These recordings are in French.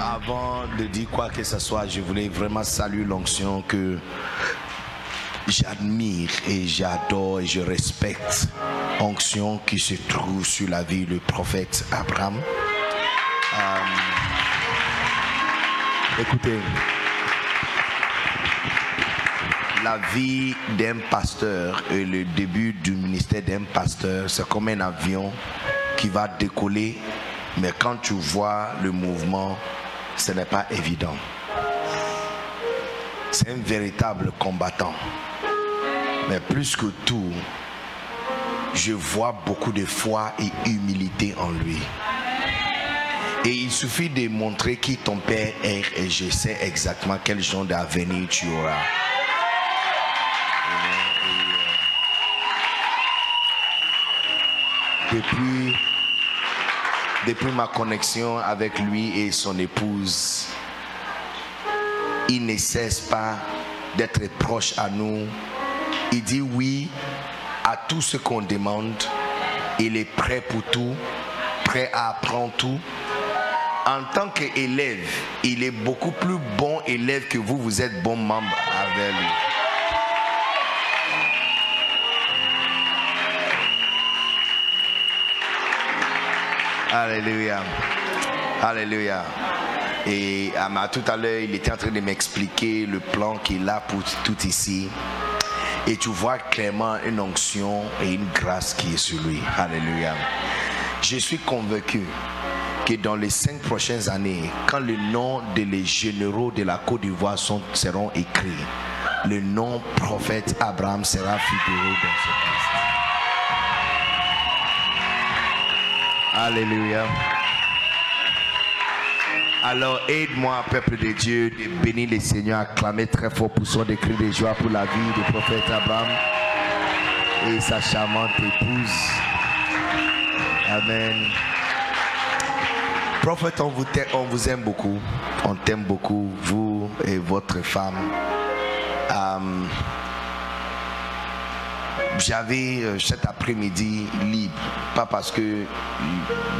Avant de dire quoi que ce soit, je voulais vraiment saluer l'onction que j'admire et j'adore et je respecte. Onction qui se trouve sur la vie du prophète Abraham. Euh, écoutez, la vie d'un pasteur et le début du ministère d'un pasteur, c'est comme un avion qui va décoller mais quand tu vois le mouvement, ce n'est pas évident. C'est un véritable combattant. Mais plus que tout, je vois beaucoup de foi et humilité en lui. Et il suffit de montrer qui ton père est et je sais exactement quel genre d'avenir tu auras. Depuis depuis ma connexion avec lui et son épouse, il ne cesse pas d'être proche à nous. Il dit oui à tout ce qu'on demande. Il est prêt pour tout, prêt à apprendre tout. En tant qu'élève, il est beaucoup plus bon élève que vous, vous êtes bon membre avec lui. Alléluia. Alléluia. Et à tout à l'heure, il était en train de m'expliquer le plan qu'il a pour tout ici. Et tu vois clairement une onction et une grâce qui est sur lui. Alléluia. Je suis convaincu que dans les cinq prochaines années, quand le nom des généraux de la Côte d'Ivoire seront écrits, le nom prophète Abraham sera figuré dans ce. Alléluia. Alors aide-moi, peuple de Dieu, de bénir le Seigneur, acclamer très fort pour son décret de joie pour la vie du prophète Abraham et sa charmante épouse. Amen. Prophète, on vous, aime beaucoup. On t'aime beaucoup, vous et votre femme. J'avais euh, cet après-midi libre, pas parce que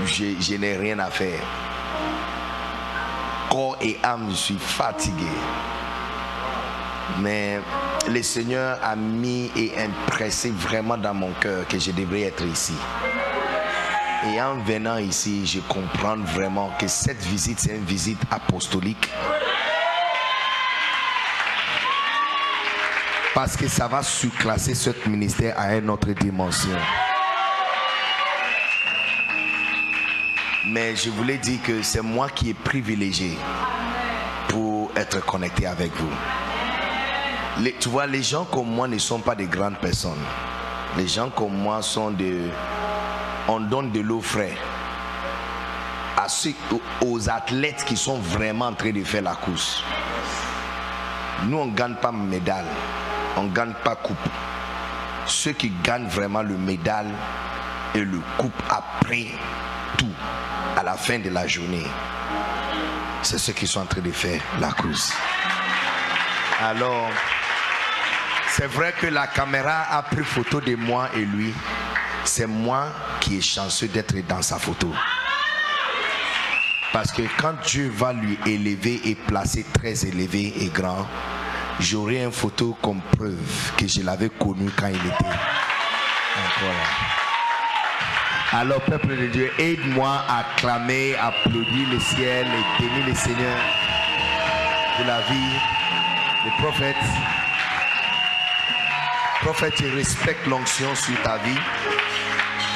je, n'ai rien à faire. Corps et âme, je suis fatigué. Mais le Seigneur a mis et impressé vraiment dans mon cœur que je devrais être ici. Et en venant ici, je comprends vraiment que cette visite, c'est une visite apostolique. Parce que ça va surclasser ce ministère à une autre dimension. Mais je voulais dire que c'est moi qui est privilégié pour être connecté avec vous. tu vois, les gens comme moi ne sont pas des grandes personnes. Les gens comme moi sont de... On donne de l'eau frais à ceux, aux athlètes qui sont vraiment en train de faire la course. Nous, on ne gagne pas médaille on ne gagne pas coupe. Ceux qui gagnent vraiment le médaille et le coupe après tout, à la fin de la journée, c'est ceux qui sont en train de faire la course. Alors, c'est vrai que la caméra a pris photo de moi et lui. C'est moi qui est chanceux d'être dans sa photo. Parce que quand Dieu va lui élever et placer très élevé et grand, j'aurai une photo comme preuve que je l'avais connu quand il était encore là. Alors, peuple de Dieu, aide-moi à clamer, applaudir le ciel et bénir le Seigneur pour la vie des prophètes. Prophète, je respecte l'onction sur ta vie.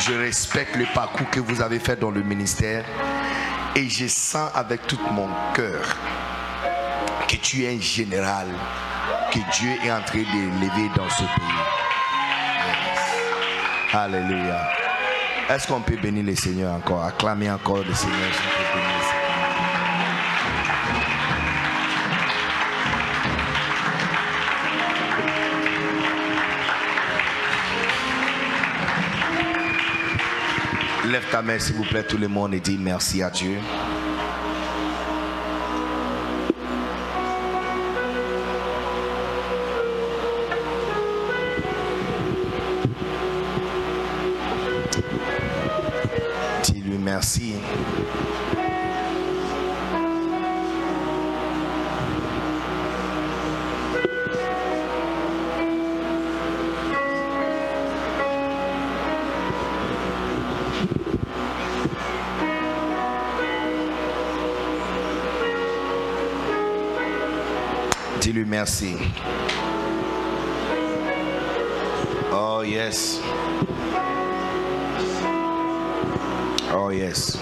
Je respecte le parcours que vous avez fait dans le ministère. Et je sens avec tout mon cœur que tu es un général que Dieu est en train d'élever dans ce pays. Alléluia. Est-ce qu'on peut bénir le Seigneur encore, acclamer encore le Seigneur, le Seigneur. Lève ta main, s'il vous plaît, tout le monde, et dis merci à Dieu. Dis-lui merci. Oh yes. Oh yes.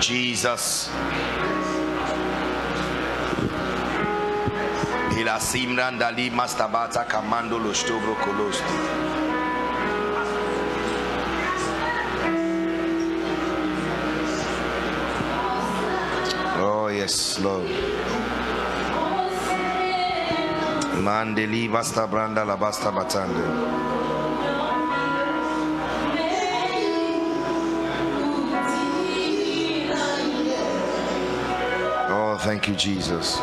Jesus. Ila simran dali mastabata kamando lo stovro kolosti. Yes, Lord. Mandeli basta branda la basta batande. Oh, thank you, Jesus.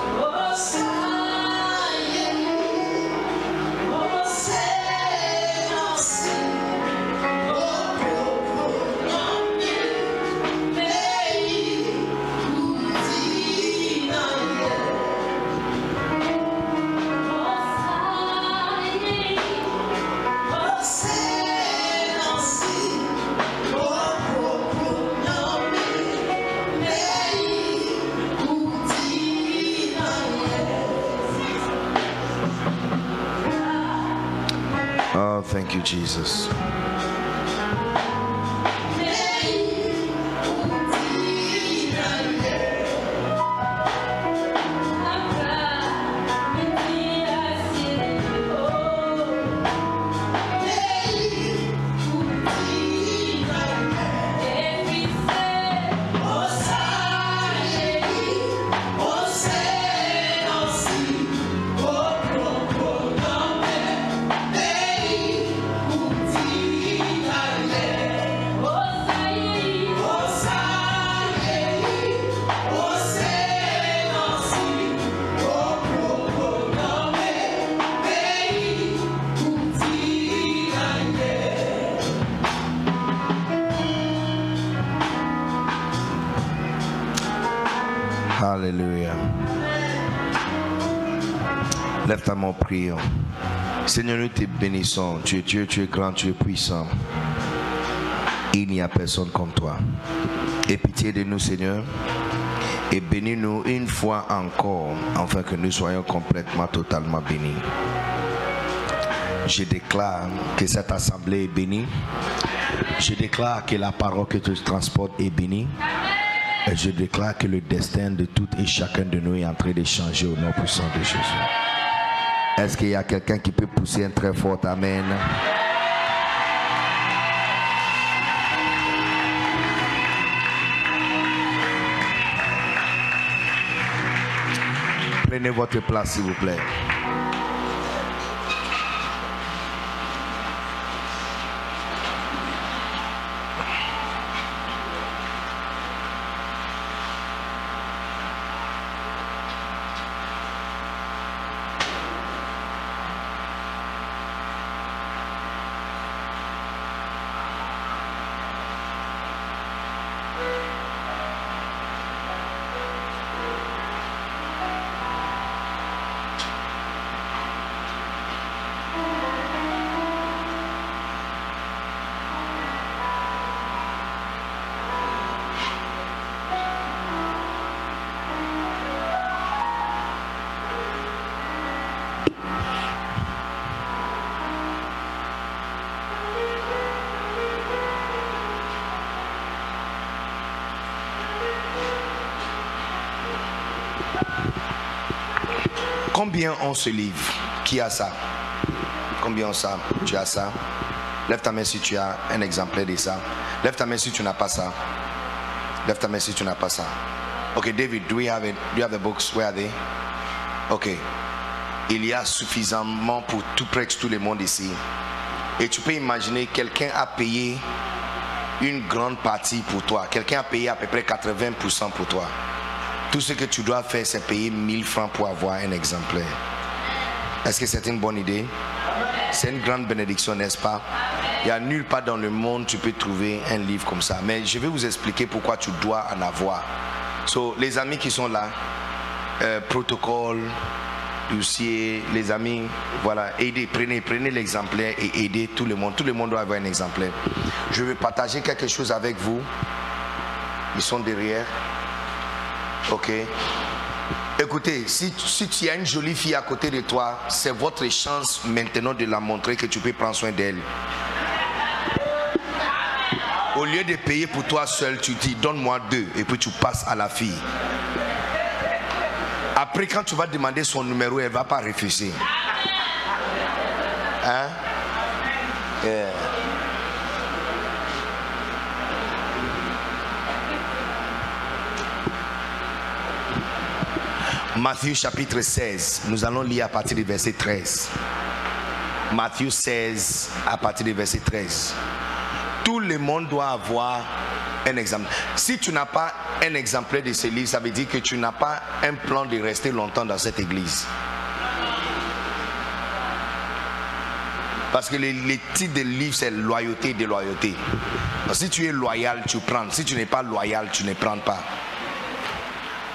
Seigneur, nous te bénissons. Tu es Dieu, tu es grand, tu es puissant. Il n'y a personne comme toi. Aie pitié de nous, Seigneur. Et bénis-nous une fois encore, afin que nous soyons complètement, totalement bénis. Je déclare que cette assemblée est bénie. Je déclare que la parole que tu transportes est bénie. Et je déclare que le destin de tout et chacun de nous est en train de changer au nom puissant de Jésus. Est-ce qu'il y a quelqu'un qui peut pousser un très fort Amen? Prenez votre place, s'il vous plaît. Ont ce livre Qui a ça? Combien ça? Tu as ça? Lève ta main si tu as un exemplaire de ça. Lève ta main si tu n'as pas ça. Lève ta main si tu n'as pas ça. Okay, David, do we have it? Do you have the books? Where are they? Okay. Il y a suffisamment pour tout presque tout le monde ici. Et tu peux imaginer, quelqu'un a payé une grande partie pour toi. Quelqu'un a payé à peu près 80% pour toi. Tout ce que tu dois faire, c'est payer 1000 francs pour avoir un exemplaire. Est-ce que c'est une bonne idée? C'est une grande bénédiction, n'est-ce pas? Il n'y a nulle part dans le monde tu peux trouver un livre comme ça. Mais je vais vous expliquer pourquoi tu dois en avoir. So, les amis qui sont là, euh, protocole, dossier, les amis, voilà, aidez, prenez, prenez l'exemplaire et aidez tout le monde. Tout le monde doit avoir un exemplaire. Je vais partager quelque chose avec vous. Ils sont derrière. Ok? Écoutez, si, tu as une jolie fille à côté de toi, c'est votre chance maintenant de la montrer que tu peux prendre soin d'elle. Au lieu de payer pour toi seul, tu dis donne-moi deux et puis tu passes à la fille. Après, quand tu vas demander son numéro, elle ne va pas refuser. Hein? Yeah. Matthieu chapitre 16, nous allons lire à partir du verset 13. Matthieu 16 à partir du verset 13. Tout le monde doit avoir un exemple. Si tu n'as pas un exemplaire de ce livre, ça veut dire que tu n'as pas un plan de rester longtemps dans cette église. Parce que le, le titre de livre, c'est loyauté et déloyauté. Si tu es loyal, tu prends. Si tu n'es pas loyal, tu ne prends pas.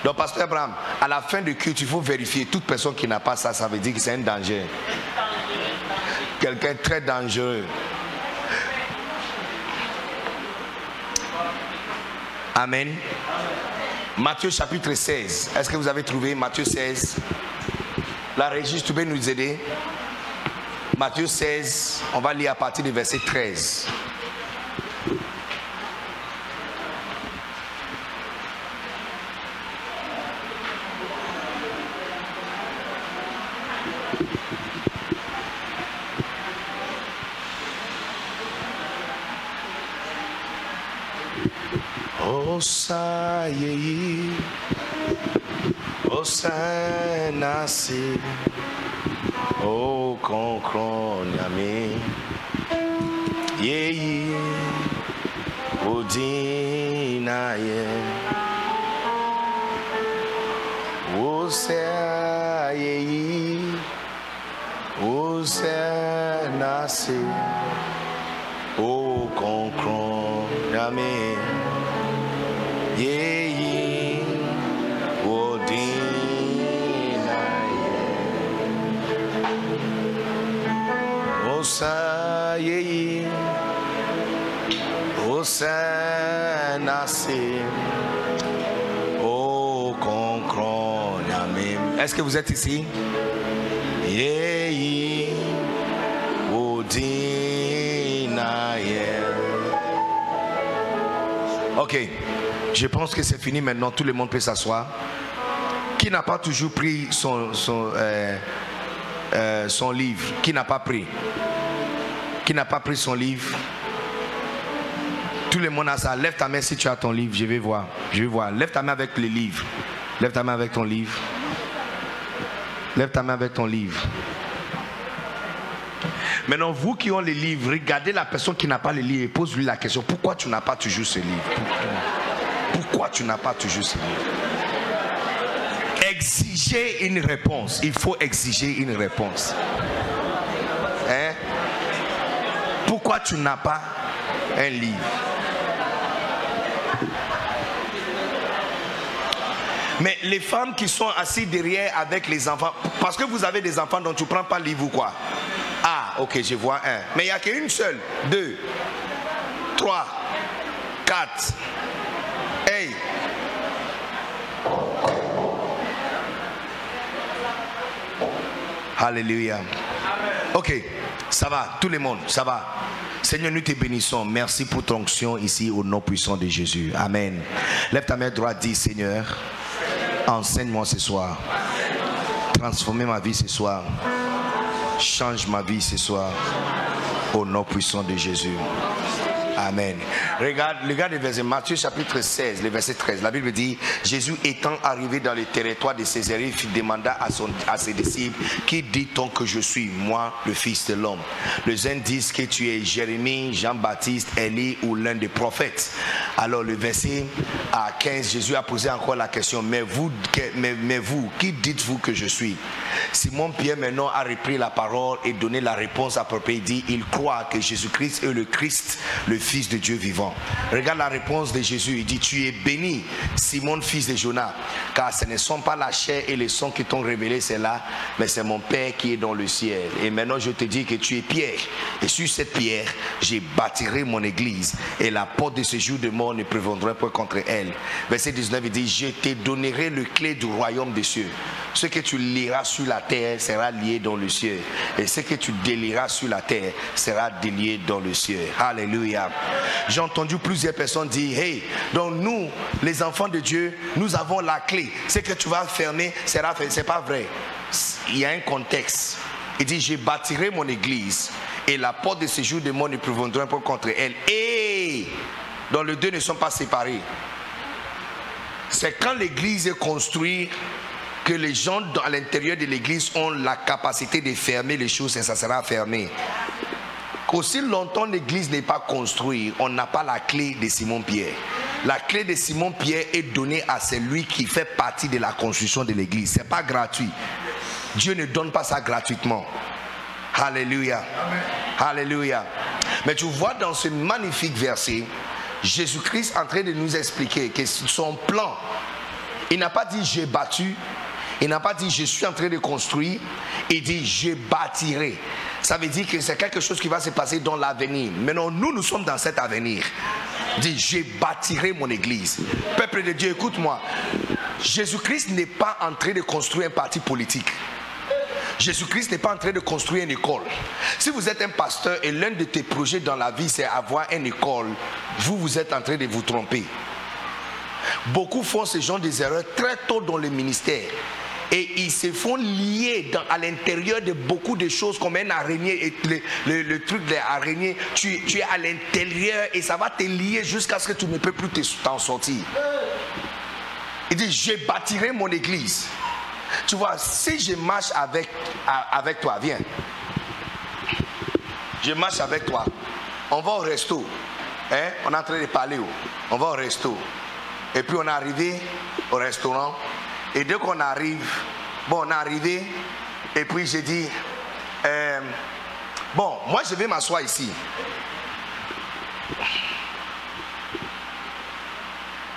Donc, Pasteur Abraham, à la fin du culte, il faut vérifier. Toute personne qui n'a pas ça, ça veut dire que c'est un danger. Quelqu'un très dangereux. Amen. Matthieu chapitre 16. Est-ce que vous avez trouvé Matthieu 16 La régie, tu peux nous aider? Matthieu 16, on va lire à partir du verset 13. yeye Hosanna se o konkron yami yeye Odina ye Hosanna yeye Hosanna se o konkron yami Est-ce que vous êtes ici? Ok. Je pense que c'est fini maintenant. Tout le monde peut s'asseoir. Qui n'a pas toujours pris son, euh, euh, son livre? Qui n'a pas pris? Qui n'a pas pris son livre Tout le monde a ça. Lève ta main si tu as ton livre. Je vais voir. Je vais voir. Lève ta main avec le livre. Lève ta main avec ton livre. Lève ta main avec ton livre. Maintenant, vous qui ont les livres, regardez la personne qui n'a pas les livres et pose-lui la question pourquoi tu n'as pas toujours ce livre? Pourquoi tu n'as pas toujours ce livre? Exigez une réponse. Il faut exiger une réponse. Hein Pourquoi tu n'as pas un livre? Mais les femmes qui sont assises derrière avec les enfants, parce que vous avez des enfants dont tu ne prends pas le livre ou quoi? Ah, ok, je vois un. Mais il n'y a qu'une seule, deux, trois, quatre. Hey. Alléluia. Ok, ça va, tout le monde, ça va. Seigneur, nous te bénissons. Merci pour ton onction ici au nom puissant de Jésus. Amen. Lève ta main droite, dis Seigneur, enseigne-moi ce soir. Transformez ma vie ce soir. Change ma vie ce soir. Au nom puissant de Jésus. Amen. Regarde, regarde le verset Matthieu chapitre 16, le verset 13. La Bible dit Jésus étant arrivé dans le territoire de Césarée, il demanda à, son, à ses disciples Qui dit-on que je suis, moi, le Fils de l'homme? Les uns disent que tu es Jérémie, Jean-Baptiste, Élie ou l'un des prophètes. Alors, le verset à 15, Jésus a posé encore la question Mais vous, mais, vous qui dites-vous que je suis? Simon Pierre maintenant a repris la parole et donné la réponse appropriée. Il dit Il croit que Jésus-Christ est le Christ, le Fils de Dieu vivant. Regarde la réponse de Jésus. Il dit Tu es béni, Simon, fils de Jonas, car ce ne sont pas la chair et le sang qui t'ont révélé cela, mais c'est mon Père qui est dans le ciel. Et maintenant, je te dis que tu es Pierre. Et sur cette pierre, j'ai bâtirai mon église. Et la porte de ce jour de mort ne prévendra pas contre elle. Verset 19, il dit Je te donnerai le clé du royaume des cieux. Ce que tu liras sur la terre sera lié dans le ciel. Et ce que tu délieras sur la terre sera délié dans le ciel. Alléluia. J'ai entendu plusieurs personnes dire, hey, donc nous, les enfants de Dieu, nous avons la clé. Ce que tu vas fermer. C'est pas vrai. Il y a un contexte. Il dit, je bâtirai mon église et la porte de ce jour de mort ne prévaudra pas contre elle. Et dans les deux ne sont pas séparés. C'est quand l'église est construite que les gens à l'intérieur de l'église ont la capacité de fermer les choses et ça sera fermé. Qu'aussi longtemps l'église n'est pas construite, on n'a pas la clé de Simon-Pierre. La clé de Simon-Pierre est donnée à celui qui fait partie de la construction de l'église. Ce n'est pas gratuit. Dieu ne donne pas ça gratuitement. Alléluia. Alléluia. Mais tu vois dans ce magnifique verset, Jésus-Christ en train de nous expliquer que son plan, il n'a pas dit j'ai battu, il n'a pas dit je suis en train de construire, il dit je bâtirai. Ça veut dire que c'est quelque chose qui va se passer dans l'avenir. Maintenant, nous, nous sommes dans cet avenir. Je bâtirai mon église. Peuple de Dieu, écoute-moi. Jésus-Christ n'est pas en train de construire un parti politique. Jésus-Christ n'est pas en train de construire une école. Si vous êtes un pasteur et l'un de tes projets dans la vie, c'est avoir une école, vous, vous êtes en train de vous tromper. Beaucoup font ce genre des erreurs très tôt dans le ministère et ils se font lier à l'intérieur de beaucoup de choses comme un araignée. Et le, truc de l'araignée, tu, es à l'intérieur et ça va te lier jusqu'à ce que tu ne peux plus t'en sortir. Il dit, je bâtirai mon église. Tu vois, si je marche avec, avec toi, viens. Je marche avec toi. On va au resto. Hein? On est en train de parler. On va au resto. Et puis on est arrivé au restaurant. Et dès qu'on arrive, bon, on est arrivé, et puis j'ai dit, euh, bon, moi je vais m'asseoir ici.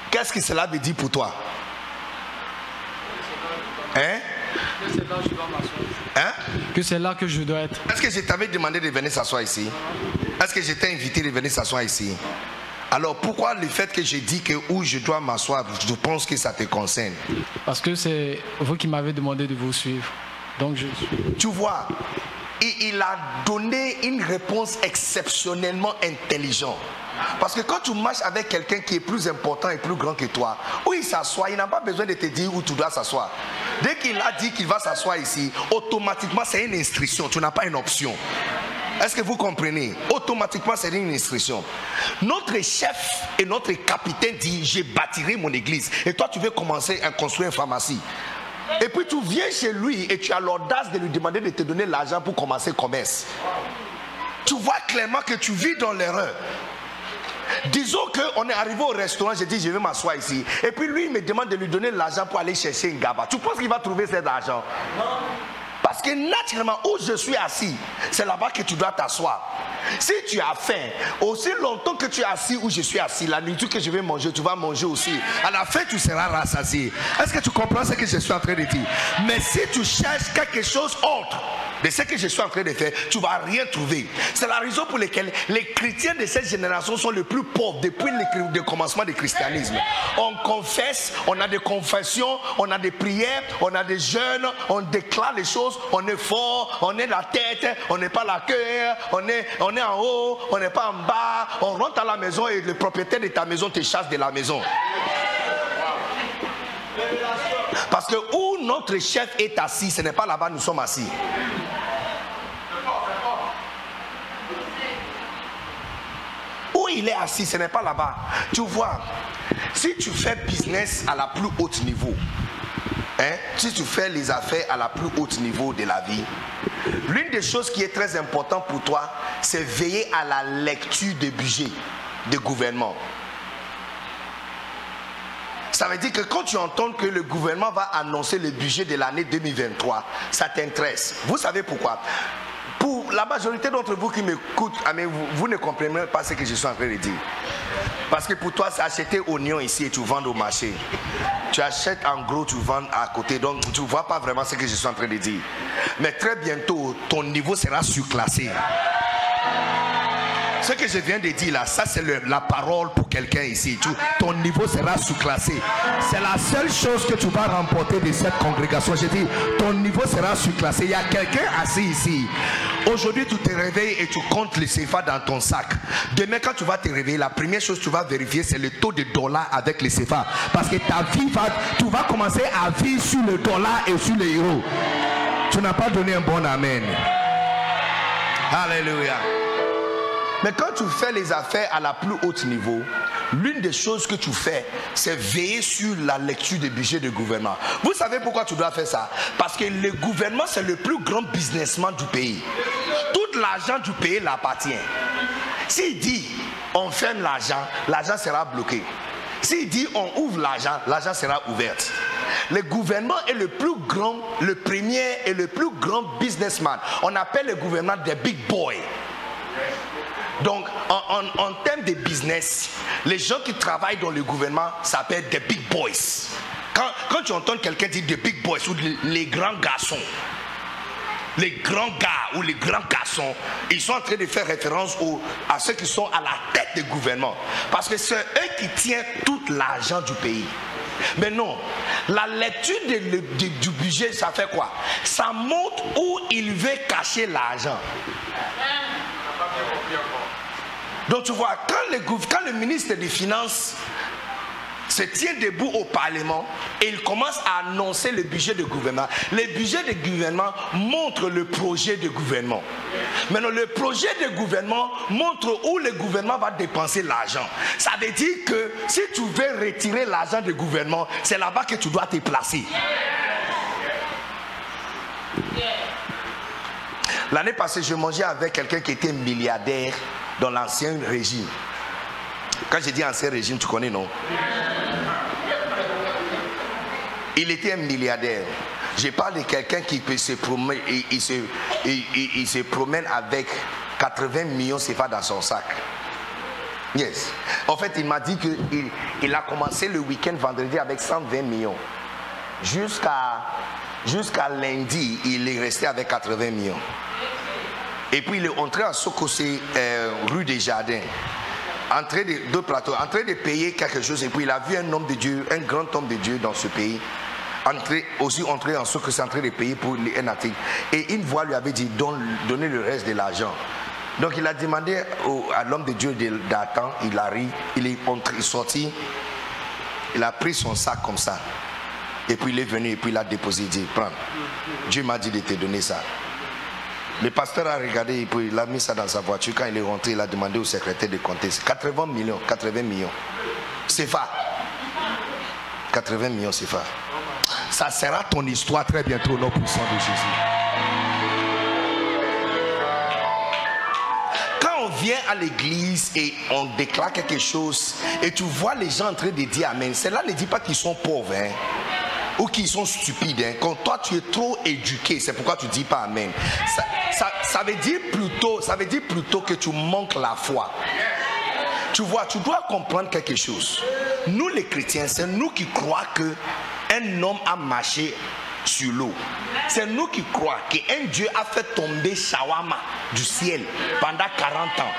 Qu'est-ce que cela veut dire pour toi? Hein? Que c'est là que je dois m'asseoir. Hein? Que c'est là que je dois être. Est-ce que je t'avais demandé de venir s'asseoir ici? Est-ce que je t'ai invité de venir s'asseoir ici? Alors pourquoi le fait que j'ai dit que où je dois m'asseoir, je pense que ça te concerne? Parce que c'est vous qui m'avez demandé de vous suivre. Donc je. Tu vois, il a donné une réponse exceptionnellement intelligente. Parce que quand tu marches avec quelqu'un qui est plus important et plus grand que toi, où il s'assoit, il n'a pas besoin de te dire où tu dois s'asseoir. Dès qu'il a dit qu'il va s'asseoir ici, automatiquement c'est une instruction, tu n'as pas une option. Est-ce que vous comprenez? Automatiquement, c'est une instruction. Notre chef et notre capitaine dit, je bâtirai mon église. Et toi, tu veux commencer à construire une pharmacie. Et puis tu viens chez lui et tu as l'audace de lui demander de te donner l'argent pour commencer le commerce. Tu vois clairement que tu vis dans l'erreur. Disons qu'on est arrivé au restaurant, j'ai dit je vais m'asseoir ici. Et puis lui, il me demande de lui donner l'argent pour aller chercher une gaba. Tu penses qu'il va trouver cet argent? parce que naturellement, où je suis assis, c'est là-bas que tu dois t'asseoir. Si tu as faim, aussi longtemps que tu es assis où je suis assis, la nourriture que je vais manger, tu vas manger aussi. À la fin, tu seras rassasié. Est-ce que tu comprends ce que je suis en train de dire? Mais si tu cherches quelque chose autre, de ce que je suis en train de faire, tu ne vas rien trouver. C'est la raison pour laquelle les chrétiens de cette génération sont les plus pauvres depuis le commencement du christianisme. On confesse, on a des confessions, on a des prières, on a des jeûnes, on déclare les choses, on est fort, on est la tête, on n'est pas la cœur, on est, on est en haut, on n'est pas en bas, on rentre à la maison et le propriétaire de ta maison te chasse de la maison. Parce que où notre chef est assis, ce n'est pas là-bas nous sommes assis. il est assis, ce n'est pas là-bas. Tu vois, si tu fais business à la plus haute niveau, hein, si tu fais les affaires à la plus haute niveau de la vie, l'une des choses qui est très importante pour toi, c'est veiller à la lecture des budgets de gouvernement. Ça veut dire que quand tu entends que le gouvernement va annoncer le budget de l'année 2023, ça t'intéresse. Vous savez pourquoi? Pour la majorité d'entre vous qui m'écoutent, ah, vous, ne comprenez pas ce que je suis en train de dire. Parce que pour toi, c'est acheter oignon ici et tu vends au marché. Tu achètes en gros, tu vends à côté. Donc, tu ne vois pas vraiment ce que je suis en train de dire. Mais très bientôt, ton niveau sera surclassé. Ce que je viens de dire là, ça c'est la parole pour quelqu'un ici. ton niveau sera sous-classé. C'est la seule chose que tu vas remporter de cette congrégation. Je dis, ton niveau sera sous-classé. Il y a quelqu'un assis ici. Aujourd'hui, tu te réveilles et tu comptes les CFA dans ton sac. Demain, quand tu vas te réveiller, la première chose que tu vas vérifier, c'est le taux de dollar avec les CFA. Parce que ta vie va, tu vas commencer à vivre sur le dollar et sur les euros. Tu n'as pas donné un bon amen. Alléluia. Mais quand tu fais les affaires à la plus haute niveau, l'une des choses que tu fais, c'est veiller sur la lecture des budgets du gouvernement. Vous savez pourquoi tu dois faire ça? Parce que le gouvernement, c'est le plus grand businessman du pays. Tout l'argent du pays l'appartient. S'il dit on ferme l'argent, l'argent sera bloqué. S'il dit on ouvre l'argent, l'argent sera ouvert. Le gouvernement est le plus grand, le premier et le plus grand businessman. On appelle le gouvernement des big boys. Donc, en, termes de business, les gens qui travaillent dans le gouvernement s'appellent des big boys. Quand, tu entends quelqu'un dire des big boys ou les grands garçons, les grands gars ou les grands garçons, ils sont en train de faire référence à ceux qui sont à la tête du gouvernement. Parce que c'est eux qui tiennent tout l'argent du pays. Mais non, la lecture du budget, ça fait quoi? Ça montre où il veut cacher l'argent. Donc tu vois, quand le, ministre des Finances se tient debout au Parlement et il commence à annoncer le budget du gouvernement. Le budget du gouvernement montre le projet du gouvernement. Maintenant, le projet du gouvernement montre où le gouvernement va dépenser l'argent. Ça veut dire que si tu veux retirer l'argent du gouvernement, c'est là-bas que tu dois te placer. L'année passée, je mangeais avec quelqu'un qui était milliardaire dans l'ancien régime. Quand je dis ancien régime, tu connais, non? Il était un milliardaire. Je parle de quelqu'un qui peut se promène, il, se, promène avec 80 millions CFA dans son sac. Yes. En fait, il m'a dit qu'il il a commencé le week-end vendredi avec 120 millions. Jusqu'à jusqu'à lundi, il est resté avec 80 millions. Et puis il est entré à Sokosé, euh, rue des Jardins, entré de deux plateaux, en train de payer quelque chose. Et puis il a vu un homme de Dieu, un grand homme de Dieu dans ce pays. Entré, aussi entré en Sokosé, en train de payer pour un article. Et une voix lui avait dit donnez le reste de l'argent. Donc il a demandé à l'homme de Dieu d'attendre, il arrive, il est entré, sorti, il a pris son sac comme ça. Et puis il est venu et puis il a déposé, il dit, prends. Dieu m'a dit de te donner ça. Le pasteur a regardé et puis il a mis ça dans sa voiture. Quand il est rentré, il a demandé au secrétaire de compter. 80 millions, 80 millions. C'est fa. 80 millions, c'est fa. Ça sera ton histoire très bientôt au nom puissant de Jésus. Quand on vient à l'église et on déclare quelque chose et tu vois les gens en train de dire Amen, cela ne dit pas qu'ils sont pauvres. Hein ou qui sont stupides. Hein. Quand toi tu es trop éduqué, c'est pourquoi tu dis pas Amen. Ça, veut dire plutôt, ça veut dire plutôt que tu manques la foi. Tu vois, tu dois comprendre quelque chose. Nous les chrétiens, c'est nous qui croyons que un homme a marché sur l'eau. C'est nous qui croyons qu'un Dieu a fait tomber Shawama du ciel pendant 40 ans.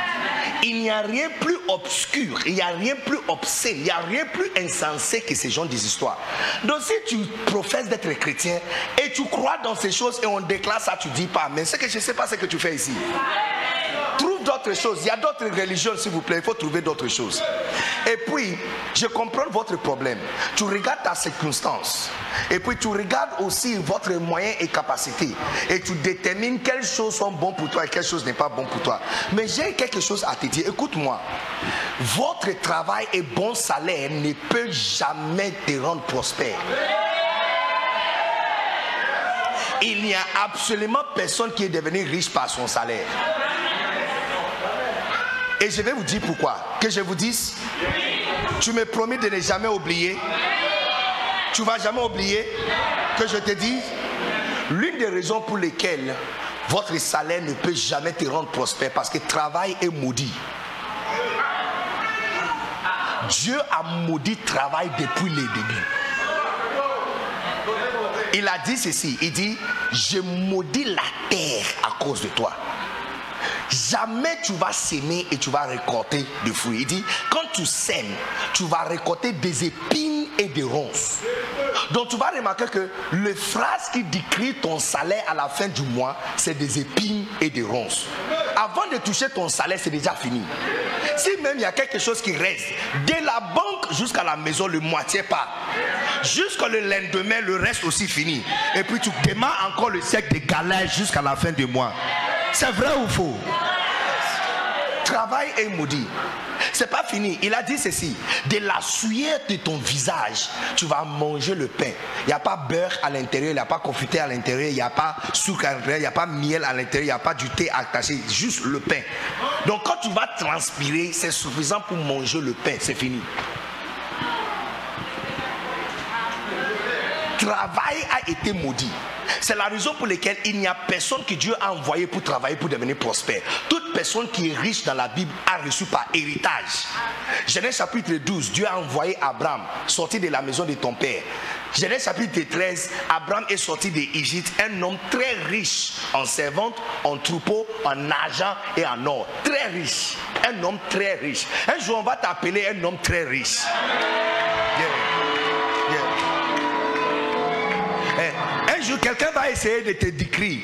Il n'y a rien plus obscur, il n'y a rien plus obscène, il n'y a rien plus insensé que ces gens des histoires. Donc si tu professes d'être chrétien et tu crois dans ces choses et on déclare ça, tu dis pas, mais ce que je ne sais pas, ce que tu fais ici. Trouve d'autres choses. Il y a d'autres religions, s'il vous plaît. Il faut trouver d'autres choses. Et puis, je comprends votre problème. Tu regardes ta circonstance. Et puis, tu regardes aussi votre moyen et capacité. Et tu détermines quelles choses sont bonnes pour toi et quelles choses n'est pas bon pour toi. Mais j'ai quelque chose à te dire. Écoute-moi. Votre travail et bon salaire ne peut jamais te rendre prospère il n'y a absolument personne qui est devenu riche par son salaire. Et je vais vous dire pourquoi. Que je vous dise, tu me promis de ne jamais oublier. Tu vas jamais oublier que je te dis, l'une des raisons pour lesquelles votre salaire ne peut jamais te rendre prospère parce que travail est maudit. Dieu a maudit travail depuis le début. Il a dit ceci, il dit, je maudis la terre à cause de toi. Jamais tu vas s'aimer et tu vas récolter des fruits. Il dit, quand tu sèmes, tu vas récolter des épines et des ronces. Donc tu vas remarquer que les phrases qui décrivent ton salaire à la fin du mois, c'est des épines et des ronces. Avant de toucher ton salaire, c'est déjà fini. Si même il y a quelque chose qui reste, de la banque jusqu'à la maison, le moitié pas. Jusqu'au lendemain, le reste aussi fini. Et puis tu démarres encore le siècle de galères jusqu'à la fin du mois. C'est vrai ou faux? Travail est maudit. C'est pas fini. Il a dit ceci. De la sueur de ton visage, tu vas manger le pain. Il n'y a pas beurre à l'intérieur, il n'y a pas confité à l'intérieur, il n'y a pas sucre à l'intérieur, il n'y a pas miel à l'intérieur, il n'y a pas du thé attaché, juste le pain. Donc quand tu vas transpirer, c'est suffisant pour manger le pain. C'est fini. Travail a été maudit. C'est la raison pour laquelle il n'y a personne que Dieu a envoyé pour travailler, pour devenir prospère. Toute personne qui est riche dans la Bible a reçu par héritage. Genèse chapitre 12, Dieu a envoyé Abraham, sorti de la maison de ton père. Genèse chapitre 13, Abraham est sorti d'Égypte, un homme très riche en servantes, en troupeaux, en argent et en or. Très riche. Un homme très riche. Un jour, on va t'appeler un homme très riche. Quelqu'un va essayer de te décrire.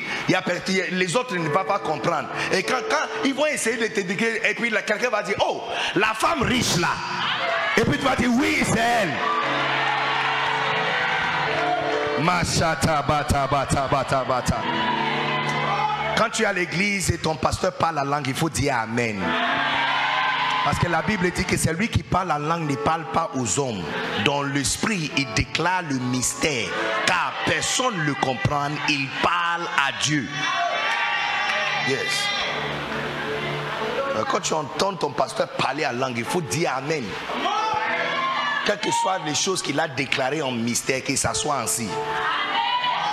les autres ne vont pas comprendre. Et quand, ils vont essayer de te décrire, et puis quelqu'un va dire, oh, la femme riche là. Et puis tu vas dire, oui, c'est elle. Quand tu es à l'église et ton pasteur parle la langue, il faut dire Amen. Parce que la Bible dit que celui qui parle la langue ne parle pas aux hommes. Dans l'esprit, il déclare le mystère. Car personne ne le comprend. Il parle à Dieu. Yes. Euh, quand tu entends ton pasteur parler la langue, il faut dire Amen. Quelles que soient les choses qu'il a déclarées en mystère, que ça soit ainsi.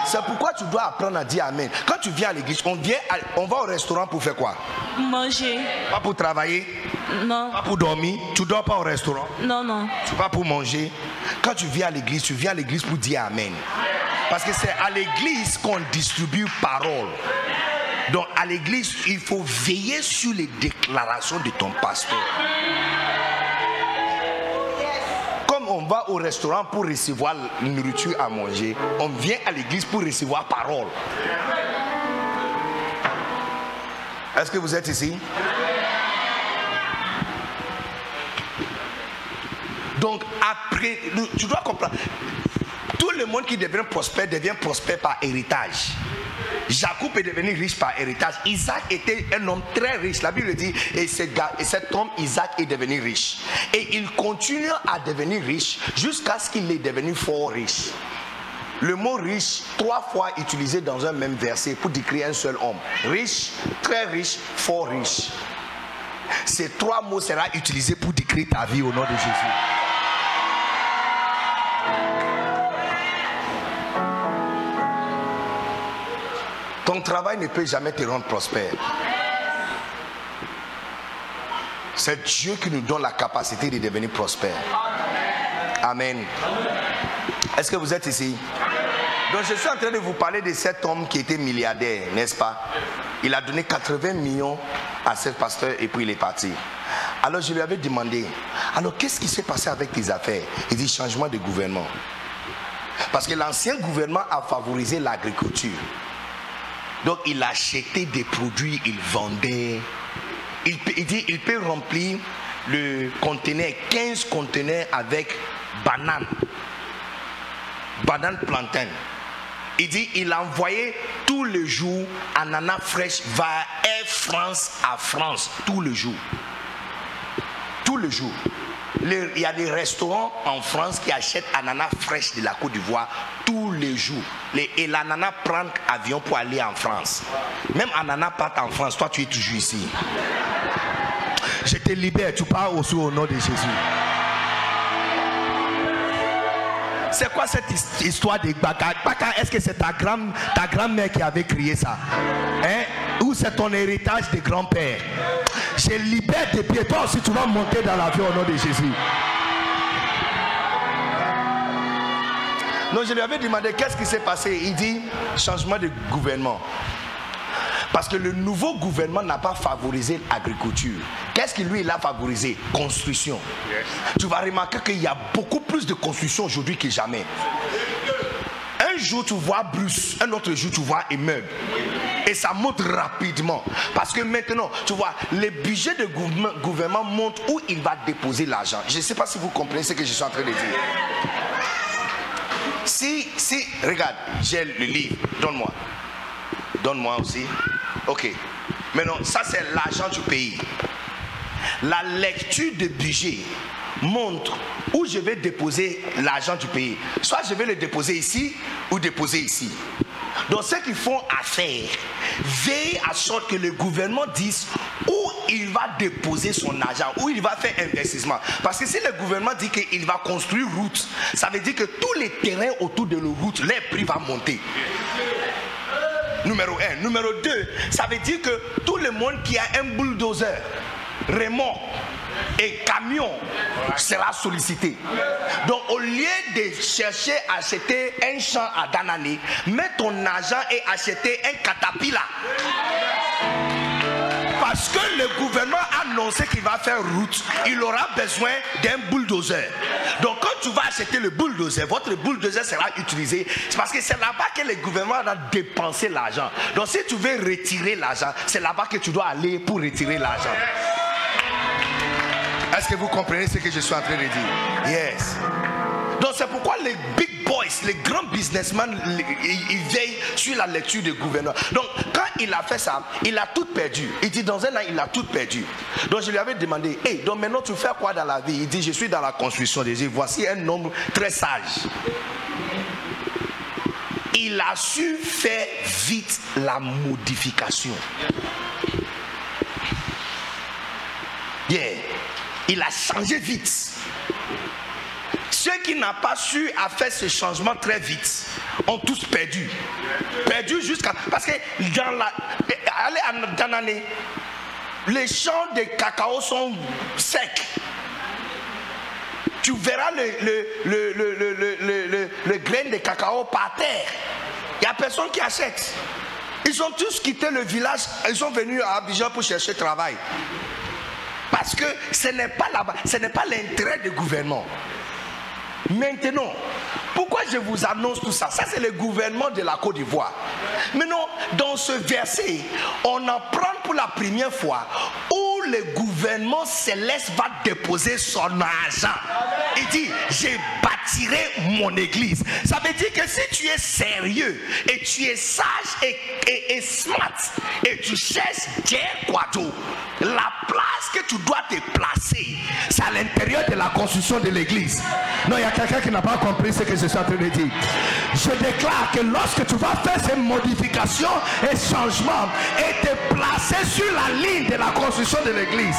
C'est pourquoi tu dois apprendre à dire Amen. Quand tu viens à l'église, on, vient on va au restaurant pour faire quoi? Manger. Pas pour travailler? Non. Pas pour dormir? Tu dors pas au restaurant? Non, non. Tu pas pour manger? Quand tu viens à l'église, tu viens à l'église pour dire Amen. Parce que c'est à l'église qu'on distribue parole. Donc à l'église, il faut veiller sur les déclarations de ton pasteur va au restaurant pour recevoir nourriture à manger, on vient à l'église pour recevoir parole. Est-ce que vous êtes ici? Donc après, tu dois comprendre, tout le monde qui devient prospère devient prospère par héritage. Jacob est devenu riche par héritage. Isaac était un homme très riche. La Bible dit, et, cet homme, Isaac, est devenu riche. Et il continue à devenir riche jusqu'à ce qu'il est devenu fort riche. Le mot riche, trois fois utilisé dans un même verset pour décrire un seul homme. Riche, très riche, fort riche. Ces trois mots seront utilisés pour décrire ta vie au nom de Jésus. Travail ne peut jamais te rendre prospère. C'est Dieu qui nous donne la capacité de devenir prospère. Amen. Est-ce que vous êtes ici? Donc je suis en train de vous parler de cet homme qui était milliardaire, n'est-ce pas? Il a donné 80 millions à ce pasteur et puis il est parti. Alors je lui avais demandé, alors qu'est-ce qui s'est passé avec tes affaires? Il dit changement de gouvernement. Parce que l'ancien gouvernement a favorisé l'agriculture. Donc il achetait des produits, il vendait. Il, dit il peut remplir le conteneur, 15 conteneurs avec banane. Banane plantain. Il dit il envoyait tous les jours ananas fraîche vers Air France à France, tous les jours. Tous les jours. Il y a des restaurants en France qui achètent ananas fraîche de la Côte d'Ivoire tous les jours. Les- et l'ananas prend avion pour aller en France. Même ananas part en France, toi tu es toujours ici. Je te libère, tu pars aussi au nom de Jésus. C'est quoi cette his- histoire de Baka Baka, est-ce que c'est ta, grand, ta grand-mère qui avait crié ça? Hein? Ou c'est ton héritage de grand-père? Je libère tes pieds. Toi aussi, tu vas monter dans l'avion au nom de Jésus. Non, je lui avais demandé qu'est-ce qui s'est passé? Il dit changement de gouvernement. Parce que le nouveau gouvernement n'a pas favorisé l'agriculture. Qu'est-ce qui lui il a favorisé? Construction. Tu vas remarquer qu'il y a beaucoup plus de construction aujourd'hui que jamais. Un jour tu vois Bruce, un autre jour tu vois immeuble. Et ça monte rapidement. Parce que maintenant, tu vois, les budgets de gouvernement, montrent où il va déposer l'argent. Je ne sais pas si vous comprenez ce que je suis en train de dire. Si, si, regarde, j'ai le livre, donne-moi. Donne-moi aussi. Ok. Maintenant, ça c'est l'argent du pays. La lecture de budget montre où je vais déposer l'argent du pays. Soit je vais le déposer ici ou déposer ici. Donc ceux qui font affaire, veillent à sorte que le gouvernement dise où il va déposer son argent, où il va faire investissement. Parce que si le gouvernement dit qu'il va construire route, ça veut dire que tous les terrains autour de la route, les prix vont monter. Numéro un. Numéro deux, ça veut dire que tout le monde qui a un bulldozer, remorque et camion sera sollicité. Donc au lieu de chercher à acheter un champ à Danané, mets ton argent et acheter un caterpillar. Parce que le gouvernement a annoncé qu'il va faire route, il aura besoin d'un bulldozer. Donc quand tu vas acheter le bulldozer, votre bulldozer sera utilisé. C'est parce que c'est là-bas que le gouvernement a dépensé l'argent. Donc si tu veux retirer l'argent, c'est là-bas que tu dois aller pour retirer l'argent. Est-ce que vous comprenez ce que je suis en train de dire? Yes. Donc c'est pourquoi les big boys, les grands businessmen, les- ils, ils veillent sur la lecture du gouvernement. Donc quand il a fait ça, il a tout perdu. Il dit dans un an, il a tout perdu. Donc je lui avais demandé, hey, donc maintenant tu fais quoi dans la vie? Il dit, je suis dans la construction des îles. Voici un homme très sage. Il a su faire vite la modification. Yeah. Il a changé vite. Qui n'ont pas su à faire ce changement très vite ont tous perdu. Perdu jusqu'à. Parce que dans la. Allez en Danané, les champs de cacao sont secs. Tu verras le, le, le, le, le, le, le- le- le grain de cacao par terre. Il n'y a personne qui achète. Ils ont tous quitté le village, ils sont venus à Abidjan pour chercher travail. Parce que ce n'est pas là-bas, ce n'est pas l'intérêt du gouvernement. Maintenant, pourquoi je vous annonce tout ça? Ça, c'est le gouvernement de la Côte d'Ivoire. Maintenant, dans ce verset, on apprend pour la première fois où le gouvernement céleste va déposer son argent. Il dit, je bâtirai mon église. Ça veut dire que si tu es sérieux et tu es sage et, smart et tu cherches Dieu Quado, la place que tu dois te placer, c'est à l'intérieur de la construction de l'église. Non, il y a quelqu'un qui n'a pas compris ce que je suis en train de dire. Je déclare que lorsque tu vas faire ces modifications et changements et te placer sur la ligne de la construction de l'église,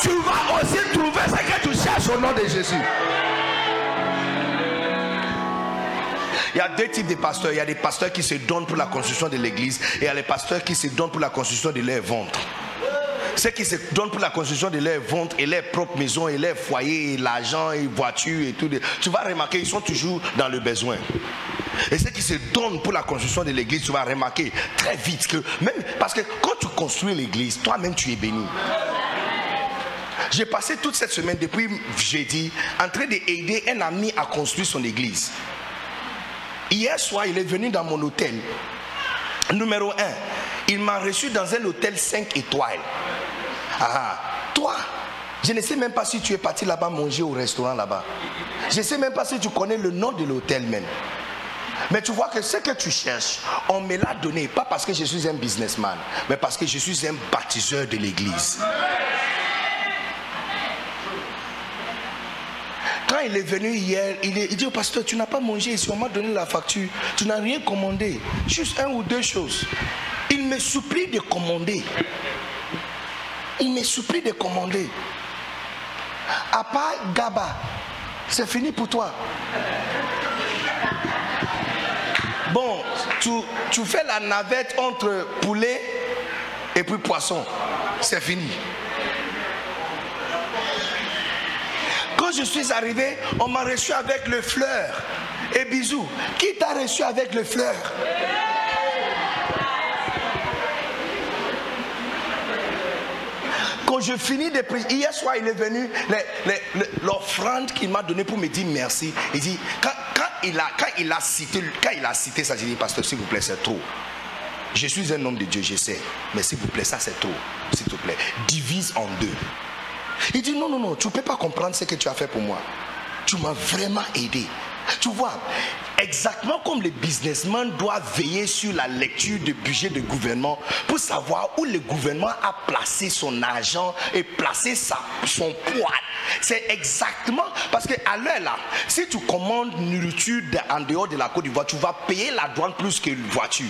tu vas aussi trouver ce que tu cherches au nom de Jésus. Il y a deux types de pasteurs. Il y a des pasteurs qui se donnent pour la construction de l'église et il y a les pasteurs qui se donnent pour la construction de leur ventre. Ceux qui se donnent pour la construction de leur ventre et leur propre maison et leur foyer et l'argent et voiture et tout. Tu vas remarquer, ils sont toujours dans le besoin. Et ceux qui se donnent pour la construction de l'église, tu vas remarquer très vite que même parce que quand tu construis l'église, toi-même tu es béni. J'ai passé toute cette semaine depuis jeudi en train d'aider un ami à construire son église. Hier soir, il est venu dans mon hôtel. Numéro 1, il m'a reçu dans un hôtel 5 étoiles. Ah, toi, je ne sais même pas si tu es parti là-bas manger au restaurant là-bas. Je ne sais même pas si tu connais le nom de l'hôtel même. Mais tu vois que ce que tu cherches, on me l'a donné, pas parce que je suis un businessman, mais parce que je suis un baptiseur de l'église. Quand il est venu hier, il, il dit au pasteur, tu n'as pas mangé ici, on m'a donné la facture, tu n'as rien commandé, juste un ou deux choses. Il me supplie de commander. Il me supplie de commander. À part Gaba, c'est fini pour toi. Bon, tu, tu fais la navette entre poulet et puis poisson. C'est fini. Quand je suis arrivé, on m'a reçu avec le fleur et bisous. Qui t'a reçu avec le fleur? Quand je finis de prier, hier soir il est venu, l'offrande qu'il m'a donnée pour me dire merci. Il dit, quand, quand il, a, quand, il a cité, quand il a cité ça, j'ai dit, pasteur, s'il vous plaît, c'est trop. Je suis un homme de Dieu, je sais. Mais s'il vous plaît, ça c'est trop. S'il te plaît, divise en deux. Il dit non, non, non, tu ne peux pas comprendre ce que tu as fait pour moi. Tu m'as vraiment aidé. Tu vois, exactement comme les businessmen doivent veiller sur la lecture du budget de gouvernement pour savoir où le gouvernement a placé son argent et placé sa, son poids. C'est exactement parce que à l'heure là, si tu commandes nourriture en dehors de la Côte d'Ivoire, tu vas payer la douane plus que une voiture.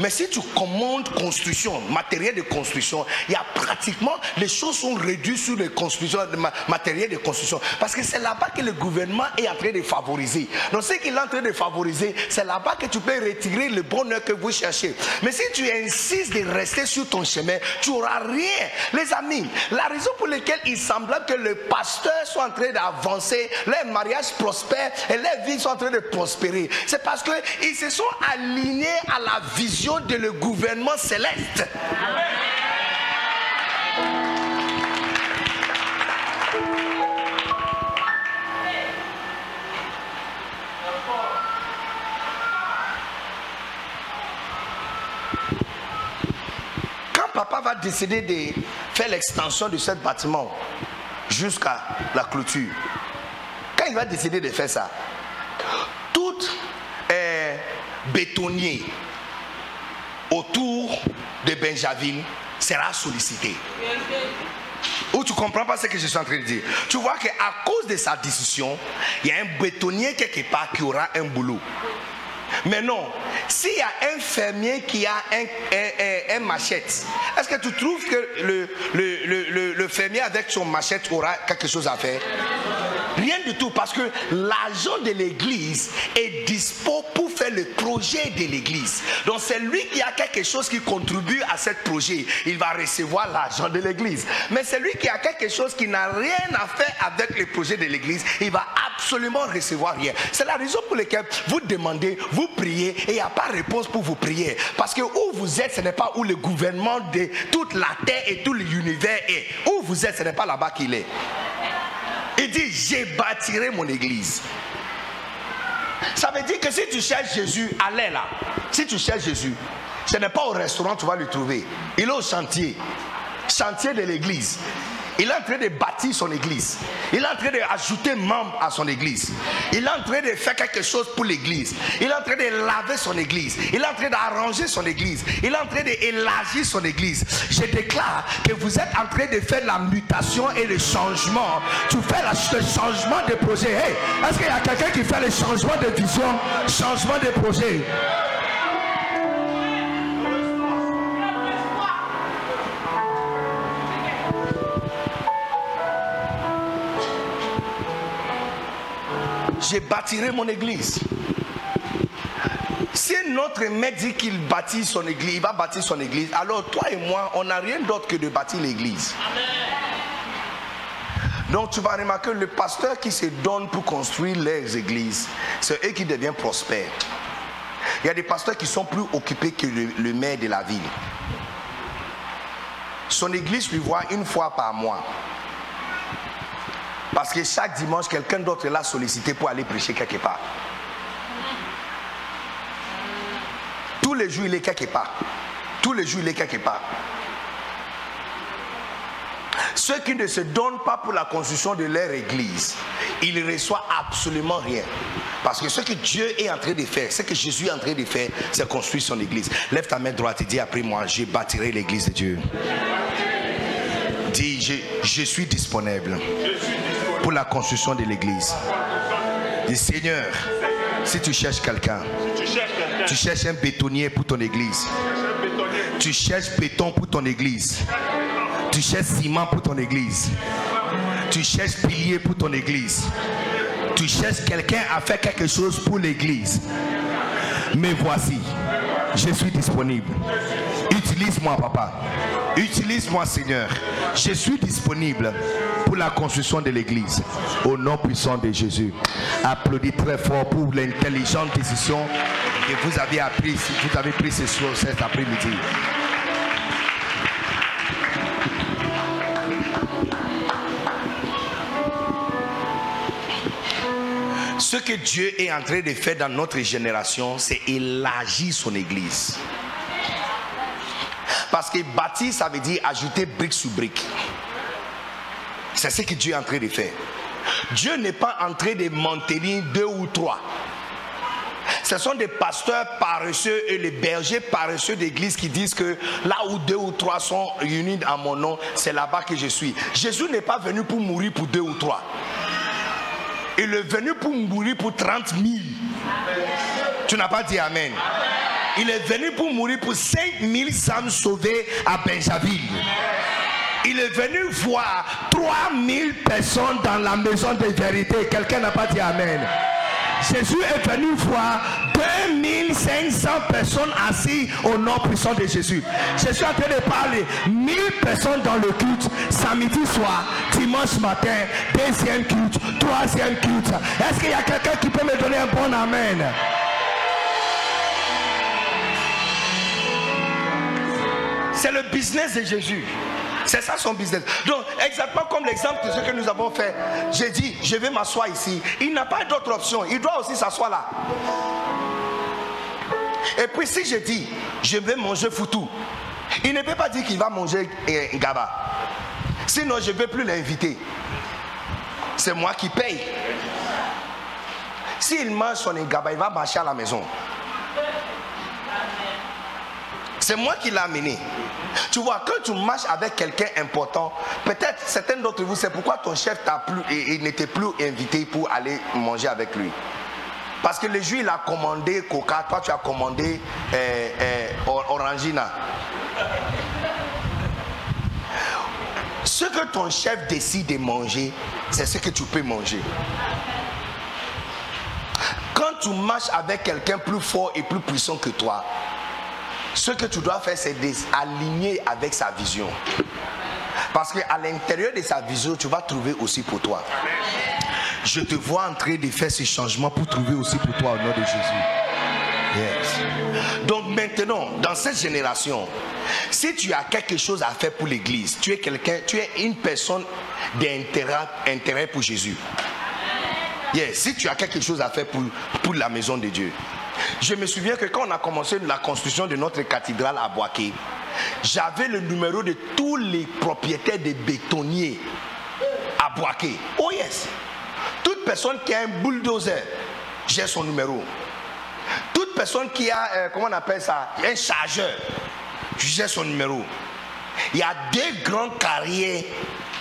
Mais si tu commandes construction, matériel de construction, il y a pratiquement, les choses sont réduites sur les constructions, le ma- matériel de construction. Parce que c'est là-bas que le gouvernement est en train de favoriser. Donc ce qu'il est en train de favoriser, c'est là-bas que tu peux retirer le bonheur que vous cherchez. Mais si tu insistes de rester sur ton chemin, tu n'auras rien. Les amis, la raison pour laquelle il semblait que les pasteurs sont en train d'avancer, leurs mariages prospèrent et leurs vies sont en train de prospérer, c'est parce qu'ils se sont alignés à la vision de le gouvernement céleste. Quand papa va décider de faire l'extension de ce bâtiment jusqu'à la clôture, quand il va décider de faire ça, tout euh, bétonnier autour de Benjaville sera sollicité. Ou tu comprends pas ce que je suis en train de dire? Tu vois qu'à cause de sa décision, il y a un bétonnier quelque part qui aura un boulot. Mais non, s'il y a un fermier qui a un, un- machette, est-ce que tu trouves que le, le- le- le- fermier avec son machette aura quelque chose à faire? Rien du tout, parce que l'argent de l'église est dispo pour faire le projet de l'église. Donc c'est lui qui a quelque chose qui contribue à ce projet. Il va recevoir l'argent de l'église. Mais celui qui a quelque chose qui n'a rien à faire avec le projet de l'église, il va absolument recevoir rien. C'est la raison pour laquelle vous demandez, vous priez et il n'y a pas de réponse pour vous prier. Parce que où vous êtes, ce n'est pas où le gouvernement de toute la terre et tout l'univers est. Où vous êtes, ce n'est pas là-bas qu'il est. Il dit, j'ai bâtirai mon église. Ça veut dire que si tu cherches Jésus, allez là. Si tu cherches Jésus, ce n'est pas au restaurant que tu vas le trouver. Il est au chantier. Chantier de l'église. Il est en train de bâtir son église. Il est en train d'ajouter membres à son église. Il est en train de faire quelque chose pour l'église. Il est en train de laver son église. Il est en train d'arranger son église. Il est en train d'élargir son église. Je déclare que vous êtes en train de faire la mutation et le changement. Tu fais le changement de projet. Est-ce qu'il y a quelqu'un qui fait le changement de vision, changement de projet? Je bâtirai mon église. Si notre maître dit qu'il bâtit son église, il va bâtir son église, alors toi et moi, on n'a rien d'autre que de bâtir l'église. Donc tu vas remarquer le pasteur qui se donne pour construire les églises, c'est eux qui deviennent prospères. Il y a des pasteurs qui sont plus occupés que le, le maire de la ville. Son église lui voit une fois par mois. Parce que chaque dimanche, quelqu'un d'autre l'a sollicité pour aller prêcher quelque part. Tous les jours, il est quelque part. Tous les jours, il est quelque part. Ceux qui ne se donnent pas pour la construction de leur église, ils ne reçoivent absolument rien. Parce que ce que Dieu est en train de faire, ce que Jésus est en train de faire, c'est construire son église. Lève ta main droite et dis après moi, je bâtirai l'église de Dieu. Dis, je, je suis disponible pour la construction de l'église. Dis, Seigneur, si tu cherches quelqu'un, tu cherches un bétonnier pour ton église. Tu cherches béton pour ton église. Tu cherches ciment pour ton église. Tu cherches pilier pour ton église. Tu cherches quelqu'un à faire quelque chose pour l'église. Mais voici, je suis disponible. Utilise-moi, papa. Utilise-moi, Seigneur. Je suis disponible pour la construction de l'église. Au nom puissant de Jésus. Applaudis très fort pour l'intelligente décision que vous avez appris, vous avez pris ce soir, cet après-midi. Ce que Dieu est en train de faire dans notre génération, c'est élargir son église. Parce que bâtir, ça veut dire ajouter brique sur brique. C'est ce que Dieu est en train de faire. Dieu n'est pas en train de maintenir deux ou trois. Ce sont des pasteurs paresseux et les bergers paresseux d'église qui disent que là où deux ou trois sont unis à mon nom, c'est là-bas que je suis. Jésus n'est pas venu pour mourir pour deux ou trois. Il est venu pour mourir pour 30 000. Tu n'as pas dit Amen. Il est venu pour mourir pour 5 000 âmes sauvées à Benjaville. Il est venu voir 3 000 personnes dans la maison de vérité. Quelqu'un n'a pas dit Amen. Jésus est venu voir 2500 personnes assises au nom puissant de Jésus. Je suis en train de parler 1000 personnes dans le culte, samedi soir, dimanche matin, deuxième culte, troisième culte. Est-ce qu'il y a quelqu'un qui peut me donner un bon amen? C'est le business de Jésus. C'est ça son business. Donc, exactement comme l'exemple de ce que nous avons fait, j'ai dit, je vais m'asseoir ici. Il n'a pas d'autre option. Il doit aussi s'asseoir là. Et puis, si je dis, je vais manger foutou, il ne peut pas dire qu'il va manger un gaba. Sinon, je ne vais plus l'inviter. C'est moi qui paye. S'il mange son gaba, il va marcher à la maison. C'est moi qui l'ai amené. Tu vois, quand tu marches avec quelqu'un important, peut-être certains d'entre vous, c'est pourquoi ton chef t'a plus et, n'était plus invité pour aller manger avec lui. Parce que le jour il a commandé Coca, toi tu as commandé euh, euh, Orangina. Ce que ton chef décide de manger, c'est ce que tu peux manger. Quand tu marches avec quelqu'un plus fort et plus puissant que toi, ce que tu dois faire, c'est d'aligner avec sa vision. Parce qu'à l'intérieur de sa vision, tu vas trouver aussi pour toi. Je te vois en train de faire ce changement pour trouver aussi pour toi au nom de Jésus. Yes. Donc maintenant, dans cette génération, si tu as quelque chose à faire pour l'église, tu es quelqu'un, tu es une personne d'intérêt intérêt pour Jésus. Yes. Si tu as quelque chose à faire pour, pour la maison de Dieu, je me souviens que quand on a commencé la construction de notre cathédrale à Boaké, j'avais le numéro de tous les propriétaires des bétonniers à Boaké. Oh yes. Toute personne qui a un bulldozer, j'ai son numéro. Toute personne qui a, euh, comment on appelle ça, un chargeur, j'ai son numéro. Il y a deux grandes carrières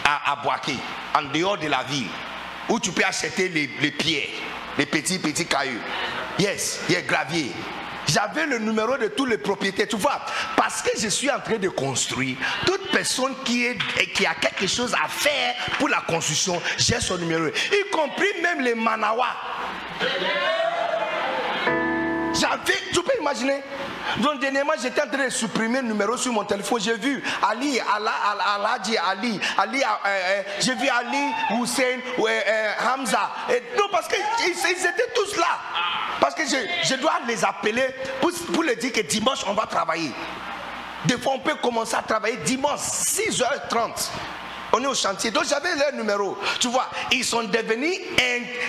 à, à Boaké, en dehors de la ville, où tu peux acheter les, les pierres, les petits, petits cailloux. Yes, il y a gravier. J'avais le numéro de tous les propriétaires. Tu vois, parce que je suis en train de construire, toute personne qui, est, qui a quelque chose à faire pour la construction, j'ai son numéro. Y compris même les Manawa. J'avais, tu peux imaginer Donc dernièrement, j'étais en train de supprimer le numéro sur mon téléphone. J'ai vu Ali, Aladji Ali, Ali, euh, euh, j'ai vu Ali, Hussein, euh, Hamza. Et, non, parce qu'ils étaient tous là. Parce que je, je dois les appeler pour, pour leur dire que dimanche, on va travailler. Des fois, on peut commencer à travailler dimanche, 6h30. On est au chantier. Donc j'avais leur numéro. Tu vois, ils sont devenus,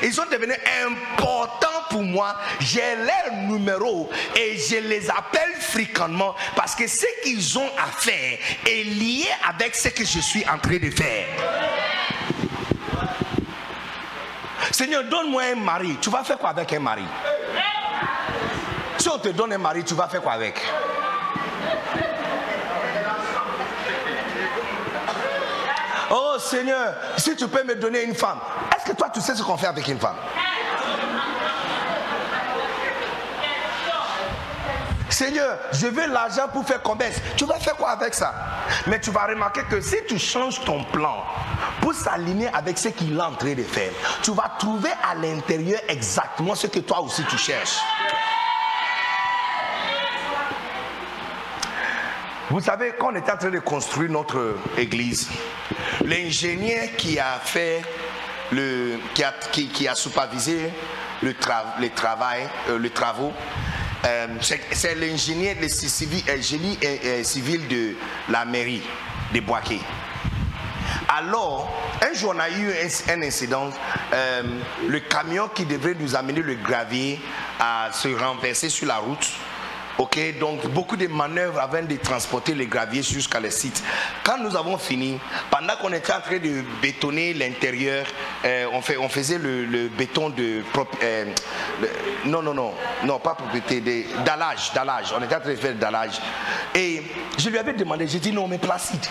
ils sont devenus importants pour moi. J'ai leur numéro et je les appelle fréquemment parce que ce qu'ils ont à faire est lié avec ce que je suis en train de faire. Seigneur, donne-moi un mari. Tu vas faire quoi avec un mari? Si on te donne un mari, tu vas faire quoi avec? Oh Seigneur, si tu peux me donner une femme, est-ce que toi tu sais ce qu'on fait avec une femme? Seigneur, je veux l'argent pour faire commerce. Tu vas faire quoi avec ça? Mais tu vas remarquer que si tu changes ton plan pour s'aligner avec ce qu'il est en train de faire, tu vas trouver à l'intérieur exactement ce que toi aussi tu cherches. Vous savez, quand on était en train de construire notre église, l'ingénieur qui a fait le, qui a, qui, a supervisé le, le travail, euh, les travaux, euh, c'est l'ingénieur civil, euh, civil de la mairie de Boaké. Alors, un jour, on a eu un, incident. le camion qui devrait nous amener le gravier a se renversé sur la route. Ok, donc beaucoup de manœuvres avant de transporter les graviers jusqu'à le site. Quand nous avons fini, pendant qu'on était en train de bétonner l'intérieur, euh, on, faisait le, béton de. Euh, non, non, non, non, pas propriété, d'allage, d'allage. On était en train de faire d'allage. Et je lui avais demandé, j'ai dit non, mais Placide,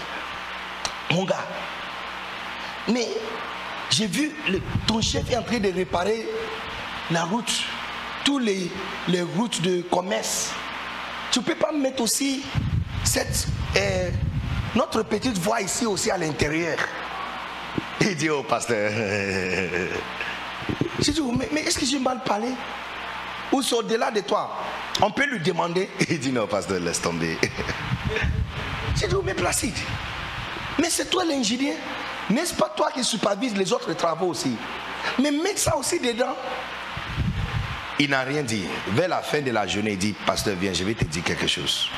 mon gars, mais j'ai vu ton chef est en train de réparer la route, tous les, les routes de commerce tu ne peux pas mettre aussi cette, euh, notre petite voix ici aussi à l'intérieur. Il dit au pasteur, j'ai dit, mais, est-ce que j'ai mal parlé? Ou c'est au-delà de toi? On peut lui demander. Il dit, non, pasteur, laisse tomber. J'ai dit, mais Placide, mais c'est toi l'ingénieur. N'est-ce pas toi qui supervise les autres travaux aussi? Mais mets ça aussi dedans. Il n'a rien dit. Vers la fin de la journée, il dit, pasteur, viens, je vais te dire quelque chose.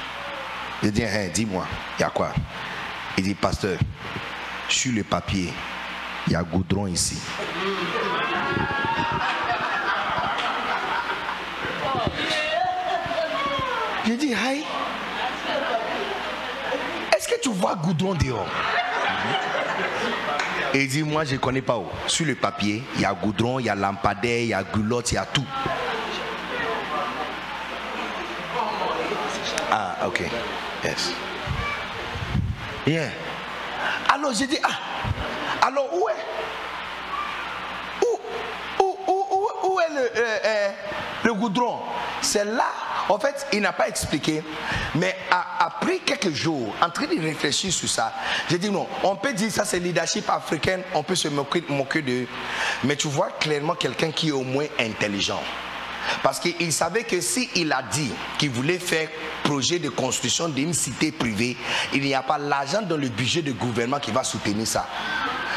Je dis, hein, dis-moi, il y a quoi? Il dit, pasteur, sur le papier, il y a goudron ici. Je dis, hey, est-ce que tu vois goudron dehors? Et il dit, moi je ne connais pas où. Sur le papier, il y a goudron, il y a lampadaire, il y a gulotte, il y a tout. Ah, ok. Yes. Yeah. Alors j'ai dit, ah, alors où est Où, où, est le, euh, euh, le goudron? C'est là. En fait, il n'a pas expliqué, mais après quelques jours, en train de réfléchir sur ça, j'ai dit non, on peut dire ça c'est leadership africain, on peut se moquer, moquer d'eux, mais tu vois clairement quelqu'un qui est au moins intelligent. Parce qu'il savait que s'il a dit qu'il voulait faire projet de construction d'une cité privée, il n'y a pas l'argent dans le budget du gouvernement qui va soutenir ça.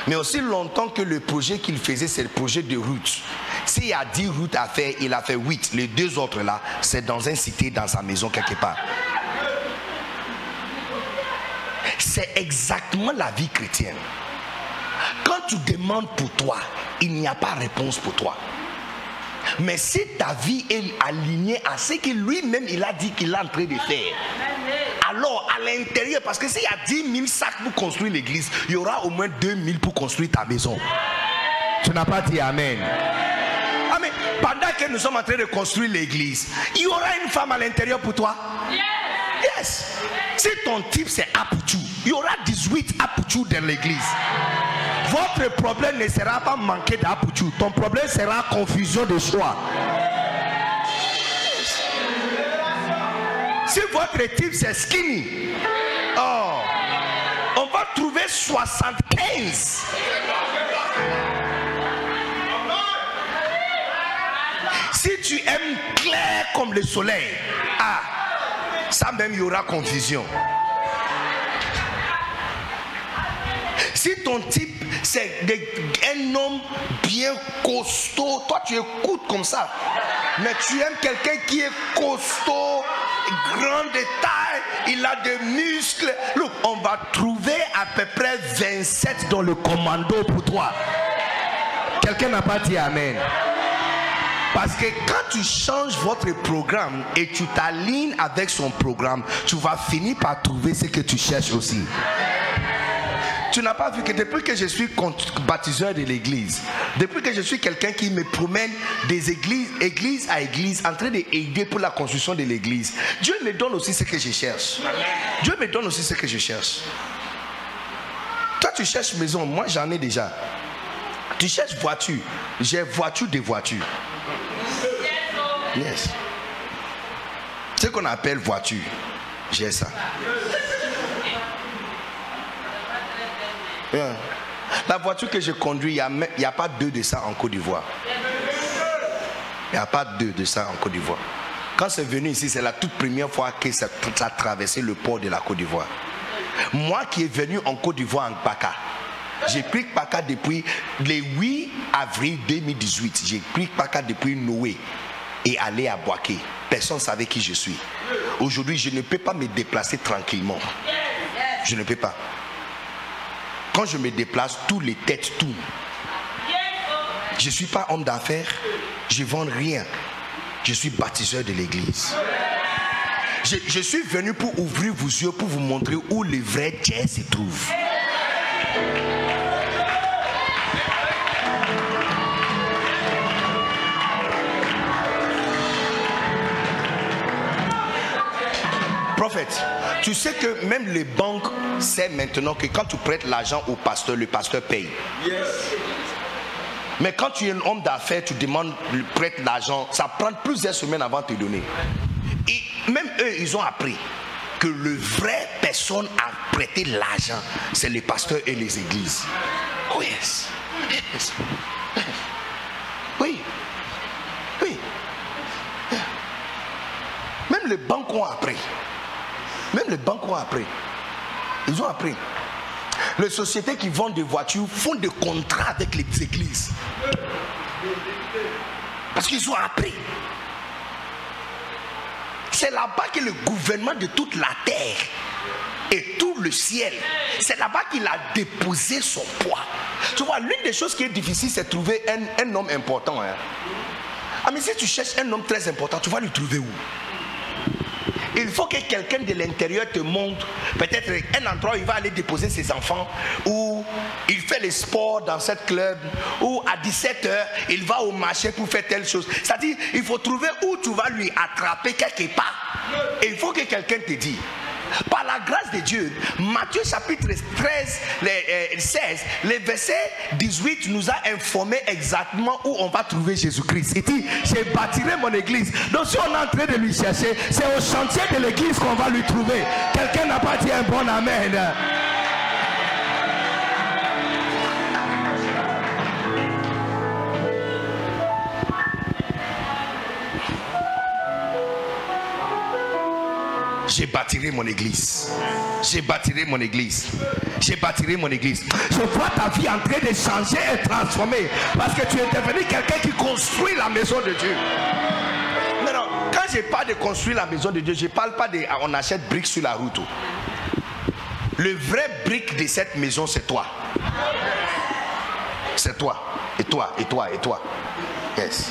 Mais aussi longtemps que le projet qu'il faisait, c'est le projet de route. S'il y a 10 routes à faire, il a fait 8. Les deux autres là, c'est dans une cité, dans sa maison quelque part. C'est exactement la vie chrétienne. Quand tu demandes pour toi, il n'y a pas réponse pour toi. Mais si ta vie est alignée à ce que lui-même il a dit qu'il est en train de faire, alors à l'intérieur, parce que s'il y a 10 000 sacs pour construire l'église, il y aura au moins 2 000 pour construire ta maison. Tu n'as pas dit Amen. Amen. Pendant que nous sommes en train de construire l'église, il y aura une femme à l'intérieur pour toi. Yes. Si ton type c'est Apuchu, il y aura 18 Apuchu dans l'église. Votre problème ne sera pas manquer d'Apuchu. Ton problème sera confusion de choix. Si votre type c'est skinny, oh, on va trouver 75. Si tu aimes clair comme le soleil, ah, ça même il y aura confusion. Si ton type, c'est un homme bien costaud, toi tu écoutes comme ça. Mais tu aimes quelqu'un qui est costaud, grand de taille, il a des muscles. Look, on va trouver à peu près 27 dans le commando pour toi. Quelqu'un n'a pas dit Amen. Parce que quand tu changes votre programme et tu t'alignes avec son programme, tu vas finir par trouver ce que tu cherches aussi. Tu n'as pas vu que depuis que je suis baptiseur de l'église, depuis que je suis quelqu'un qui me promène des églises, église à église, en train d'aider pour la construction de l'église, Dieu me donne aussi ce que je cherche. Dieu me donne aussi ce que je cherche. Toi, tu cherches maison, moi j'en ai déjà. Tu cherches voiture, j'ai voiture des voitures. Yes. Ce qu'on appelle voiture, j'ai ça. La voiture que je conduis, il n'y a, pas deux de ça en Côte d'Ivoire. Il n'y a pas deux de ça en Côte d'Ivoire. Quand c'est venu ici, c'est la toute première fois que ça, a traversé le port de la Côte d'Ivoire. Moi qui est venu en Côte d'Ivoire en Paka, j'ai pris Paka depuis le 8 avril 2018. J'ai pris Paka depuis Noé et aller à Boaké. Personne ne savait qui je suis. Aujourd'hui, je ne peux pas me déplacer tranquillement. Je ne peux pas. Quand je me déplace, tous les têtes tournent. Je ne suis pas homme d'affaires. Je ne vends rien. Je suis baptiseur de l'église. Je, je, suis venu pour ouvrir vos yeux, pour vous montrer où le vrai Dieu se trouve. Prophète, tu sais que même les banques savent maintenant que quand tu prêtes l'argent au pasteur, le pasteur paye. Mais quand tu es un homme d'affaires, tu demandes, prête l'argent, ça prend plusieurs semaines avant de te donner. Et même eux, ils ont appris que le vrai personne à prêter l'argent, c'est les pasteurs et les églises. Oh yes. Oui. Oui. Même les banques ont appris. Même les banques ont appris. Ils ont appris. Les sociétés qui vendent des voitures font des contrats avec les églises. Parce qu'ils ont appris. C'est là-bas que le gouvernement de toute la terre et tout le ciel, c'est là-bas qu'il a déposé son poids. Tu vois, l'une des choses qui est difficile, c'est trouver un, homme important. Hein. Ah, mais si tu cherches un homme très important, tu vas le trouver où? Il faut que quelqu'un de l'intérieur te montre peut-être un endroit où il va aller déposer ses enfants, ou il fait le sport dans cette club, ou à 17h, il va au marché pour faire telle chose. C'est-à-dire, il faut trouver où tu vas lui attraper quelque part. Et il faut que quelqu'un te dise. Par la grâce de Dieu, Matthieu chapitre 13, les, 16, euh, le verset 18 nous a informé exactement où on va trouver Jésus-Christ. Il dit, je bâtirai mon église. Donc si on est en train de lui chercher, c'est au chantier de l'église qu'on va lui trouver. Quelqu'un n'a pas dit un bon amen. J'ai bâtirai mon église. J'ai bâtirai mon église. J'ai bâtirai mon église. Je vois ta vie en train de changer et transformer. Parce que tu es devenu quelqu'un qui construit la maison de Dieu. Non, non. Quand je parle de construire la maison de Dieu, je ne parle pas de on achète briques sur la route. Le vrai brique de cette maison, c'est toi. C'est toi. Et toi, et toi, et toi. Yes.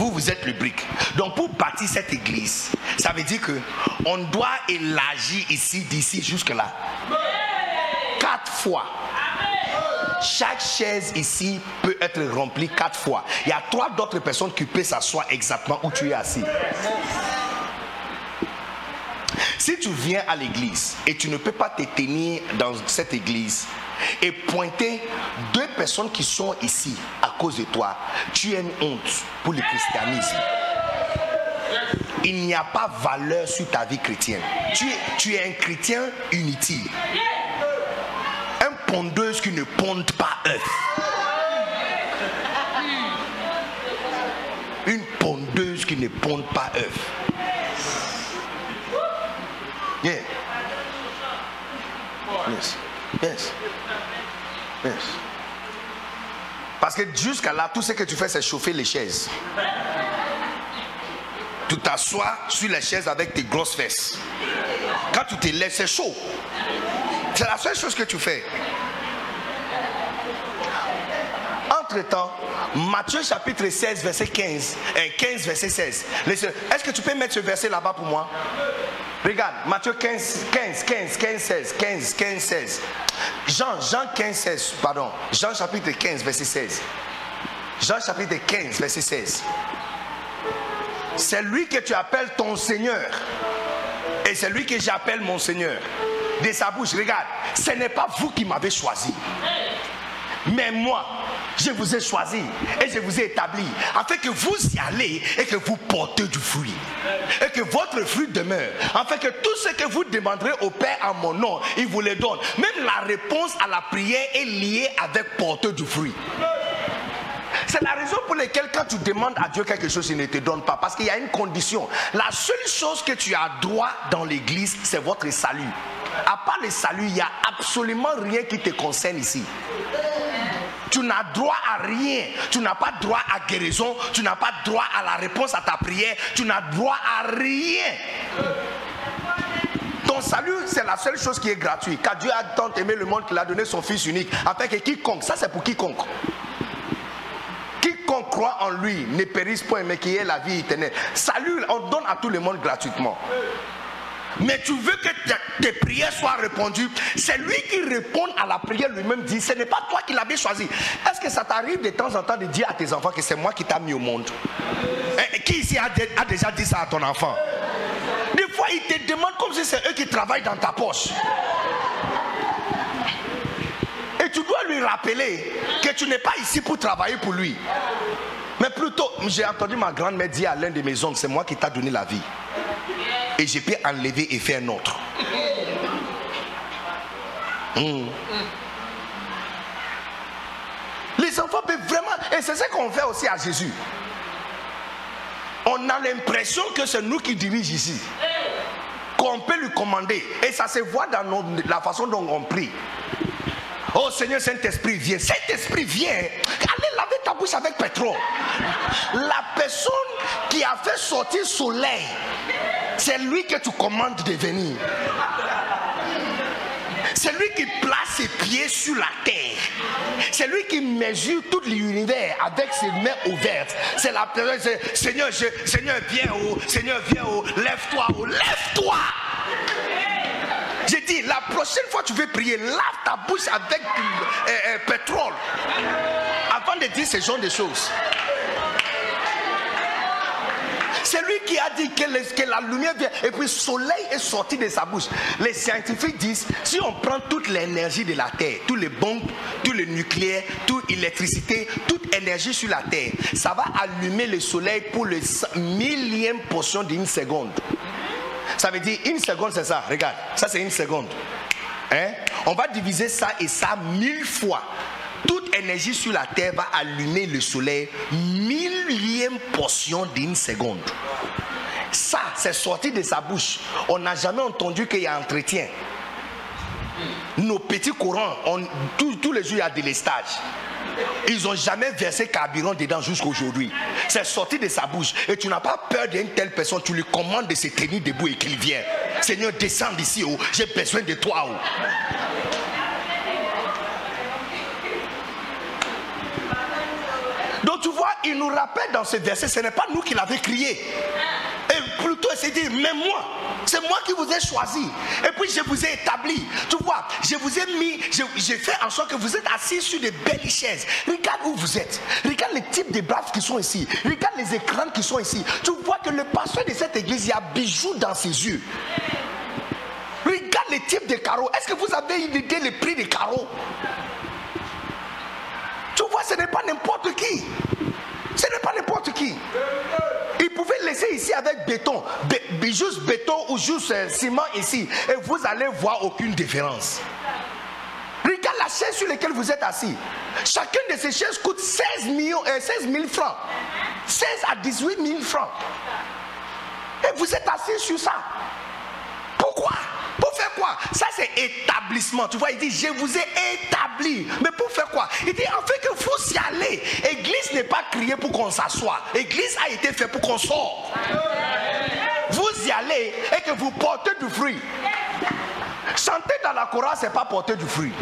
Vous, vous êtes le brique. Donc pour bâtir cette église, ça veut dire que on doit élargir ici, d'ici jusque-là. Quatre fois. Chaque chaise ici peut être remplie quatre fois. Il y a trois d'autres personnes qui peuvent s'asseoir exactement où tu es assis. Si tu viens à l'église et tu ne peux pas te tenir dans cette église et pointer deux personnes qui sont ici à cause de toi, tu es une honte pour le christianisme. Il n'y a pas valeur sur ta vie chrétienne. Tu es, un chrétien inutile. Un pondeuse qui ne ponde pas œuf. Une pondeuse qui ne ponde pas œuf. Yeah. Yes. Yes. Yes. Parce que jusqu'à là, tout ce que tu fais, c'est chauffer les chaises. Tu t'assois sur les chaises avec tes grosses fesses. Quand tu te lèves, c'est chaud. C'est la seule chose que tu fais. Entre-temps, Matthieu chapitre 16, verset 15, et 15, verset 16. Est-ce que tu peux mettre ce verset là-bas pour moi? Regarde, Matthieu 15, 15, 15, 15, 16, 15, 15, 16. Jean, Jean 15, 16, pardon. Jean chapitre 15, verset 16. Jean chapitre 15, verset 16. C'est lui que tu appelles ton Seigneur. Et c'est lui que j'appelle mon Seigneur. De sa bouche, regarde, ce n'est pas vous qui m'avez choisi. Mais moi, je vous ai choisi et je vous ai établi afin que vous y allez et que vous portez du fruit. Et que votre fruit demeure. Afin que tout ce que vous demanderez au Père en mon nom, il vous le donne. Même la réponse à la prière est liée avec porter du fruit. C'est la raison pour laquelle quand tu demandes à Dieu quelque chose, il ne te donne pas. Parce qu'il y a une condition. La seule chose que tu as droit dans l'église, c'est votre salut. À part le salut, il n'y a absolument rien qui te concerne ici. Tu n'as droit à rien. Tu n'as pas droit à guérison. Tu n'as pas droit à la réponse à ta prière. Tu n'as droit à rien. Ton salut, c'est la seule chose qui est gratuite. Car Dieu a tant aimé le monde qu'il a donné son Fils unique. Afin que quiconque, ça c'est pour quiconque. Quiconque croit en lui ne périsse point, mais qui ait la vie éternelle. Salut, on donne à tout le monde gratuitement mais tu veux que tes prières soient répondues, c'est lui qui répond à la prière lui-même dit, ce n'est pas toi qui l'avais choisi. Est-ce que ça t'arrive de temps en temps de dire à tes enfants que c'est moi qui t'ai mis au monde? Eh, Qui ici a, déjà dit ça à ton enfant? Des fois, il te demande comme si c'est eux qui travaillent dans ta poche. Et tu dois lui rappeler que tu n'es pas ici pour travailler pour lui. Mais plutôt, j'ai entendu ma grand-mère dire à l'un de mes oncles, c'est moi qui t'ai donné la vie et je peux enlever et faire un autre. Hmm. Les enfants peuvent vraiment, et c'est ce qu'on fait aussi à Jésus. On a l'impression que c'est nous qui dirigeons ici. Qu'on peut lui commander. Et ça se voit dans la façon dont on prie. Oh Seigneur Saint-Esprit, viens. Saint-Esprit, viens. Allez laver ta bouche avec pétrole. La personne qui a fait sortir soleil c'est lui que tu commandes de venir. C'est lui qui place ses pieds sur la terre. C'est lui qui mesure tout l'univers avec ses mains ouvertes. C'est la Seigneur, Seigneur, viens haut. Seigneur, viens haut. Lève-toi haut. Lève-toi. J'ai dit, la prochaine fois que tu veux prier, lave ta bouche avec du euh, euh, pétrole. Avant de dire ce genre de choses. C'est lui qui a dit que, la lumière vient. Et puis le soleil est sorti de sa bouche. Les scientifiques disent, si on prend toute l'énergie de la Terre, tous les bombes, tout le nucléaire, toute l'électricité, toute énergie sur la Terre, ça va allumer le soleil pour le millième portion d'une seconde. Ça veut dire une seconde, c'est ça. Regarde, ça c'est une seconde. Hein? On va diviser ça et ça mille fois énergie sur la terre va allumer le soleil millième portion d'une seconde. Ça, c'est sorti de sa bouche. On n'a jamais entendu qu'il y a entretien. Nos petits courants, tous les jours, il y a des lestages. Ils n'ont jamais versé carburant dedans jusqu'à aujourd'hui. C'est sorti de sa bouche. Et tu n'as pas peur d'une telle personne. Tu lui commandes de se tenir debout et qu'il vienne. Seigneur, descends d'ici. Oh. J'ai besoin de toi. Oh. Tu vois, il nous rappelle dans ce verset, ce n'est pas nous qui l'avons crié. Et plutôt, c'est dire, mais moi, c'est moi qui vous ai choisi. Et puis je vous ai établi. Tu vois, je vous ai mis, j'ai fait en sorte que vous êtes assis sur des belles chaises. Regarde où vous êtes. Regarde les types de braves qui sont ici. Regarde les écrans qui sont ici. Tu vois que le pasteur de cette église, il y a bijoux dans ses yeux. Regarde les types de carreaux. Est-ce que vous avez une idée le prix des carreaux? Ce n'est pas n'importe qui. Ce n'est pas n'importe qui. Il pouvait laisser ici avec béton, juste béton ou juste euh, ciment ici, et vous allez voir aucune différence. Regarde la chaise sur laquelle vous êtes assis. Chacune de ces chaises coûte 16, millions, 16 000 francs. 16 à 18 000 francs. Et vous êtes assis sur ça. Pour faire quoi? Ça, c'est établissement. Tu vois, il dit, je vous ai établi. Mais pour faire quoi? Il dit, en fait, que vous y allez. Église n'est pas créée pour qu'on s'assoie. Église a été faite pour qu'on sorte. Vous y allez et que vous portez du fruit. Chanter dans la chorale, c'est pas porter du fruit.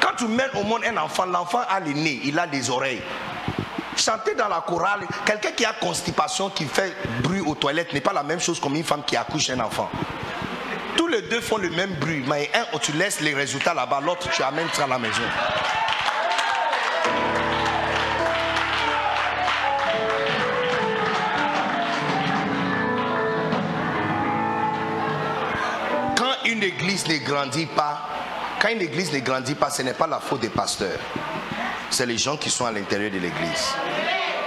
Quand tu mènes au monde un enfant, l'enfant a les nez, il a des oreilles. Chanter dans la chorale, quelqu'un qui a constipation, qui fait bruit aux toilettes, n'est pas la même chose comme une femme qui accouche un enfant. Tous les deux font le même bruit, mais un, tu laisses les résultats là-bas, l'autre, tu amènes ça à la maison. Quand une église ne grandit pas, quand une église ne grandit pas, ce n'est pas la faute des pasteurs. C'est les gens qui sont à l'intérieur de l'église.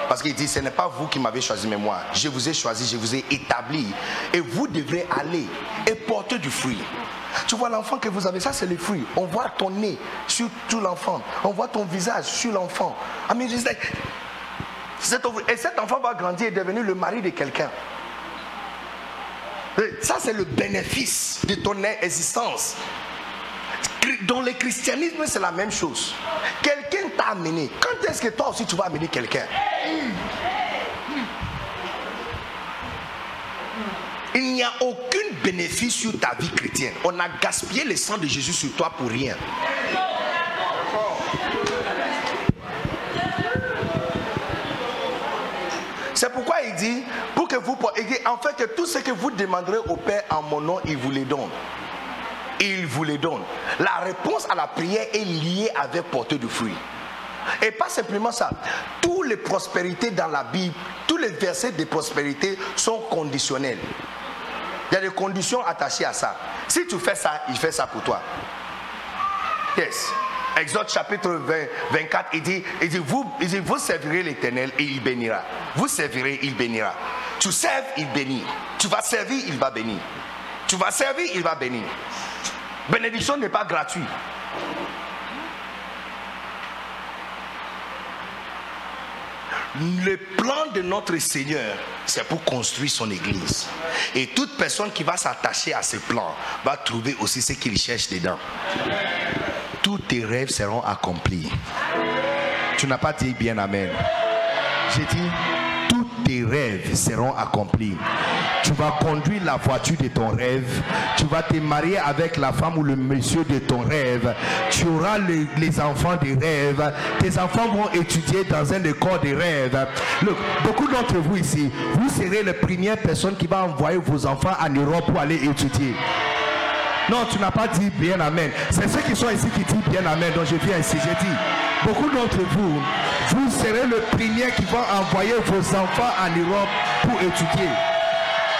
Parce qu'il dit, ce n'est pas vous qui m'avez choisi, mais moi. Je vous ai choisi, je vous ai établi. Et vous devrez aller et porter du fruit. Tu vois l'enfant que vous avez, ça c'est le fruit. On voit ton nez sur tout l'enfant. On voit ton visage sur l'enfant. Et cet enfant va grandir et devenir le mari de quelqu'un. Ça c'est le bénéfice de ton existence. Dans le christianisme, c'est la même chose. Quelqu'un t'a amené. Quand est-ce que toi aussi tu vas amener quelqu'un? Il n'y a aucun bénéfice sur ta vie chrétienne. On a gaspillé le sang de Jésus sur toi pour rien. C'est pourquoi il dit, pour que vous, en fait, tout ce que vous demanderez au Père en mon nom, il vous les donne. Il vous les donne. La réponse à la prière est liée avec porter du fruit. Et pas simplement ça. Toutes les prospérités dans la Bible, tous les versets de prospérité sont conditionnels. Il y a des conditions attachées à ça. Si tu fais ça, il fait ça pour toi. Yes. Exode chapitre 20, 24, il dit, il dit, vous, il dit, vous servirez l'éternel et il bénira. Vous servirez, il bénira. Tu serves, il bénit. Tu vas servir, il va bénir. Tu vas servir, il va bénir. Bénédiction n'est pas gratuite. Le plan de notre Seigneur, c'est pour construire son Église. Et toute personne qui va s'attacher à ce plan va trouver aussi ce qu'il cherche dedans. Tous tes rêves seront accomplis. Tu n'as pas dit bien Amen. J'ai dit, tes rêves seront accomplis. Tu vas conduire la voiture de ton rêve. Tu vas te marier avec la femme ou le monsieur de ton rêve. Tu auras les, les enfants des rêves. Tes enfants vont étudier dans un école des rêves. Look, beaucoup d'entre vous ici, vous serez la première personne qui va envoyer vos enfants en Europe pour aller étudier. Non, tu n'as pas dit bien Amen. C'est ceux qui sont ici qui disent bien Amen. Donc je viens ici. J'ai dit, beaucoup d'entre vous, vous serez le premier qui va envoyer vos enfants en Europe pour étudier.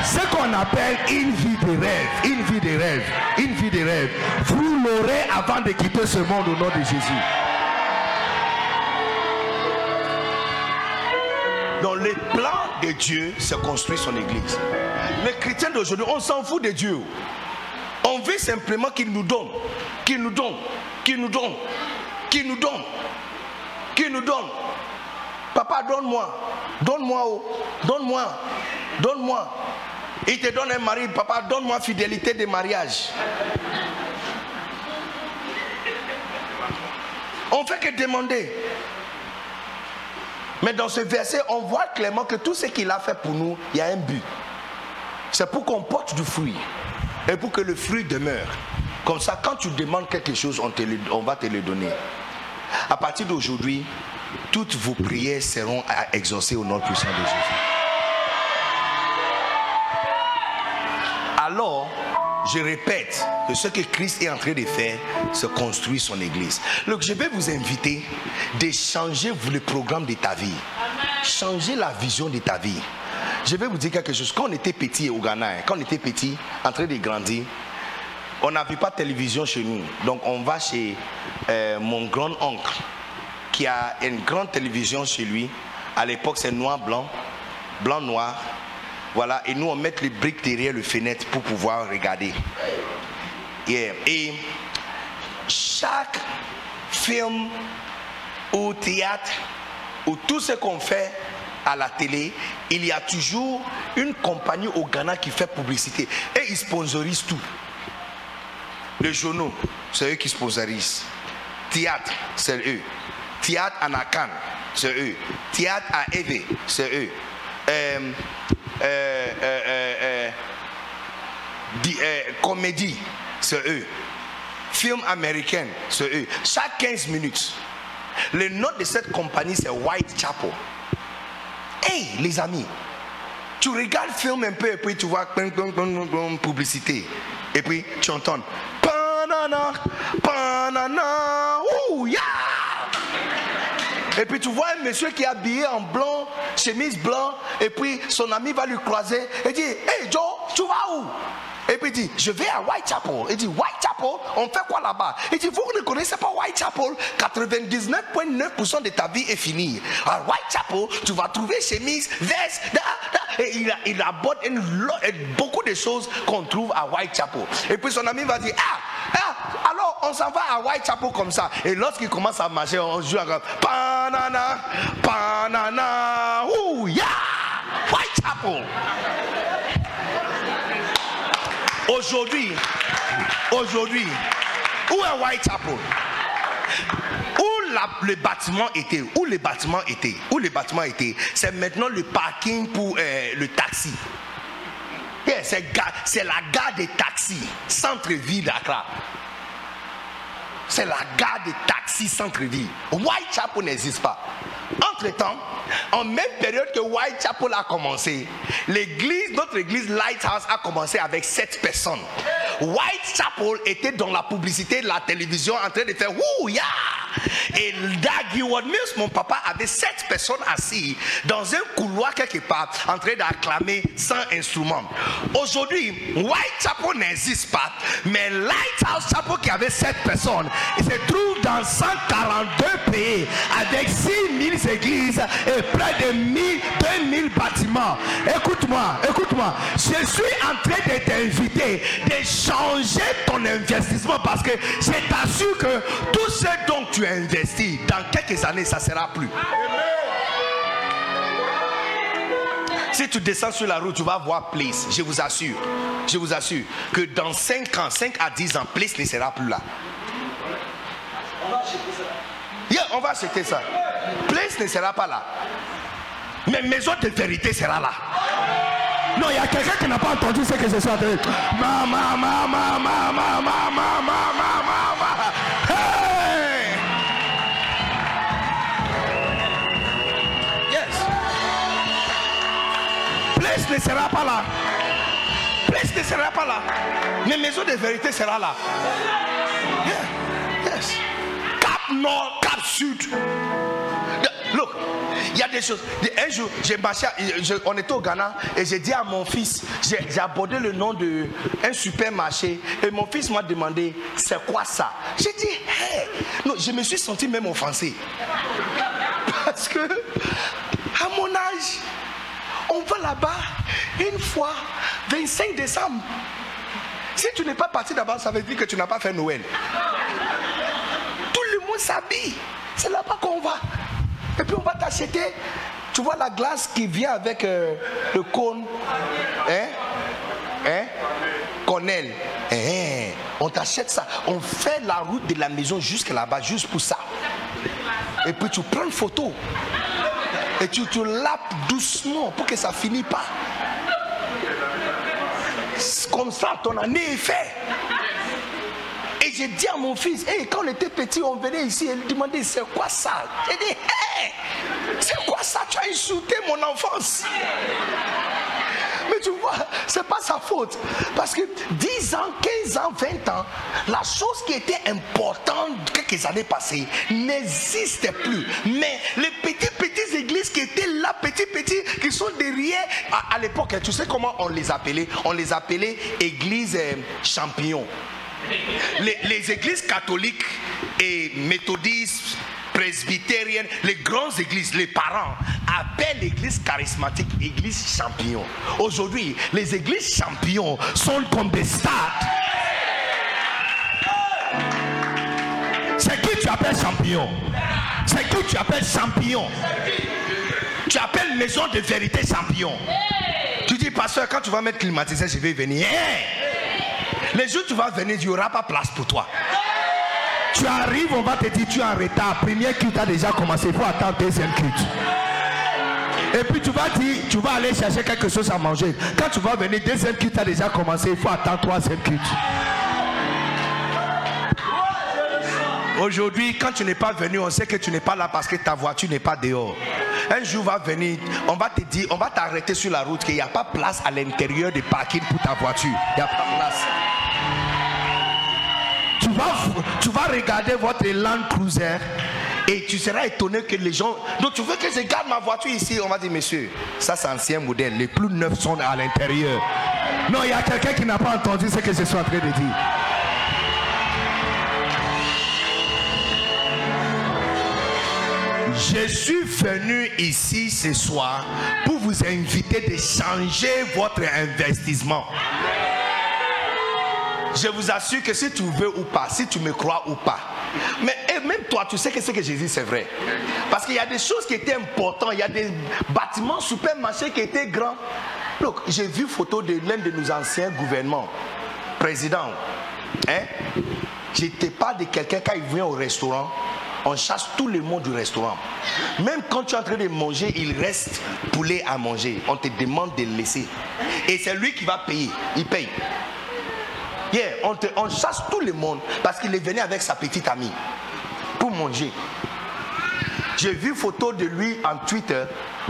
Ce qu'on appelle une vie de rêve, une vie de rêve, une vie de rêve, vous l'aurez avant de quitter ce monde au nom de Jésus. Dans le plan de Dieu, se construit son église. Les chrétiens d'aujourd'hui, on s'en fout de Dieu. On veut simplement qu'il nous donne, qu'il nous donne, qu'il nous donne, qu'il nous donne, qu'il nous donne? Papa, donne-moi, donne-moi, donne-moi, donne-moi. Il te donne un mari, papa, donne-moi fidélité de mariage. On fait que demander. Mais dans ce verset, on voit clairement que tout ce qu'il a fait pour nous, il y a un but. C'est pour qu'on porte du fruit et pour que le fruit demeure. Comme ça, quand tu demandes quelque chose, on, te on va te le donner. À partir d'aujourd'hui, toutes vos prières seront à- exaucées au nom puissant de Jésus. Alors, je répète que ce que Christ est en train de faire, c'est construire son église. Donc, je vais vous inviter de changer le programme de ta vie. Changer la vision de ta vie. Je vais vous dire quelque chose. Quand on était petit au Ghana, hein, quand on était petit, en train de grandir, on n'avait pas de télévision chez nous. Donc, on va chez euh, mon grand-oncle qui a une grande télévision chez lui. À l'époque, c'est noir-blanc, blanc-noir. Voilà, et nous, on met les briques derrière le fenêtre pour pouvoir regarder. Et chaque film ou théâtre ou tout ce qu'on fait, à la télé, il y a toujours une compagnie au Ghana qui fait publicité. Et ils sponsorisent tout. Les journaux, c'est eux qui sponsorisent. Théâtre, c'est eux. Théâtre à Nakan, c'est eux. Théâtre à Eve, c'est eux. Euh, euh, euh, comédie, c'est eux. Film américain, c'est eux. Chaque 15 minutes, le nom de cette compagnie, c'est Whitechapel. Hey, les amis, tu regardes le film un peu et puis tu vois publicité. Et puis tu entends Et puis tu vois un monsieur qui est habillé en blanc, chemise blanc, et puis son ami va lui croiser et dit Hey Joe, tu vas où? Et puis il dit, je vais à Whitechapel. Il dit, Whitechapel, on fait quoi là-bas? Il dit, vous ne connaissez pas Whitechapel? 99,9% de ta vie est finie. À Whitechapel, tu vas trouver chemise, veste, et il, il aborde beaucoup de choses qu'on trouve à Whitechapel. Et puis son ami va dire, ah, ah alors on s'en va à Whitechapel comme ça. Et lorsqu'il commence à marcher, on joue encore, panana, panana, ouh, yeah, Whitechapel. Aujourd'hui, aujourd'hui, où est Whitechapel Où le bâtiment était? Où le bâtiment était? Où le bâtiment était? C'est maintenant le parking pour euh, le taxi. c'est la gare des taxis, centre-ville d'Accra. C'est la gare des taxis centre-ville. Whitechapel n'existe pas. Entre-temps, en même période que Whitechapel a commencé, l'église, notre église Lighthouse a commencé avec sept personnes. Whitechapel était dans la publicité de la télévision en train de faire Ouh, yeah! Et Dag Mills, mon papa, avait sept personnes assises dans un couloir quelque part en train d'acclamer sans instrument. Aujourd'hui, Whitechapel n'existe pas, mais Lighthouse Chapel qui avait sept personnes, se trouve dans 142 pays avec 6000 églises et près de 1000, 2000 bâtiments. Écoute-moi, écoute-moi. Je suis en train de t'inviter de changer ton investissement parce que je t'assure que tout ce dont tu investis, dans quelques années, ça sera plus. Si tu descends sur la route, tu vas voir Place. Je vous assure. Je vous assure que dans 5 ans, 5 à 10 ans, Place ne sera plus là. On va acheter ça. Place ne sera pas là. Mais maison de vérité sera là. Non, il y a quelqu'un qui n'a pas entendu ce que je suis en train de Mama, mama, mama, mama, mama, mama. Hey! Yes. Place ne sera pas là. Place ne sera pas là. Mais maison de vérité sera là. Nord, Cap Sud. Look, il y a des choses. Un jour, j'ai marché, on était au Ghana et j'ai dit à mon fils, j'ai abordé le nom d'un supermarché et mon fils m'a demandé c'est quoi ça? J'ai dit, hey, non, je me suis senti même offensé. Parce que, à mon âge, on va là-bas une fois, 25 décembre. Si tu n'es pas parti d'abord, ça veut dire que tu n'as pas fait Noël. S'habille. C'est là-bas qu'on va. Et puis on va t'acheter, tu vois la glace qui vient avec euh, le cône. Hein? Hein? Cornel. Hein? On t'achète ça. On fait la route de la maison jusqu'à là-bas, juste pour ça. Et puis tu prends une photo. Et tu te lapes doucement pour que ça finisse pas. Comme ça, ton année est faite. Et j'ai dit à mon fils, quand on était petit, on venait ici et il demandait c'est quoi ça? J'ai dit, hey, c'est quoi ça? Tu as insulté mon enfance. Mais tu vois, c'est pas sa faute. Parce que 10 ans, 15 ans, 20 ans, la chose qui était importante quelques années passées n'existe plus. Mais les petites, petites églises qui étaient là, petits, petits, qui sont derrière, à, l'époque, tu sais comment on les appelait? On les appelait églises euh, champignons les, églises catholiques et méthodistes, presbytériennes, les grandes églises, les parents appellent l'église charismatique église champignon. Aujourd'hui, les églises champions sont comme des stades. C'est qui tu appelles champignon C'est qui tu appelles champignon Tu appelles maison de vérité champion. Tu dis, pasteur, quand tu vas mettre climatiseur, je vais venir. Hey! Les jours où tu vas venir, il n'y aura pas place pour toi. Tu arrives, on va te dire, tu es en retard. Premier culte a déjà commencé, il faut attendre deuxième culte. Et puis tu vas dire, tu vas aller chercher quelque chose à manger. Quand tu vas venir, deuxième culte a déjà commencé, il faut attendre troisième culte. Aujourd'hui, quand tu n'es pas venu, on sait que tu n'es pas là parce que ta voiture n'est pas dehors. Un jour va venir, on va te dire, on va t'arrêter sur la route qu'il n'y a pas place à l'intérieur du parking pour ta voiture. Il n'y a pas place. Tu vas, tu vas regarder votre Land Cruiser et tu seras étonné que les gens. Donc tu veux que je garde ma voiture ici? On va dire, monsieur, ça c'est ancien modèle. Les plus neufs sont à l'intérieur. Non, il y a quelqu'un qui n'a pas entendu ce que je suis en train de dire. Je suis venu ici ce soir pour vous inviter de changer votre investissement. Je vous assure que si tu veux ou pas, si tu me crois ou pas, mais même toi, tu sais que ce que dit, c'est vrai. Parce qu'il y a des choses qui étaient importantes, il y a des bâtiments supermarchés qui étaient grands. Donc, j'ai vu photo de l'un de nos anciens gouvernements, président. Je te parle de quelqu'un quand il vient au restaurant, on chasse tout le monde du restaurant. Même quand tu es en train de manger, il reste poulet à manger. On te demande de le laisser. Et c'est lui qui va payer. Il paye. Yeah, on, chasse tout le monde parce qu'il est venu avec sa petite amie pour manger. J'ai vu photo de lui en Twitter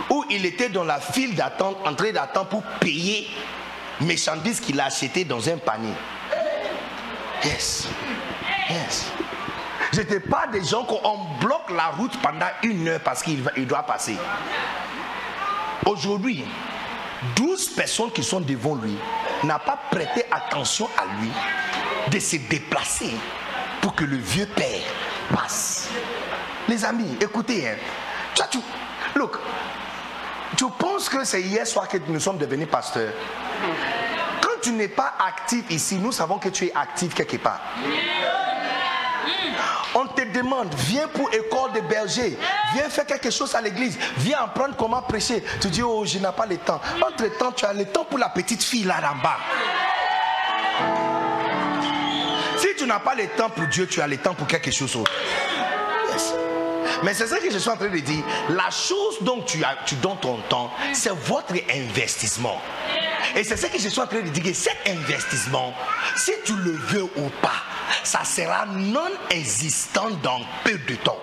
où il était dans la file d'attente, en train d'attendre pour payer marchandises qu'il a achetées dans un panier. Yes. Yes. Te parle des gens qu'on bloque la route pendant une heure parce qu'il doit passer. Aujourd'hui, 12 personnes qui sont devant lui n'ont pas prêté attention à lui de se déplacer pour que le vieux père passe. Les amis, écoutez, hein, tu, vois, tu, look, tu penses que c'est hier soir que nous sommes devenus pasteurs? Quand tu n'es pas actif ici, nous savons que tu es actif quelque part. On te demande, viens pour école de berger, viens faire quelque chose à l'église, viens apprendre comment prêcher. Tu dis, oh, je n'ai pas le temps. Entre temps, tu as le temps pour la petite fille là en bas. Si tu n'as pas le temps pour Dieu, tu as le temps pour quelque chose d'autre. Yes. Mais c'est ça que je suis en train de dire. La chose dont tu, tu donnes ton temps, c'est votre investissement. Et c'est ce que je suis en train de dire. Cet investissement, si tu le veux ou pas, ça sera non existant dans peu de temps.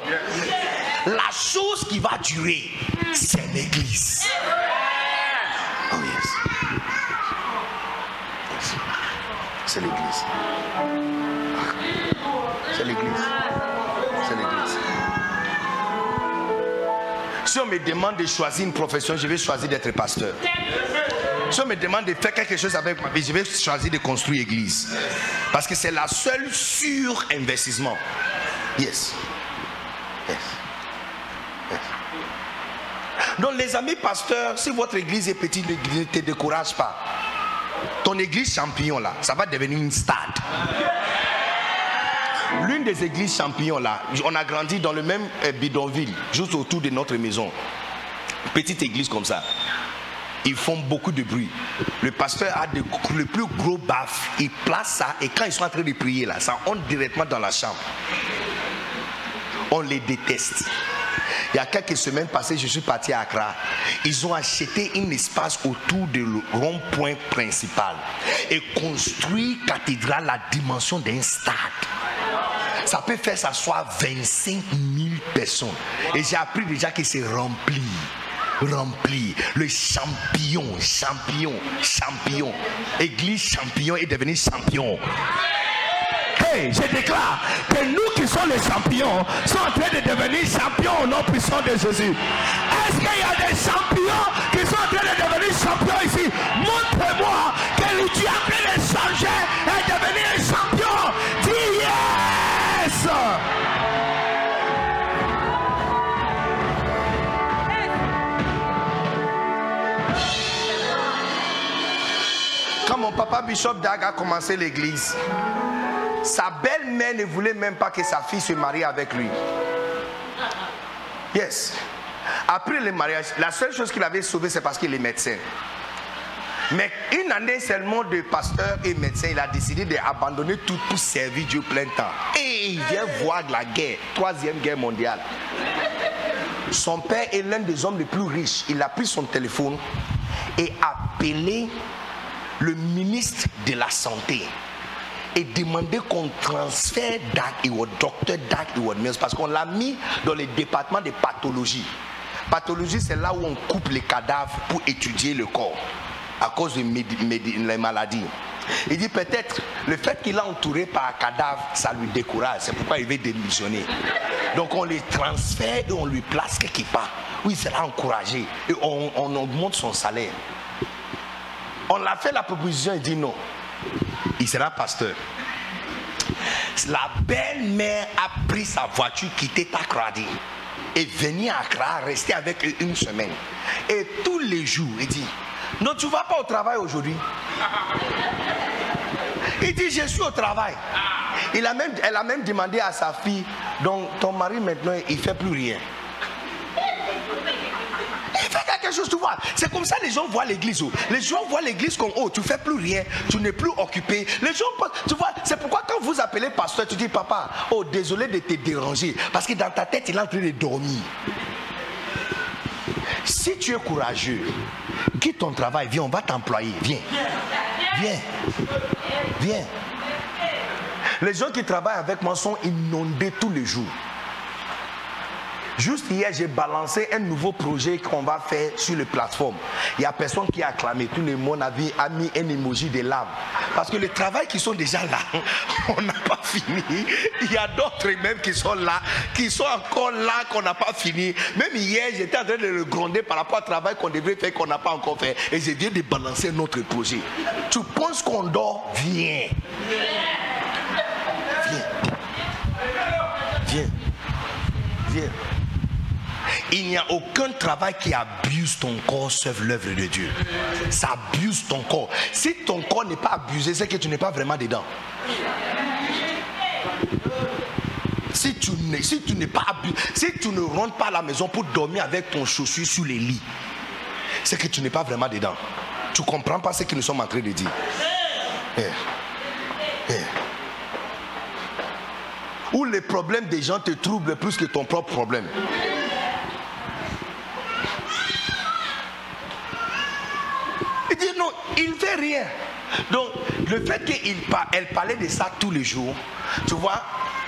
La chose qui va durer, c'est l'église. Oh yes. Yes. C'est l'église. C'est l'église. C'est l'église. Si on me demande de choisir une profession, je vais choisir d'être pasteur. Si on me demande de faire quelque chose avec ma vie, je vais choisir de construire église. Parce que c'est la seule sur investissement. Yes. Yes. Yes. Donc les amis pasteurs, si votre église est petite, ne te décourage pas. Ton église champignon là, ça va devenir une stade. L'une des églises champignons là, on a grandi dans le même euh, bidonville, juste autour de notre maison. Petite église comme ça. Ils font beaucoup de bruit. Le pasteur a le plus gros baffes. Il place ça et quand ils sont en train de prier là, ça entre directement dans la chambre. On les déteste. Il y a quelques semaines passées, je suis parti à Accra. Ils ont acheté un espace autour du rond-point principal et construit cathédrale à la dimension d'un stade. Ça peut faire s'asseoir 25 000 personnes. Et j'ai appris déjà que c'est rempli. Rempli. Le champion, champion, champion. Église champion est devenu champion. Hey, je déclare que nous qui sommes les champions sommes en train de devenir champions au nom puissant de Jésus. Est-ce qu'il y a des champions qui sont en train de devenir champions ici? Montre-moi que tu es en train de changer et devenir un champion. Papa Bishop Dag a commencé l'église, sa belle-mère ne voulait même pas que sa fille se marie avec lui. Yes. Après le mariage, la seule chose qu'il avait sauvé, c'est parce qu'il est médecin. Mais une année seulement de pasteur et médecin, il a décidé d'abandonner tout pour servir Dieu plein temps. Et il vient voir la guerre, troisième guerre mondiale. Son père est l'un des hommes les plus riches. Il a pris son téléphone et appelé le ministre de la Santé et demandé qu'on transfère Doug Eward, docteur Doug Eward Mills, parce qu'on l'a mis dans le département de pathologie. Pathologie, c'est là où on coupe les cadavres pour étudier le corps à cause des maladies. Il dit peut-être le fait qu'il a entouré par un cadavre, ça lui décourage. C'est pourquoi il veut démissionner. Donc on les transfère et on lui place quelque part. Oui, il sera encouragé. Et on, on augmente son salaire. On l'a fait la proposition, il dit non. Il sera pasteur. La belle-mère a pris sa voiture, quitté Takradi et venu à Accra, rester avec eux une semaine. Et tous les jours, il dit, non, tu ne vas pas au travail aujourd'hui. Il dit, je suis au travail. Elle a même demandé à sa fille, donc ton mari maintenant, il ne fait plus rien. Chose, tu vois. C'est comme ça les gens voient l'église. Oh. Les gens voient l'église comme, oh, tu fais plus rien, tu n'es plus occupé. Les gens, tu vois, c'est pourquoi quand vous appelez pasteur, tu dis, papa, oh, désolé de te déranger. Parce que dans ta tête, il est en train de dormir. Si tu es courageux, quitte ton travail, viens, on va t'employer. Viens. Viens. Viens. Les gens qui travaillent avec moi sont inondés tous les jours. Juste hier, j'ai balancé un nouveau projet qu'on va faire sur les plateformes. Il n'y a personne qui a acclamé. Tout le monde a mis, un emoji de larmes. Parce que les travails qui sont déjà là, on n'a pas fini. Il y a d'autres même qui sont là, qui sont encore là, qu'on n'a pas fini. Même hier, j'étais en train de le gronder par rapport au travail qu'on devait faire, qu'on n'a pas encore fait. Et je viens de balancer notre projet. Tu penses qu'on dort? Viens. Viens. Viens. Viens. Il n'y a aucun travail qui abuse ton corps sauf l'œuvre de Dieu. Ça abuse ton corps. Si ton corps n'est pas abusé, c'est que tu n'es pas vraiment dedans. Si tu n'es pas abusé, si tu ne rentres pas à la maison pour dormir avec ton chaussure sur les lits, c'est que tu n'es pas vraiment dedans. Tu comprends pas ce que nous sommes en train de dire. Eh. Eh. Où les problèmes des gens te troublent plus que ton propre problème. Il ne fait rien. Donc, le fait qu'elle parlait de ça tous les jours, tu vois,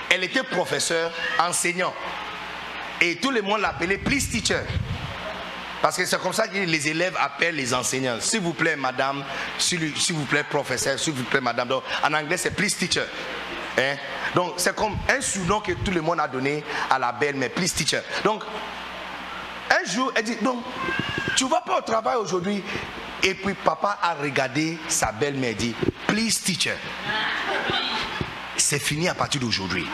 elle était professeure, enseignant. Et tout le monde l'appelait please teacher. Parce que c'est comme ça que les élèves appellent les enseignants. S'il vous plaît, madame, s'il vous plaît, professeur, s'il vous plaît, madame. Donc, en anglais, c'est please teacher. Hein? Donc, c'est comme un surnom que tout le monde a donné à la belle, mais please teacher. Donc, un jour, elle dit, donc, tu ne vas pas au travail aujourd'hui. Et puis papa a regardé sa belle-mère et dit, please teacher, c'est fini à partir d'aujourd'hui.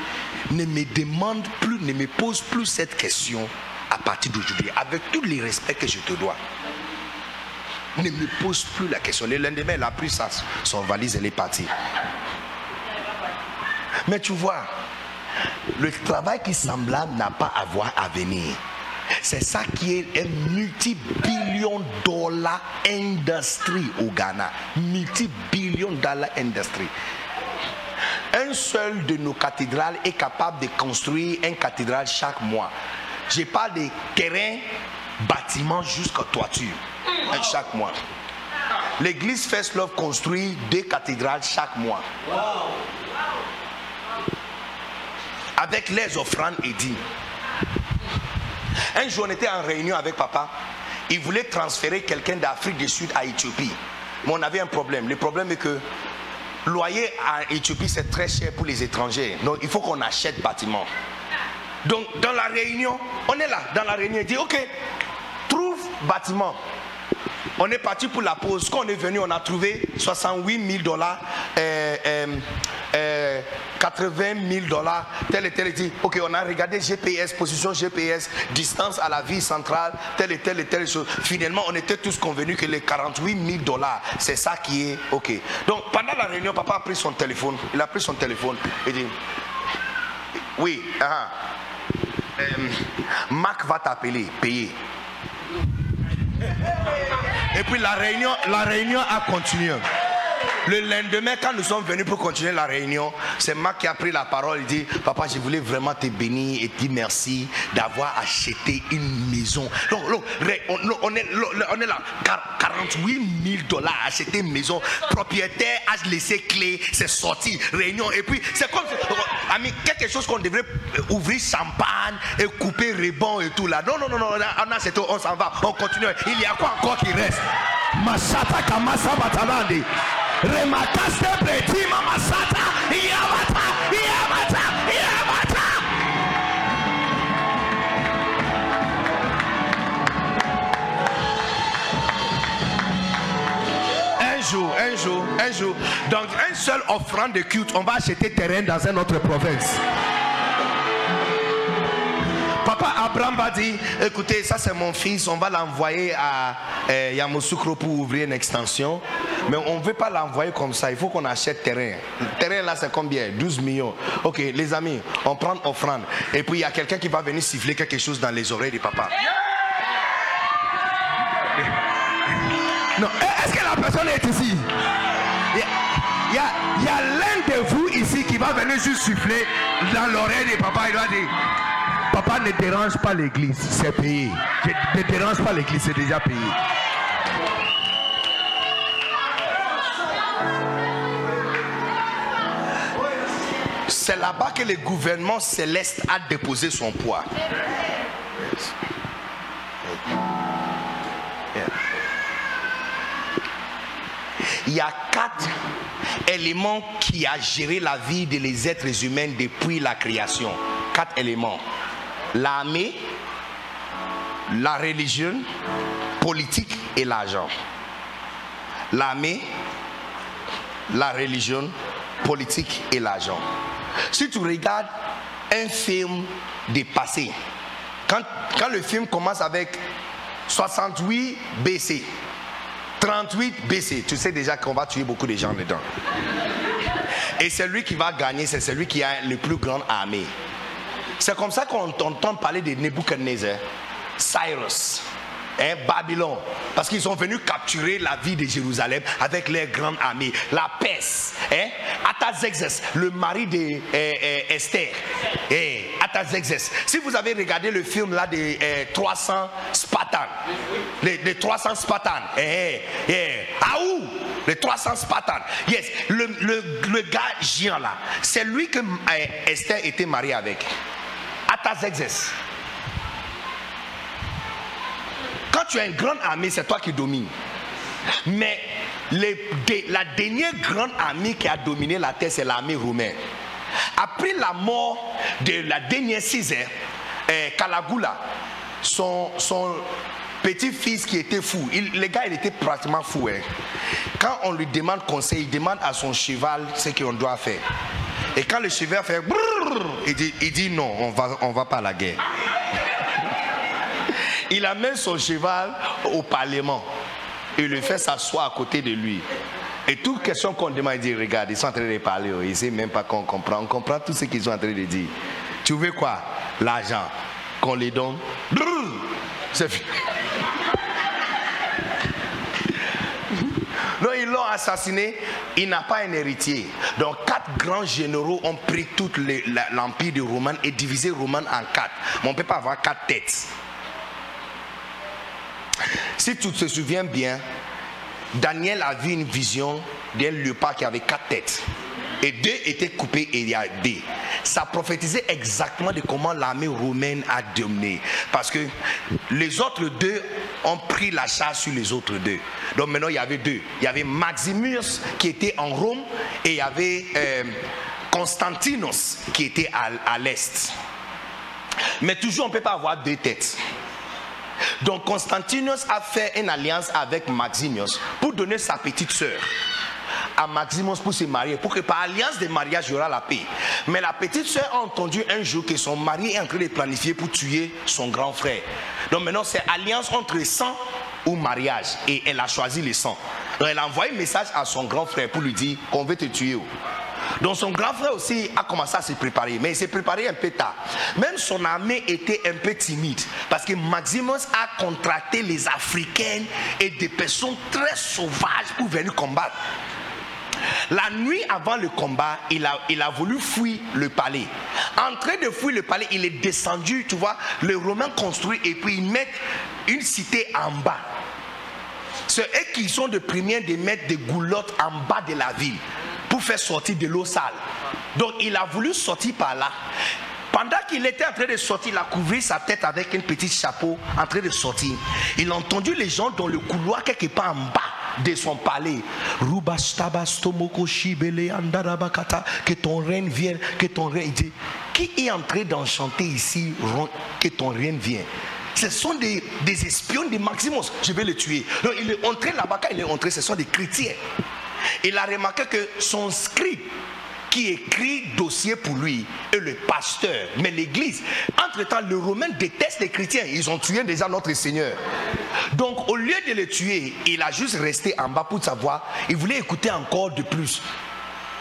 Ne me demande plus, ne me pose plus cette question à partir d'aujourd'hui, avec tous les respects que je te dois. Ne me pose plus la question. Le lendemain, elle a pris sa, son valise, elle est partie. Mais tu vois, le travail qui semblable n'a pas à voir à venir. C'est ça qui est un multi-billion dollar industrie au Ghana. Multi-billion dollar industrie. Un seul de nos cathédrales est capable de construire une cathédrale chaque mois. Je parle des terrains, bâtiments jusqu'à toiture. Chaque mois. L'église First Love construit deux cathédrales chaque mois. Avec les offrandes et dîmes. Un jour, on était en réunion avec papa. Il voulait transférer quelqu'un d'Afrique du Sud à Éthiopie. Mais on avait un problème. Le problème est que loyer à Éthiopie, c'est très cher pour les étrangers. Donc, il faut qu'on achète bâtiment. Donc, dans la réunion, on est là, dans la réunion, il dit, OK, trouve bâtiment. On est parti pour la pause. Quand on est venu, on a trouvé 68 000 dollars, 80 000 dollars, tel et tel et dit. Ok, on a regardé GPS, position GPS, distance à la ville centrale, tel et tel et telle chose. Finalement, on était tous convenus que les 48 000 dollars, c'est ça qui est ok. Donc, pendant la réunion, papa a pris son téléphone. Il a pris son téléphone et dit Oui, uh euh, va t'appeler, payer. Et puis la réunion, la réunion a continué. Le lendemain, quand nous sommes venus pour continuer la réunion, c'est Marc qui a pris la parole. Il dit Papa, je voulais vraiment te bénir et dire merci d'avoir acheté une maison. Non, on, est, on est là, 48 000 dollars, acheter une maison. Propriétaire a laissé clé, c'est sorti, réunion. Et puis, c'est comme, ami, quelque chose qu'on devrait ouvrir champagne et couper rebond et tout là. Non, non, non, non, on s'en va, on continue. Il y a quoi encore qui reste? Masata Kamasa Batalande. Un jour, un jour, un jour, dans un seul offrande de culte, on va acheter terrain dans une autre province. Papa Abraham va dire, écoutez, ça c'est mon fils, on va l'envoyer à euh, Yamoussoukro pour ouvrir une extension. Mais on ne veut pas l'envoyer comme ça, il faut qu'on achète terrain. Le terrain là c'est combien? 12 millions. Ok, les amis, on prend offrande. Et puis il y a quelqu'un qui va venir siffler quelque chose dans les oreilles de papa. Non, est-ce que la personne est ici? Il y a, l'un de vous ici qui va venir juste siffler dans l'oreille de papa. Il doit dire Papa ne dérange pas l'église, c'est payé. Ne dérange pas l'église, c'est déjà payé. C'est là-bas que le gouvernement céleste a déposé son poids. Il y a quatre éléments qui a géré la vie des êtres humains depuis la création. Quatre éléments l'armée, la religion, politique et l'argent. L'armée, la religion, politique et l'argent. Si tu regardes un film dépassé, quand, quand le film commence avec 68 BC, 38 BC, tu sais déjà qu'on va tuer beaucoup de gens dedans. Et celui qui va gagner, c'est celui qui a le plus grand armée. C'est comme ça qu'on entend parler de Nebuchadnezzar, Cyrus, hein, Babylone, parce qu'ils sont venus capturer la vie de Jérusalem avec leurs grandes armées. La Perse, hein, le mari de eh, eh, eh. Si vous avez regardé le film là des 300 Spartans, les, 300 Spartans, eh, eh, les 300 Spartans. Yes, le, le gars géant là, c'est lui que Esther était mariée avec. Atazexes. Quand tu as une grande armée, c'est toi qui domines. Mais la dernière grande armée qui a dominé la terre, c'est l'armée romaine. Après la mort de la dernière César, eh, Calagula, son, petit-fils qui était fou, le gars il était pratiquement fou. Hein. Quand on lui demande conseil, il demande à son cheval ce qu'on doit faire. Et quand le cheval fait il dit, il dit non, on va, va pas à la guerre. Il amène son cheval au parlement et le fait s'asseoir à côté de lui. Et toute question qu'on demande, il dit Regarde, ils sont en train de parler, ils ne savent même pas qu'on comprend. On comprend tout ce qu'ils sont en train de dire. Tu veux quoi? L'argent. Qu'on les donne. C'est fini. Non, ils l'ont assassiné, il n'a pas un héritier. Donc quatre grands généraux ont pris tout l'empire de Roman et divisé Roman en quatre. Mais on ne peut pas avoir quatre têtes. Si tu te souviens bien, Daniel a vu une vision d'un léopard qui avait quatre têtes. Et deux étaient coupés et il y a deux. Ça prophétisait exactement de comment l'armée romaine a dominé. Parce que les autres deux ont pris la charge sur les autres deux. Donc maintenant, il y avait deux. Il y avait Maximus qui était en Rome et il y avait euh, Constantinos qui était à, l'est. Mais toujours, on ne peut pas avoir deux têtes. Donc Constantinos a fait une alliance avec Maximus pour donner sa petite sœur à Maximus pour se marier, pour que par alliance de mariage, il y aura la paix. Mais la petite soeur a entendu un jour que son mari est en train de planifier pour tuer son grand frère. Donc maintenant, c'est alliance entre sang ou mariage. Et elle a choisi le sang. Donc elle a envoyé un message à son grand frère pour lui dire qu'on veut te tuer. Donc son grand frère aussi a commencé à se préparer, mais il s'est préparé un peu tard. Même son armée était un peu timide, parce que Maximus a contracté les Africaines et des personnes très sauvages pour venir combattre. La nuit avant le combat, il a, voulu fuir le palais. En train de fuir le palais, il est descendu, tu vois, les Romains construisent et puis ils mettent une cité en bas. C'est eux qui sont de premiers de mettre des goulottes en bas de la ville pour faire sortir de l'eau sale. Donc il a voulu sortir par là. Pendant qu'il était en train de sortir, il a couvert sa tête avec un petit chapeau en train de sortir. Il a entendu les gens dans le couloir quelque part en bas de son palais. Que ton règne vienne, que ton règne. Qui est en train d'enchanter ici que ton règne vienne ce sont des, espions de Maximus. Je vais les tuer. Donc il est entré là-bas, il est entré, ce sont des chrétiens. Il a remarqué que son scribe qui écrit dossier pour lui est le pasteur, mais l'église. Entre-temps, les Romains détestent les chrétiens. Ils ont tué déjà notre Seigneur. Donc, au lieu de le tuer, il a juste resté en bas pour savoir. Il voulait écouter encore de plus.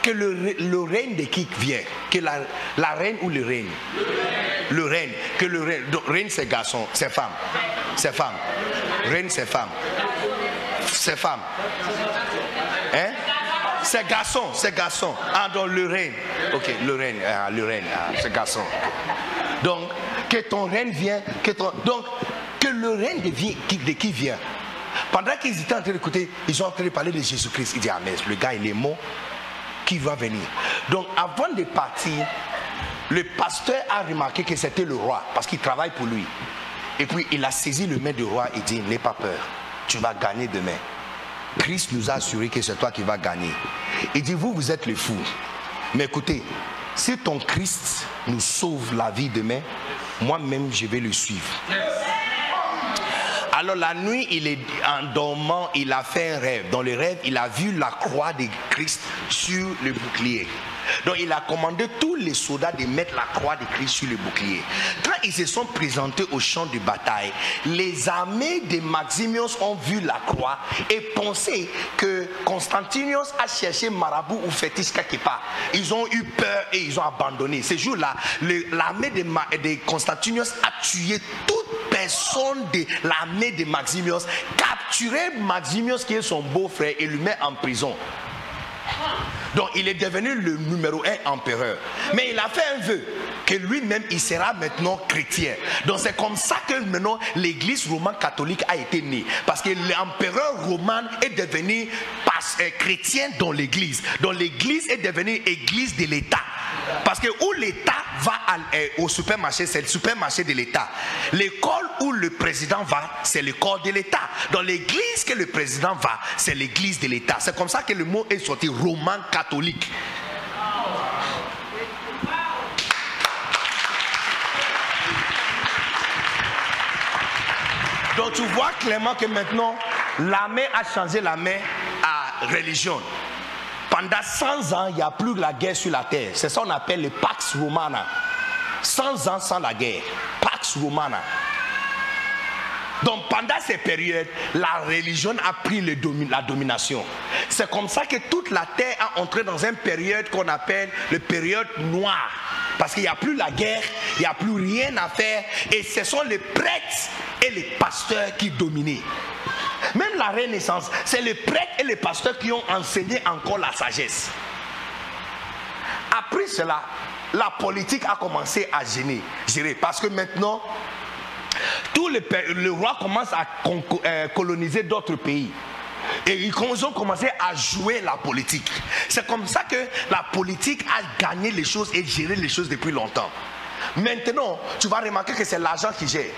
Que le, règne de qui vient? Que la, la, reine ou le règne? Le règne. Que le règne. Donc, règne, c'est garçon, c'est femme. C'est femme. Règne, c'est femme. C'est femme. Hein? C'est garçon, c'est garçon. Ah, donc le règne. Ok, le règne, ah, le règne, ah, c'est garçon. Donc, que ton règne vienne, que ton, donc, que le règne de, de qui vient. Pendant qu'ils étaient en train d'écouter, ils sont en train de parler de Jésus-Christ. Il dit, ah, mais le gars, il est mort, qui va venir Donc, avant de partir, le pasteur a remarqué que c'était le roi, parce qu'il travaille pour lui. Et puis, il a saisi le maître du roi et dit, n'aie pas peur, tu vas gagner demain. Christ nous a assuré que c'est toi qui vas gagner. Il dit, vous, vous êtes les fous. Mais écoutez, si ton Christ nous sauve la vie demain, moi-même, je vais le suivre. Alors la nuit, il est en dormant, il a fait un rêve. Dans le rêve, il a vu la croix de Christ sur le bouclier. Donc il a commandé tous les soldats de mettre la croix de Christ sur le bouclier. Quand ils se sont présentés au champ de bataille, les armées de Maximius ont vu la croix et pensé que Constantinius a cherché marabout ou fétiche quelque part. Ils ont eu peur et ils ont abandonné. Ce jour-là, l'armée de, de a tué toute personne de l'armée de Maximius, capturé Maximius qui est son beau-frère et lui met en prison. Donc il est devenu le numéro un empereur. Mais il a fait un vœu que lui-même, il sera maintenant chrétien. Donc c'est comme ça que maintenant l'église romane catholique a été née. Parce que l'empereur romain est devenu euh, chrétien dans l'église. Donc l'église est devenue église de l'État. Parce que où l'État va euh, au supermarché, c'est le supermarché de l'État. L'école où le président va, c'est l'école de l'État. Dans l'église que le président va, c'est l'église de l'État. C'est comme ça que le mot est sorti roman catholique. Donc tu vois clairement que maintenant, la main a changé la main à religion. Pendant 100 ans, il n'y a plus la guerre sur la terre. C'est ça qu'on appelle le Pax Romana. 100 ans sans la guerre. Pax Romana. Donc pendant ces périodes, la religion a pris la domination. C'est comme ça que toute la terre a entré dans une période qu'on appelle la période noire. Parce qu'il n'y a plus la guerre, il n'y a plus rien à faire. Et ce sont les prêtres et les pasteurs qui dominaient. Même la Renaissance, c'est les prêtres et les pasteurs qui ont enseigné encore la sagesse. Après cela, la politique a commencé à gêner, parce que maintenant, les, le roi commence à euh, coloniser d'autres pays. Et ils ont commencé à jouer la politique. C'est comme ça que la politique a gagné les choses et géré les choses depuis longtemps. Maintenant, tu vas remarquer que c'est l'argent qui gère.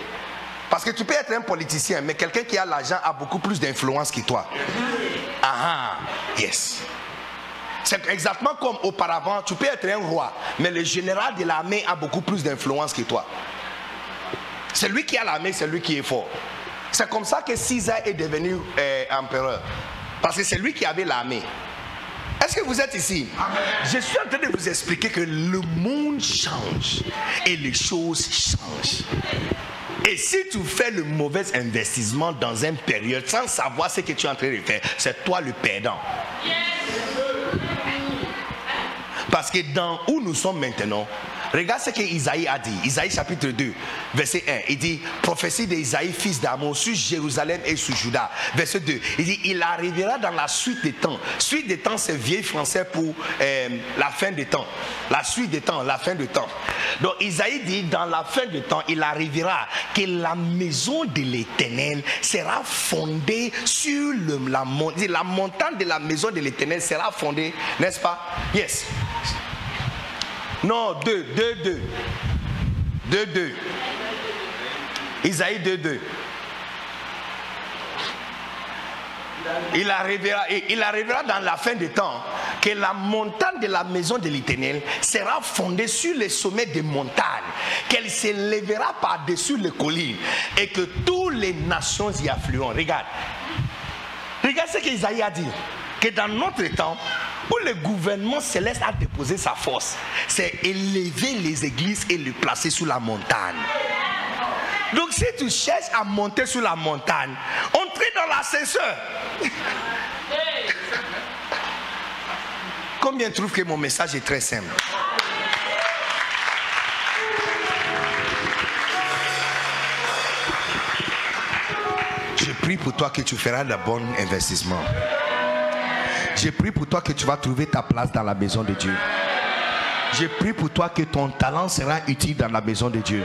Parce que tu peux être un politicien, mais quelqu'un qui a l'argent a beaucoup plus d'influence que toi. Ah, yes. C'est exactement comme auparavant, tu peux être un roi, mais le général de l'armée a beaucoup plus d'influence que toi. C'est lui qui a l'armée, c'est lui qui est fort. C'est comme ça que César est devenu euh, empereur. Parce que c'est lui qui avait l'armée. Est-ce que vous êtes ici? Je suis en train de vous expliquer que le monde change et les choses changent. Et si tu fais le mauvais investissement dans une période sans savoir ce que tu es en train de faire, c'est toi le perdant. Parce que dans où nous sommes maintenant, regarde ce que Isaïe a dit. Isaïe chapitre 2, verset 1. Il dit, prophétie d'Isaïe, fils d'Amon, sur Jérusalem et sur Juda. Verset 2. Il dit, il arrivera dans la suite des temps. Suite des temps, c'est vieil français pour euh, la fin des temps. La suite des temps, la fin des temps. Donc Isaïe dit, dans la fin des temps, il arrivera que la maison de l'Éternel sera fondée sur la, la montagne de la maison de l'Éternel sera fondée, n'est-ce pas? Yes. Non, 2, 2, 2. 2, 2. Isaïe 2, 2. Il arrivera, il arrivera dans la fin des temps que la montagne de la maison de l'Éternel sera fondée sur les sommets des montagnes, qu'elle s'élèvera par-dessus les collines et que toutes les nations y afflueront. Regarde. Regarde ce qu'Isaïe a dit. Que dans notre temps, où le gouvernement céleste a déposé sa force, c'est élever les églises et les placer sur la montagne. Donc si tu cherches à monter sur la montagne, entrez dans l'ascenseur. Combien trouvent que mon message est très simple? Je prie pour toi que tu feras le bon investissement. Je prie pour toi que tu vas trouver ta place dans la maison de Dieu. Je prie pour toi que ton talent sera utile dans la maison de Dieu.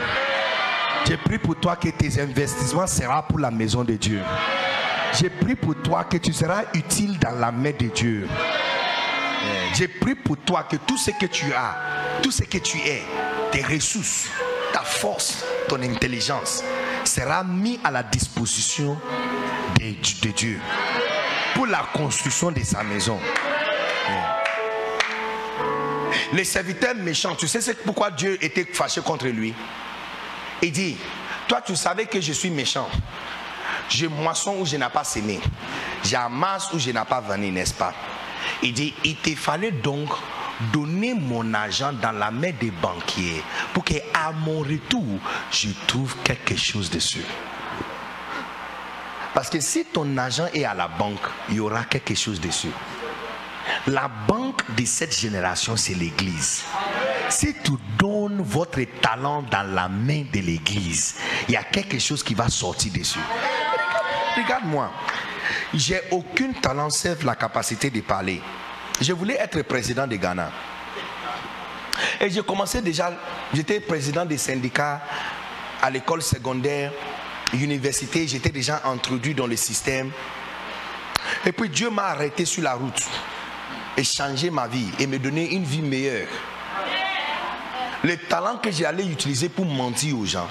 Je prie pour toi que tes investissements seront pour la maison de Dieu. Je prie pour toi que tu seras utile dans la main de Dieu. Je prie pour toi que tout ce que tu as, tout ce que tu es, tes ressources, ta force, ton intelligence, sera mis à la disposition de, de Dieu pour la construction de sa maison. Les serviteurs méchants, tu sais pourquoi Dieu était fâché contre lui? Il dit, toi tu savais que je suis méchant. Je moisson où je n'ai pas semé. J'amasse où je n'ai pas venu, n'est-ce pas? Il dit, il te fallait donc donner mon argent dans la main des banquiers pour qu'à mon retour, je trouve quelque chose dessus. Parce que si ton argent est à la banque, il y aura quelque chose dessus. La banque de cette génération, c'est l'Église. Si tu donnes votre talent dans la main de l'Église, il y a quelque chose qui va sortir dessus. Regarde-moi, j'ai aucun talent sauf la capacité de parler. Je voulais être président de Ghana. Et j'ai commencé déjà, j'étais président des syndicats à l'école secondaire université, j'étais déjà introduit dans le système. Et puis Dieu m'a arrêté sur la route et changé ma vie et me donné une vie meilleure. Le talent que j'allais utiliser pour mentir aux gens,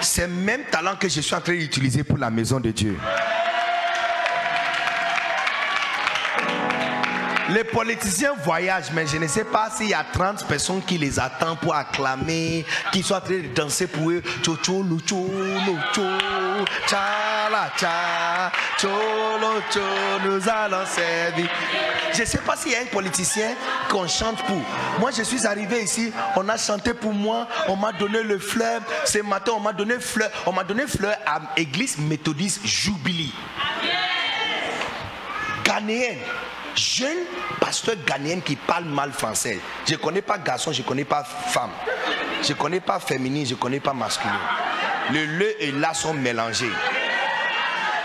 c'est le même talent que je suis en train d'utiliser pour la maison de Dieu. Les politiciens voyagent, mais je ne sais pas s'il y a 30 personnes qui les attendent pour acclamer, qui sont en train de danser pour eux. nous allons servir. Je ne sais pas s'il y a un politicien qu'on chante pour. Moi, je suis arrivé ici, on a chanté pour moi, on m'a donné le fleur. Ce matin, on m'a donné fleur. On m'a donné fleur à l'église méthodiste Jubilee. Ghanéenne jeune pasteur ghanéen qui parle mal français. Je ne connais pas garçon, je ne connais pas femme. Je ne connais pas féminin, je ne connais pas masculin. Le le et là sont mélangés.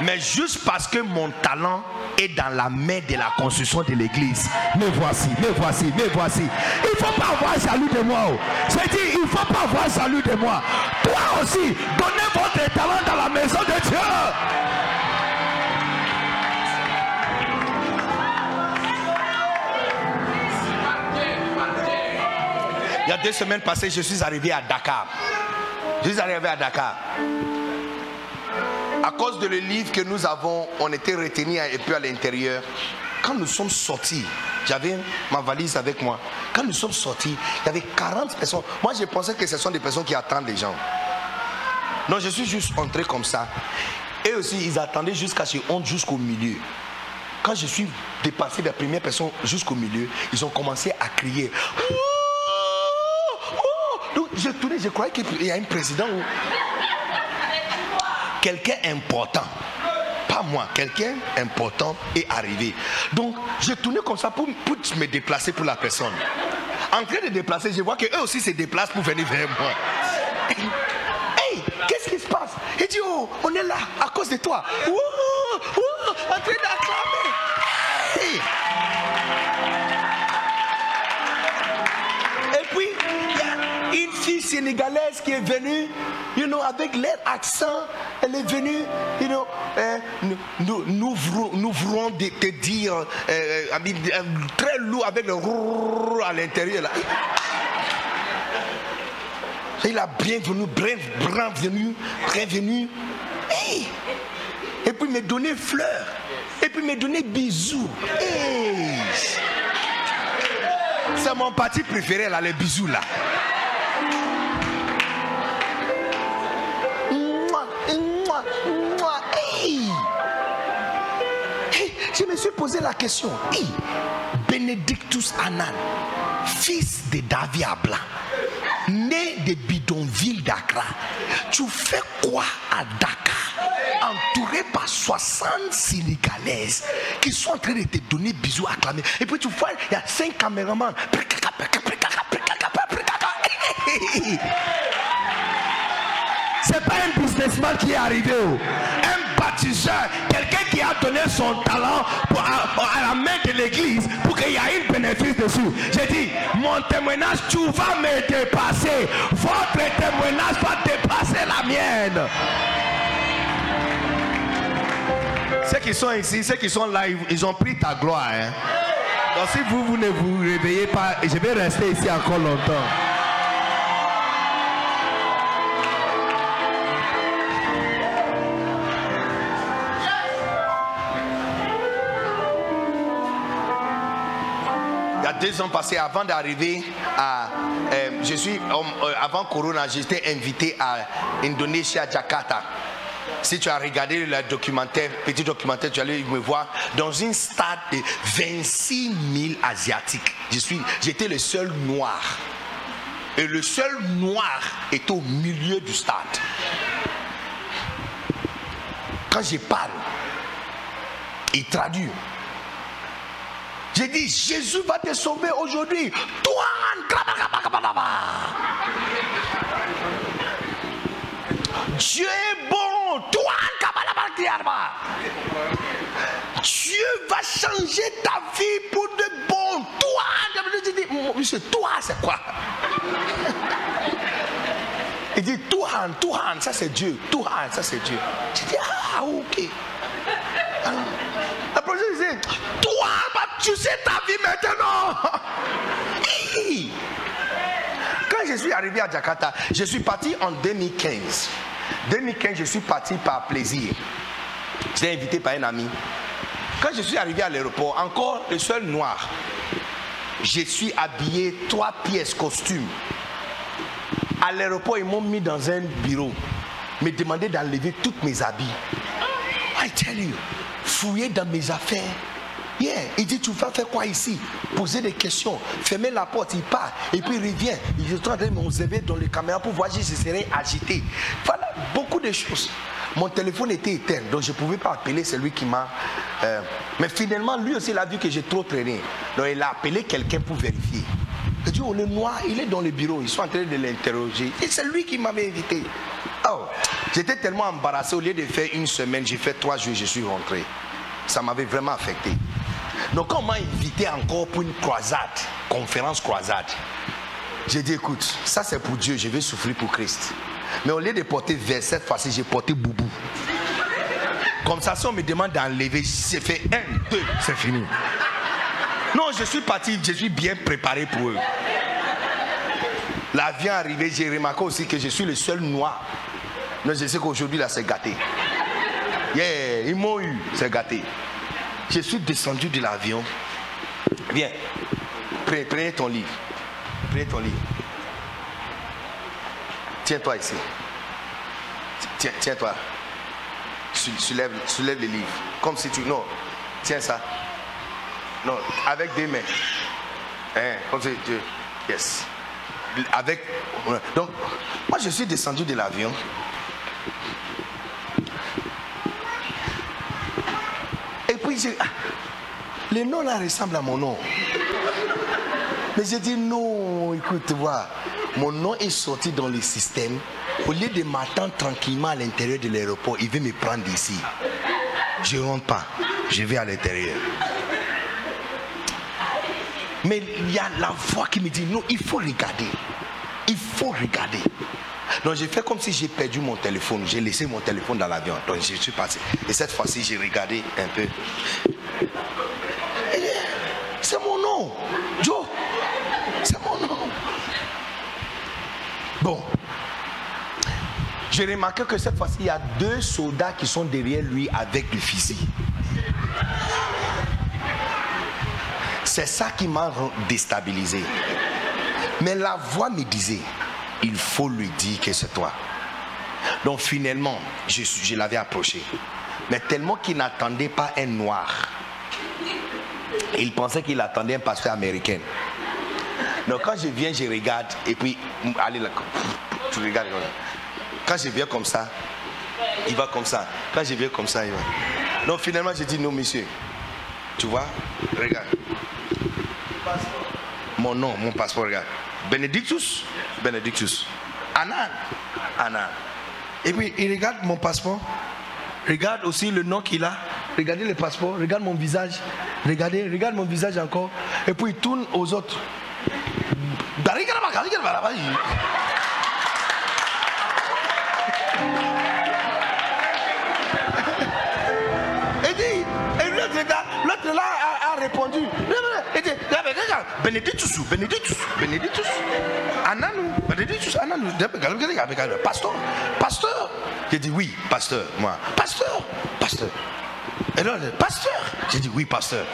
Mais juste parce que mon talent est dans la main de la construction de l'église. Me voici, me voici, me voici. Il ne faut pas avoir jaloux de moi. Oh. Je dis, il ne faut pas avoir jaloux de moi. Toi aussi, donnez votre talent dans la maison de Dieu. Y a deux semaines passées, je suis arrivé à Dakar. Je suis arrivé à Dakar. À cause de le livre que nous avons, on était retenus un peu à l'intérieur. Quand nous sommes sortis, j'avais ma valise avec moi. Quand nous sommes sortis, il y avait 40 personnes. Moi, je pensais que ce sont des personnes qui attendent les gens. Non, je suis juste entré comme ça. Et aussi, ils attendaient jusqu'à ce qu'on jusqu'au milieu. Quand je suis dépassé de la première personne jusqu'au milieu, ils ont commencé à crier je tournais, je croyais qu'il y a un président quelqu'un important. Pas moi, quelqu'un important est arrivé. Donc, j'ai tourné comme ça pour, me déplacer pour la personne. En train de déplacer, je vois qu'eux aussi se déplacent pour venir vers moi. Hey, qu'est-ce qui se passe? Il dit, oh, on est là à cause de toi. Wouh, wouh, en train d'acclamer. Hey. Sénégalaise qui est venue, you know, avec leur accent. Elle est venue, you know, euh, nous, nous, nous, voulons- te dire, euh, euh, très lourd avec le à l'intérieur. là. Il a bienvenu, bienvenu, bienvenu. Hey. Et puis me donner fleurs. Et puis me donner bisous. C'est mon parti préféré là, les bisous là. Je me suis posé la question. Benedictus Anan, fils de David Abla, né de bidonville d'Accra, tu fais quoi à Dakar, entouré par 60 Sénégalaises qui sont en train de te donner bisous, acclamer. Et puis tu vois, il y a 5 caméramans. C'est pas un businessman qui est arrivé, oh. un bâtisseur, quelqu'un qui a donné son talent pour- à, la main de l'église pour qu'il y ait une bénéfice dessus. J'ai dit, mon témoignage, tu vas me dépasser. Votre témoignage va dépasser la mienne. Ceux qui sont ici, ceux qui sont là, ils- ils ont pris ta gloire. hein. Donc si vous, vous ne vous réveillez pas, je vais rester ici encore longtemps. Deux ans passés, avant d'arriver à. euh, je suis. euh, avant Corona, j'étais invité à Indonésie, à Jakarta. Si tu as regardé le documentaire, petit documentaire, tu allais me voir dans une stade de 26 000 Asiatiques. Je suis, j'étais le seul noir. Et le seul noir est au milieu du stade. Quand je parle, il traduit. J'ai dit, Jésus va te sauver aujourd'hui. Toi, Dieu est bon. Toi, Dieu va changer ta vie pour de bon. Toi, j'ai dit, monsieur, toi, c'est quoi? Il dit, Tuhan, Tuhan, ça c'est Dieu. Tuhan, ça c'est Dieu. J'ai dit, ah, ok. La prochaine disait, toi, bah, tu sais ta vie maintenant. Quand je suis arrivé à Jakarta, je suis parti en 2015. 2015, je suis parti par plaisir. J'étais invité par un ami. Quand je suis arrivé à l'aéroport, encore le seul noir, je suis habillé trois pièces costume. À l'aéroport, ils m'ont mis dans un bureau, me demandaient d'enlever toutes mes habits. I tell you, fouiller dans mes affaires. Il dit, tu vas faire quoi ici? Poser des questions, fermer la porte, il part, et puis il revient. Il est en train de m'observer dans les caméras pour voir si je serais agité. Voilà, beaucoup de choses. Mon téléphone était éteint, donc je ne pouvais pas appeler celui qui m'a... euh, mais finalement, lui aussi, il a vu que j'ai trop traîné. Donc il a appelé quelqu'un pour vérifier. Il dit, oh, le noir, il est dans le bureau, ils sont en train de l'interroger. Et c'est lui qui m'avait invité. Oh, j'étais tellement embarrassé, au lieu de faire une semaine, j'ai fait trois jours, je suis rentré. Ça m'avait vraiment affecté. Donc quand on m'a invité encore pour une croisade, conférence croisade, j'ai dit, écoute, ça c'est pour Dieu, je vais souffrir pour Christ. Mais au lieu de porter vers cette fois-ci, j'ai porté boubou. Comme ça, si on me demande d'enlever, j'ai fait un, deux, c'est fini. Non, je suis parti, je suis bien préparé pour eux. L'avion arrivé, j'ai remarqué aussi que je suis le seul noir. Non, je sais qu'aujourd'hui, là, c'est gâté. Yeah, ils m'ont eu, c'est gâté. Je suis descendu de l'avion. Viens, prenez, ton livre. Prenez ton livre. Tiens-toi ici. Tiens, tiens-toi. Sou- Soulève, soulève le livre. Comme si tu. Non, tiens ça. Non, avec deux mains. Hein, comme si tu. Yes. Avec. Donc, moi, je suis descendu de l'avion. Ah, le nom là ressemble à mon nom. Mais j'ai dit non, écoute, vois, mon nom est sorti dans le système. Au lieu de m'attendre tranquillement à l'intérieur de l'aéroport, il veut me prendre ici. Je ne rentre pas, je vais à l'intérieur. Mais il y a la voix qui me dit non, il faut regarder. Il faut regarder. Donc j'ai fait comme si j'ai perdu mon téléphone. J'ai laissé mon téléphone dans l'avion. Donc je suis passé. Et cette fois-ci, j'ai regardé un peu. C'est mon nom. Joe. C'est mon nom. Bon. J'ai remarqué que cette fois-ci, il y a deux soldats qui sont derrière lui avec le fusil. C'est ça qui m'a déstabilisé. Mais la voix me disait, il faut lui dire que c'est toi. Donc finalement, je, je l'avais approché. Mais tellement qu'il n'attendait pas un noir. Il pensait qu'il attendait un pasteur américain. Donc quand je viens, je regarde et puis, allez là, tu regardes. Quand je viens comme ça, il va comme ça. Quand je viens comme ça, il va. Donc finalement, j'ai dit non, monsieur. Tu vois, regarde. Mon nom, mon passeport, regarde. Benedictus, Benedictus. Anan, Anan. Et puis il regarde mon passeport. Regarde aussi le nom qu'il a. Regardez le passeport. Regarde mon visage. Regardez, regarde mon visage encore. Et puis il tourne aux autres. Et dit, et l'autre là, l'autre là a, a répondu. Dit, Benedictus, Benedictus, Benedictus. Ananou, Benedictus, Ananou. Pasteur, pasteur. J'ai dit oui, pasteur, moi. Pasteur, pasteur. Et là, pasteur. J'ai dit oui, pasteur.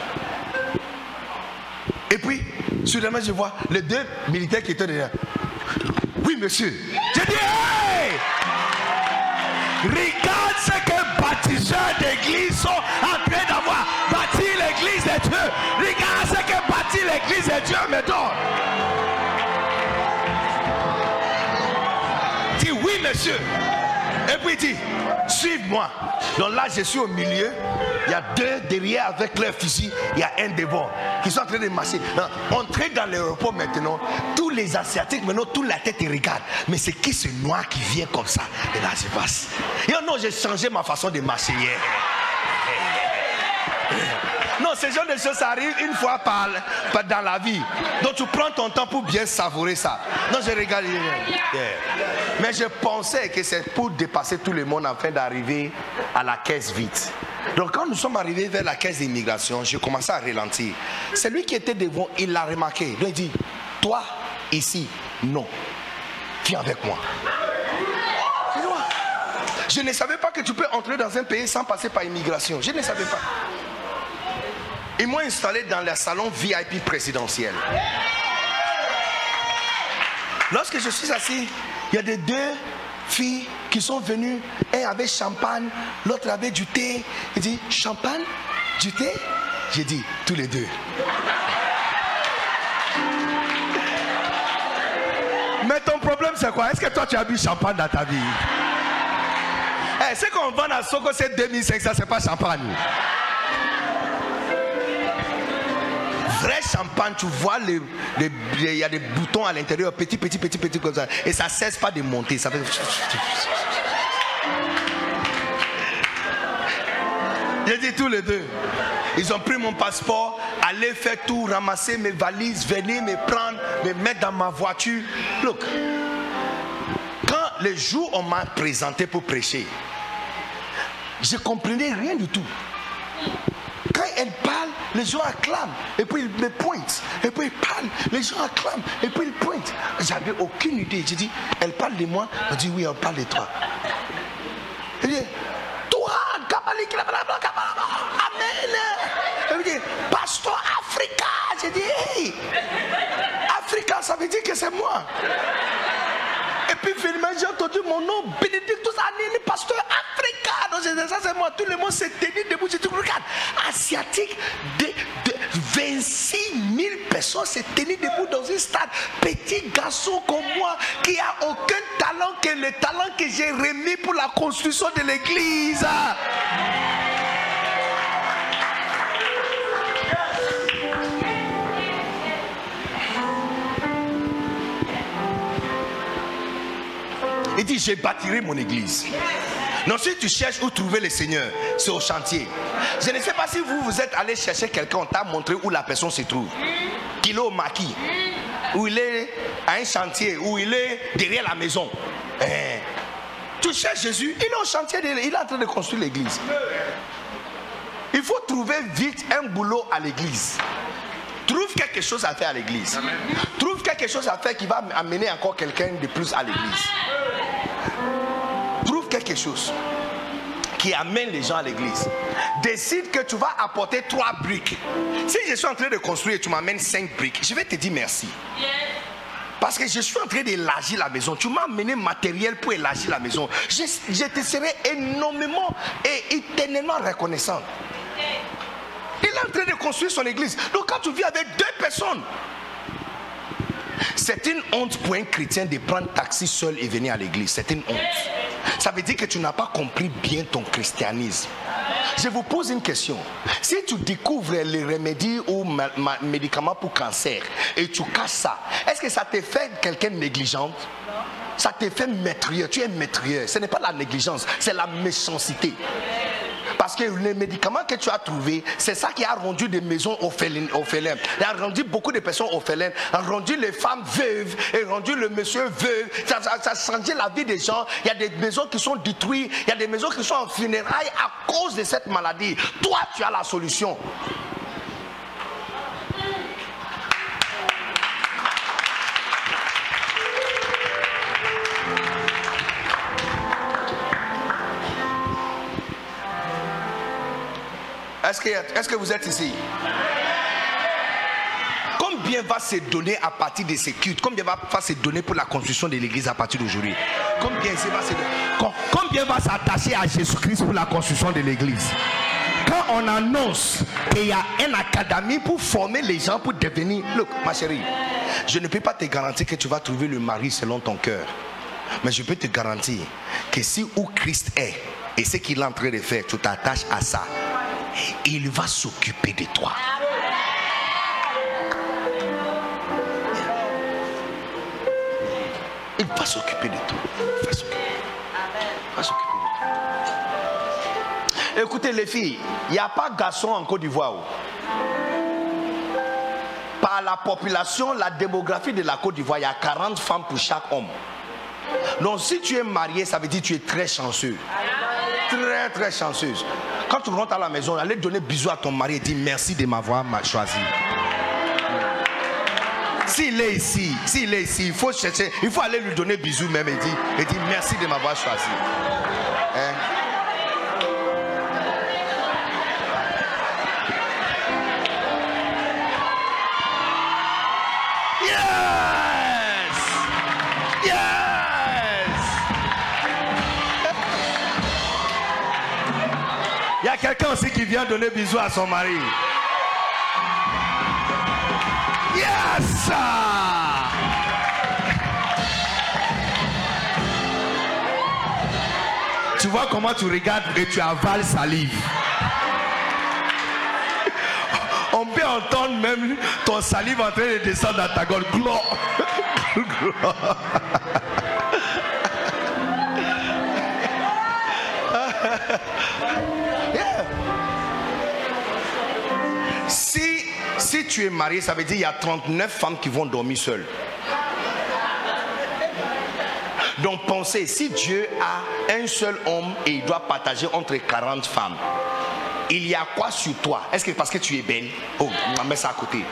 Et puis, soudainement, je vois les deux militaires qui étaient derrière. Oui, monsieur. J'ai dit, hey! Regarde ce que bâtisseurs d'église sont en train d'avoir bâti l'église de Dieu. Regarde ce que bâti l'église de Dieu me donne. Dis oui, monsieur. Et puis dit, suive-moi. Donc là, je suis au milieu. Il y a deux derrière avec leur fusil. Il y a un devant qui sont en train de marcher. Entrez dans l'aéroport maintenant. Tous les Asiatiques, maintenant, toute la tête, ils regardent. Mais c'est qui ce noir qui vient comme ça Et là, je passe. Et non, j'ai changé ma façon de marcher hier. Non, ce genre de choses, ça arrive une fois par, dans la vie. Donc tu prends ton temps pour bien savourer ça. Non, je regarde. Yeah. Mais je pensais que c'est pour dépasser tout le monde afin d'arriver à la caisse vite. Donc quand nous sommes arrivés vers la caisse d'immigration, j'ai commencé à ralentir. Celui qui était devant, il l'a remarqué. Donc il dit, toi, ici, non. Viens avec moi. Je ne savais pas que tu peux entrer dans un pays sans passer par immigration. Je ne savais pas. Ils m'ont installé dans le salon VIP présidentiel. Lorsque je suis assis, il y a des deux filles qui sont venues. Un avait champagne, l'autre avait du thé. Il dit champagne, du thé? J'ai dit tous les deux. Mais ton problème c'est quoi? Est-ce que toi tu as bu champagne dans ta vie? Eh, Ce qu'on vend à Soko c'est 2500, c'est pas champagne. Vrai champagne, tu vois, il y a des boutons à l'intérieur, petit, petit, petit, petit, comme ça. Et ça ne cesse pas de monter. Ça fait... J'ai dit tous les deux. Ils ont pris mon passeport, allaient faire tout, ramasser mes valises, venir me prendre, me mettre dans ma voiture. Look, quand le jour où on m'a présenté pour prêcher, je comprenais rien du tout. Elle parle, les gens acclament. Et puis ils me pointent. Et puis ils parlent. Les gens acclament. Et puis ils pointent. J'avais aucune idée. J'ai dit, elle parle de moi. Elle dit, oui, elle parle de toi. Elle dit, toi, Amen. Elle dit, Pasteur Africa. J'ai dit, hey, Africa, ça veut dire que c'est moi. Et puis finalement, j'ai entendu mon nom, Bénédictus Anini, pasteur Africa. Donc ça c'est moi. Tout le monde s'est tenu debout. J'ai dit, regarde, asiatique, de, de 26 000 personnes s'est tenu debout dans un stade. Petit garçon comme moi, qui a aucun talent que le talent que j'ai remis pour la construction de l'église. Il dit, je bâtirai mon église. Non, si tu cherches où trouver le Seigneur, c'est au chantier. Je ne sais pas si vous, vous êtes allé chercher quelqu'un, on t'a montré où la personne se trouve. Qu'il est au maquis, où il est à un chantier, où il est derrière la maison. Eh, tu cherches Jésus, il est au chantier, il est en train de construire l'église. Il faut trouver vite un boulot à l'église. Trouve quelque chose à faire à l'église. Trouve quelque chose à faire qui va amener encore quelqu'un de plus à l'église. Trouve quelque chose qui amène les gens à l'église. Décide que tu vas apporter trois briques. Si je suis en train de construire et tu m'amènes cinq briques, je vais te dire merci. Parce que je suis en train d'élargir la maison. Tu m'as amené matériel pour élargir la maison. Je, je te serai énormément et éternellement reconnaissant. Il est en train de construire son église. Donc quand tu vis avec deux personnes, c'est une honte pour un chrétien de prendre taxi seul et venir à l'église. C'est une honte. Ça veut dire que tu n'as pas compris bien ton christianisme. Je vous pose une question. Si tu découvres les remèdes ou médicaments pour cancer et tu casses ça, est-ce que ça te fait quelqu'un négligent? Ça te fait maîtrieux. Tu es maîtrieux. Ce n'est pas la négligence, c'est la méchanceté. Parce que les médicaments que tu as trouvés, c'est ça qui a rendu des maisons orphelines. orphelines. Il a rendu beaucoup de personnes orphelines, a rendu les femmes veuves, et rendu le monsieur veuve. Ça, a changé la vie des gens. Il y a des maisons qui sont détruites, il y a des maisons qui sont en funérailles à cause de cette maladie. Toi, tu as la solution. Est-ce que, est-ce que vous êtes ici? Combien va se donner à partir de ces cultes? Combien va, se donner pour la construction de l'église à partir d'aujourd'hui? Combien, va se donner? Com- Combien va s'attacher à Jésus-Christ pour la construction de l'église? Quand on annonce qu'il y a une académie pour former les gens pour devenir. Look, ma chérie, je ne peux pas te garantir que tu vas trouver le mari selon ton cœur. Mais je peux te garantir que si où Christ est et ce qu'il est en train de faire, tu t'attaches à ça, il va s'occuper de toi. Il va s'occuper de toi. Il va s'occuper. De toi. Écoutez les filles, il n'y a pas garçon en Côte d'Ivoire. oh. Par la population, la démographie de la Côte d'Ivoire, il y a 40 femmes pour chaque homme. Donc si tu es marié, ça veut dire que tu es très chanceux. Très très chanceuse. Quand tu rentres à la maison, allez donner bisous à ton mari et dire merci de m'avoir ma- choisi. S'il est ici, s'il est ici, il faut chercher, il faut aller lui donner bisous même et dire, et dire merci de m'avoir choisi. Quelqu'un aussi qui vient donner bisous à son mari. Yes! Tu vois comment tu regardes et tu avales salive. On peut entendre même ton salive en train de descendre dans ta gorge. Tu es marié, ça veut dire qu'il y a 39 femmes qui vont dormir seules. Donc pensez, si Dieu a un seul homme et il doit partager entre 40 femmes, il y a quoi sur toi? Est-ce que parce que tu es belle? Oh, on met ça à côté.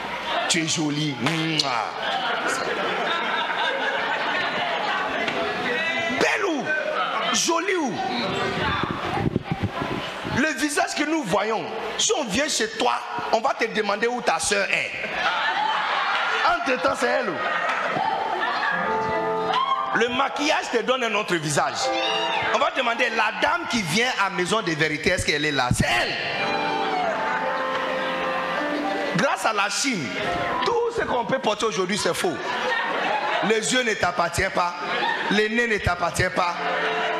Tu es jolie. Que nous voyons, si on vient chez toi, on va te demander où ta soeur est. Entre-temps, c'est elle. le maquillage te donne un autre visage. On va demander la dame qui vient à Maison de Vérité, est-ce qu'elle est là? C'est elle. Grâce à la Chine, tout ce qu'on peut porter aujourd'hui, c'est faux. Les yeux ne t'appartiennent pas, les nez ne t'appartiennent pas,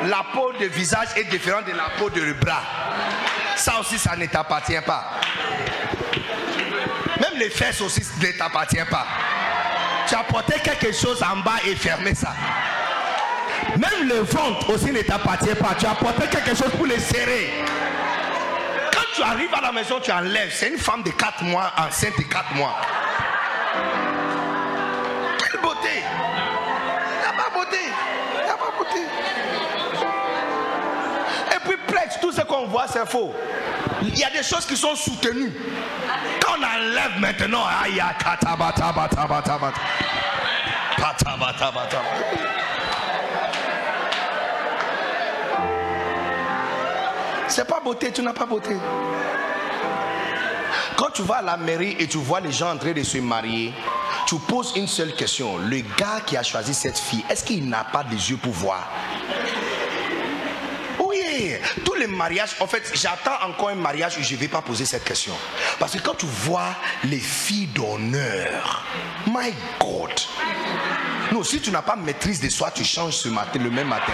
la peau de visage est différente de la peau de bras. Ça aussi, ça ne t'appartient pas. Même les fesses aussi ne t'appartiennent pas. Tu as porté quelque chose en bas et fermé ça. Même le ventre aussi ne t'appartient pas. Tu as apporté quelque chose pour les serrer. Quand tu arrives à la maison, tu enlèves. C'est une femme de 4 mois, enceinte de 4 mois. Quelle beauté ce qu'on voit, c'est faux. Il y a des choses qui sont soutenues. Quand on enlève maintenant, aïe. C'est pas beauté, tu n'as pas beauté. Quand tu vas à la mairie et tu vois les gens en train de se marier, tu poses une seule question. Le gars qui a choisi cette fille, est-ce qu'il n'a pas des yeux pour voir? Tous les mariages, en fait, j'attends encore un mariage où je ne vais pas poser cette question. Parce que quand tu vois les filles d'honneur, my God. Non, si tu n'as pas maîtrise de soi, tu changes ce matin, le même matin.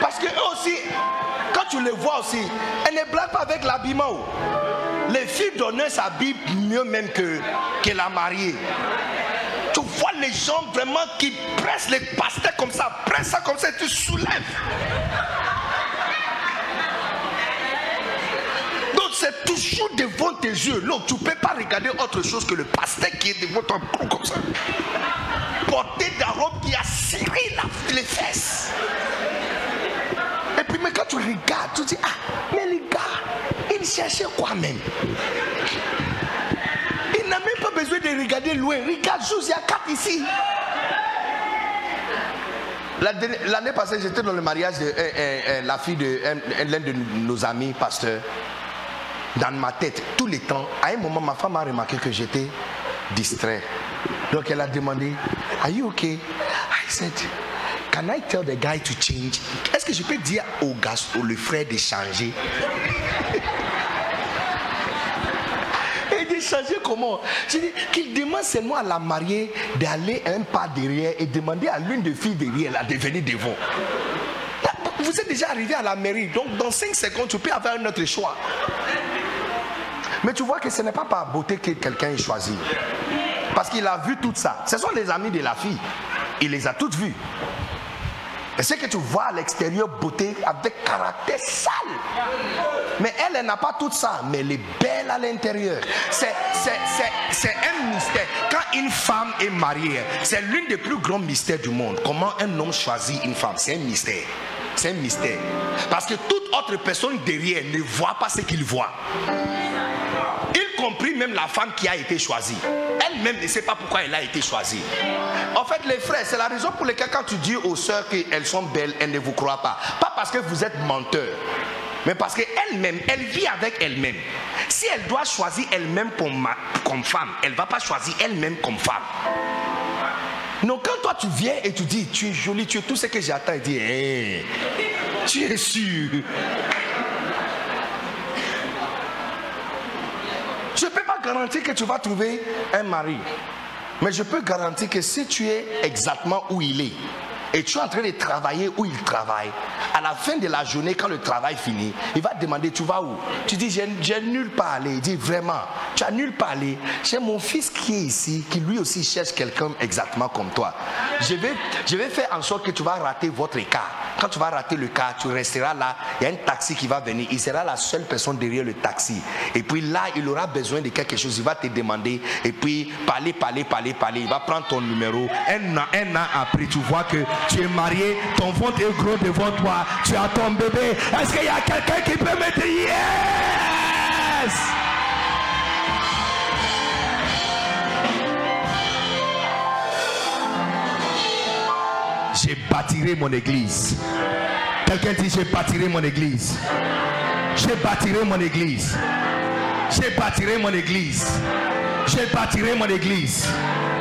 Parce que eux aussi, quand tu les vois aussi, elles ne blaguent pas avec l'habillement. Les filles d'honneur s'habillent mieux même que la mariée. Vois les gens vraiment qui pressent les pasteurs comme ça, pressent ça comme ça et tu soulèves. Donc c'est toujours devant tes yeux. Donc tu ne peux pas regarder autre chose que le pasteur qui est devant toi comme ça. Porter ta robe qui a serré les fesses. Et puis, mais quand tu regardes, tu dis, ah, mais les gars, ils cherchaient quoi même? Besoin de regarder loin. Regarde, juste, il y a quatre ici. L'année passée, j'étais dans le mariage de euh, euh, euh, la fille de un- l'un de nos amis pasteurs. Dans ma tête, tous les temps, à un moment, ma femme a remarqué que j'étais distrait. Donc elle a demandé, Are you okay? I said, Can I tell the guy to change? Est-ce que je peux dire au gars, au le frère de changer? Changer comment J'ai dit qu'il demande seulement à la mariée d'aller un pas derrière et demander à l'une des filles derrière là, de venir devant. Vous êtes déjà arrivé à la mairie, donc dans 5 secondes, tu peux avoir un autre choix. Mais tu vois que ce n'est pas par beauté que quelqu'un est choisi. Parce qu'il a vu tout ça. Ce sont les amis de la fille. Il les a toutes vues. Et c'est que tu vois à l'extérieur beauté avec caractère sale. Mais elle, elle n'a pas tout ça, mais elle est belle à l'intérieur. C'est, un mystère. Quand une femme est mariée, c'est l'un des plus grands mystères du monde. Comment un homme choisit une femme, c'est un mystère. C'est un mystère. Parce que toute autre personne derrière ne voit pas ce qu'il voit. Compris même la femme qui a été choisie. Elle-même ne sait pas pourquoi elle a été choisie. En fait, les frères, c'est la raison pour laquelle quand tu dis aux sœurs qu'elles sont belles, elles ne vous croient pas. Pas parce que vous êtes menteurs, mais parce qu'elle-même, elle vit avec elle-même. Si elle doit choisir elle-même comme, femme, elle ne va pas choisir elle-même comme femme. Non, quand toi tu viens et tu dis, tu es jolie, tu es tout ce que j'attends, et dis, Hey, tu es sûr. Je ne peux pas garantir que tu vas trouver un mari. Mais je peux garantir que si tu es exactement où il est et tu es en train de travailler où il travaille, à la fin de la journée, quand le travail finit, il va te demander Tu vas où? Tu dis J'ai nulle part aller. Il dit Vraiment, tu as nulle part aller. J'ai mon fils qui est ici, qui lui aussi cherche quelqu'un exactement comme toi. Je vais, je vais faire en sorte que tu vas rater votre écart. Quand tu vas rater le cas, tu resteras là. Il y a un taxi qui va venir. Il sera la seule personne derrière le taxi. Et puis là, il aura besoin de quelque chose. Il va te demander. Et puis, parler, parler, parler, parler. Il va prendre ton numéro. Un an, après, tu vois que tu es marié. Ton ventre est gros devant toi. Tu as ton bébé. Est-ce qu'il y a quelqu'un qui peut me dire yes? Bâtirai mon église. Quelqu'un dit, je bâtirai mon église. Je bâtirai mon église. Je bâtirai mon église. Je bâtirai mon église.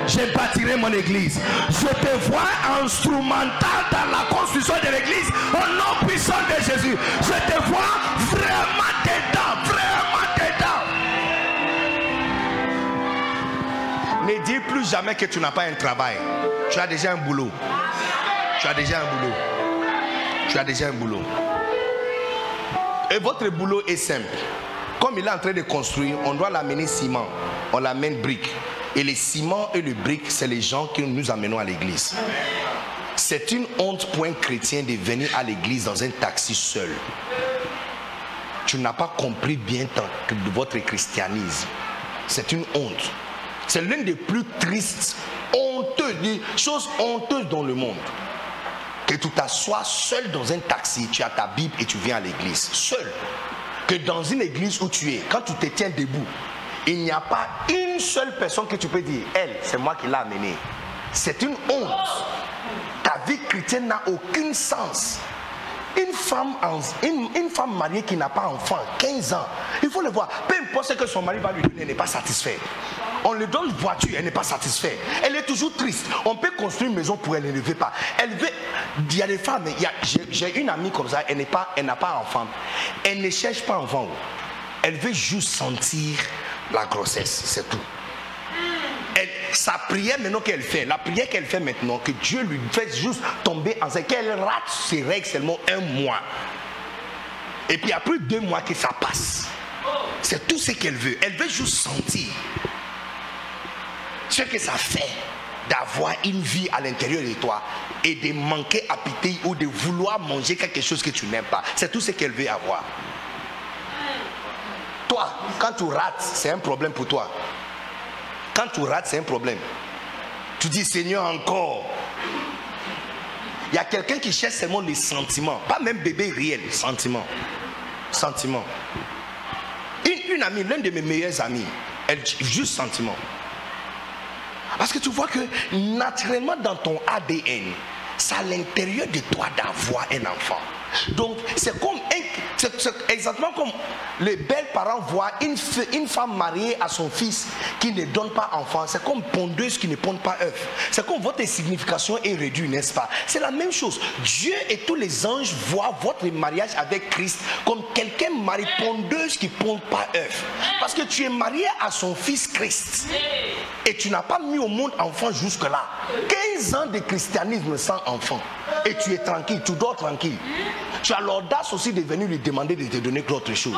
Je bâtirai mon église. Je te vois instrumental dans la construction de l'église au nom puissant de Jésus. Je te vois vraiment dedans, vraiment dedans. Ne dis plus jamais que tu n'as pas un travail. Tu as déjà un boulot. Tu as déjà un boulot. Tu as déjà un boulot. Et votre boulot est simple. Comme il est en train de construire, on doit l'amener ciment, on l'amène brique. Et les ciments et le brique, c'est les gens que nous amenons à l'église. C'est une honte pour un chrétien de venir à l'église dans un taxi seul. Tu n'as pas compris bien votre christianisme. C'est une honte. C'est l'une des plus tristes, honteuses, choses honteuses dans le monde. Que tu t'assois seul dans un taxi, tu as ta Bible et tu viens à l'église. Seul. Que dans une église où tu es, quand tu te tiens debout, il n'y a pas une seule personne que tu peux dire, elle, c'est moi qui l'ai amenée. C'est une honte. Ta vie chrétienne n'a aucun sens. Une femme, une, femme mariée qui n'a pas enfant, 15 ans, il faut le voir. Peu importe ce que son mari va lui donner, elle n'est pas satisfaite. On lui donne voiture, elle n'est pas satisfaite. Elle est toujours triste. On peut construire une maison pour elle, elle ne veut pas. Elle veut. Il y a des femmes, j'ai une amie comme ça, elle n'a pas, elle pas enfant. Elle ne cherche pas enfant. Elle veut juste sentir la grossesse, c'est tout sa prière maintenant qu'elle fait, la prière qu'elle fait maintenant, que Dieu lui fait juste tomber en qu'elle rate ses règles seulement un mois. Et puis après deux mois que ça passe. C'est tout ce qu'elle veut. Elle veut juste sentir ce que ça fait d'avoir une vie à l'intérieur de toi et de manquer appétit ou de vouloir manger quelque chose que tu n'aimes pas. C'est tout ce qu'elle veut avoir. Toi, quand tu rates, c'est un problème pour toi. Quand tu rates, c'est un problème. Tu dis Seigneur encore. Il y a quelqu'un qui cherche seulement les sentiments, pas même bébé réel, sentiments. Sentiments. Une, une amie, l'un de mes meilleurs amis, elle juste sentiments. Parce que tu vois que naturellement dans ton ADN, c'est à l'intérieur de toi d'avoir un enfant. Donc, c'est comme exactement comme les belles parents voient une, femme mariée à son fils qui ne donne pas enfant. C'est comme pondeuse qui ne pond pas œuf. C'est comme votre signification est réduite, n'est-ce pas? C'est la même chose. Dieu et tous les anges voient votre mariage avec Christ comme quelqu'un marié pondeuse qui ne pond pas œuf. Parce que tu es marié à son fils Christ. Et tu n'as pas mis au monde enfant jusque-là. 15 ans de christianisme sans enfant et tu es tranquille, tu dors tranquille. Tu as l'audace aussi de venir lui demander de te donner d'autres choses.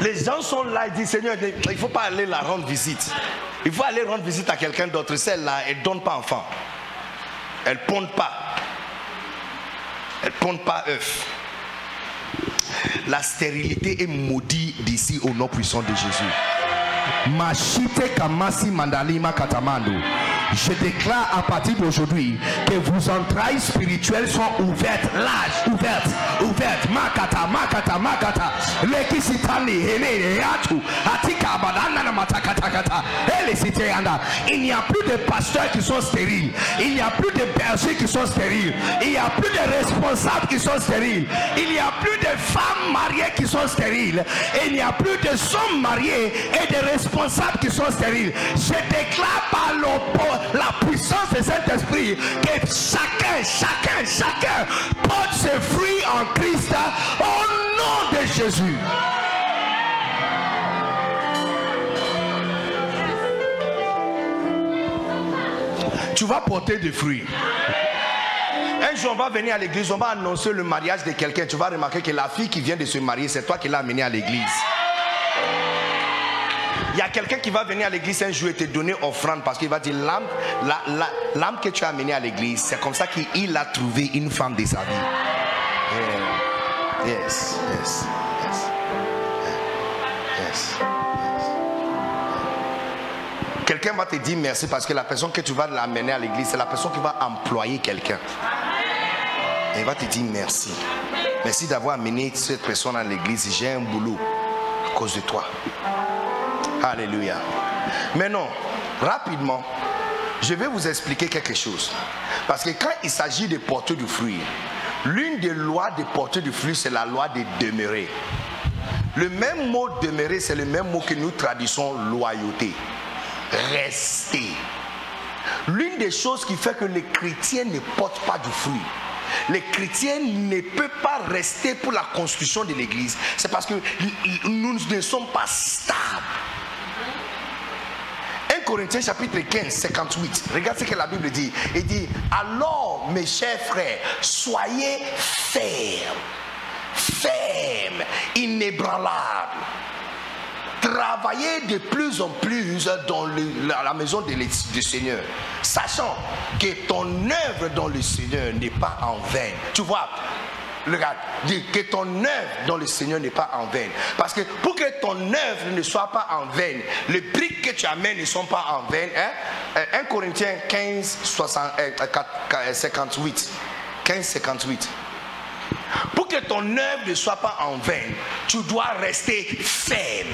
Les gens sont là, ils disent Seigneur, il ne faut pas aller la rendre visite. Il faut aller rendre visite à quelqu'un d'autre. Celle-là, elle ne donne pas enfant. Elle ne ponde pas. Elle ne ponde pas œuf. La stérilité est maudite d'ici au nom puissant de Jésus. Kamasi. Je déclare à partir d'aujourd'hui que vos entrailles spirituelles sont ouvertes, larges, ouvertes, ouvertes. Makata, makata, makata. Il n'y a plus de pasteurs qui sont stériles. Il n'y a plus de bergers qui sont stériles. Il n'y a plus de responsables qui sont stériles. Il n'y a plus de femmes mariées qui sont stériles. Il n'y a plus de hommes mariés et de responsables qui sont stériles. Je déclare par la puissance de cet esprit que chacun, chacun, chacun porte ses fruits en Christ au nom de Jésus. Tu vas porter des fruits. Un jour, on va venir à l'église, on va annoncer le mariage de quelqu'un. Tu vas remarquer que la fille qui vient de se marier, c'est toi qui l'as amenée à l'église. Il y a quelqu'un qui va venir à l'église un jour et te donner offrande parce qu'il va dire l'âme, que tu as amenée à l'église, c'est comme ça qu'il a trouvé une femme de sa vie. Yes, yes, Quelqu'un va te dire merci parce que la personne que tu vas l'amener à l'église, c'est la personne qui va employer quelqu'un. Il va te dire merci. Merci d'avoir amené cette personne à l'église. J'ai un boulot à cause de toi. Alléluia. Maintenant, rapidement, je vais vous expliquer quelque chose. Parce que quand il s'agit de porter du fruit, l'une des lois de porter du fruit, c'est la loi de demeurer. Le même mot demeurer, c'est le même mot que nous traduisons loyauté. Rester. L'une des choses qui fait que les chrétiens ne portent pas du fruit, les chrétiens ne peuvent pas rester pour la construction de l'église, c'est parce que nous ne sommes pas stables. Corinthiens chapitre 15, 58. Regarde ce que la Bible dit. Il dit, alors mes chers frères, soyez fermes, fermes, inébranlables. Travaillez de plus en plus dans la, maison de du Seigneur, sachant que ton œuvre dans le Seigneur n'est pas en vain. Tu vois, regarde, que ton œuvre dans le Seigneur n'est pas en vain. Parce que pour que ton œuvre ne soit pas en vain, les briques que tu amènes ne sont pas en vain. Hein? Euh, 1 Corinthiens 15, 60, euh, 4, euh, 58. 15, 58. Pour que ton œuvre ne soit pas en vain, tu dois rester ferme,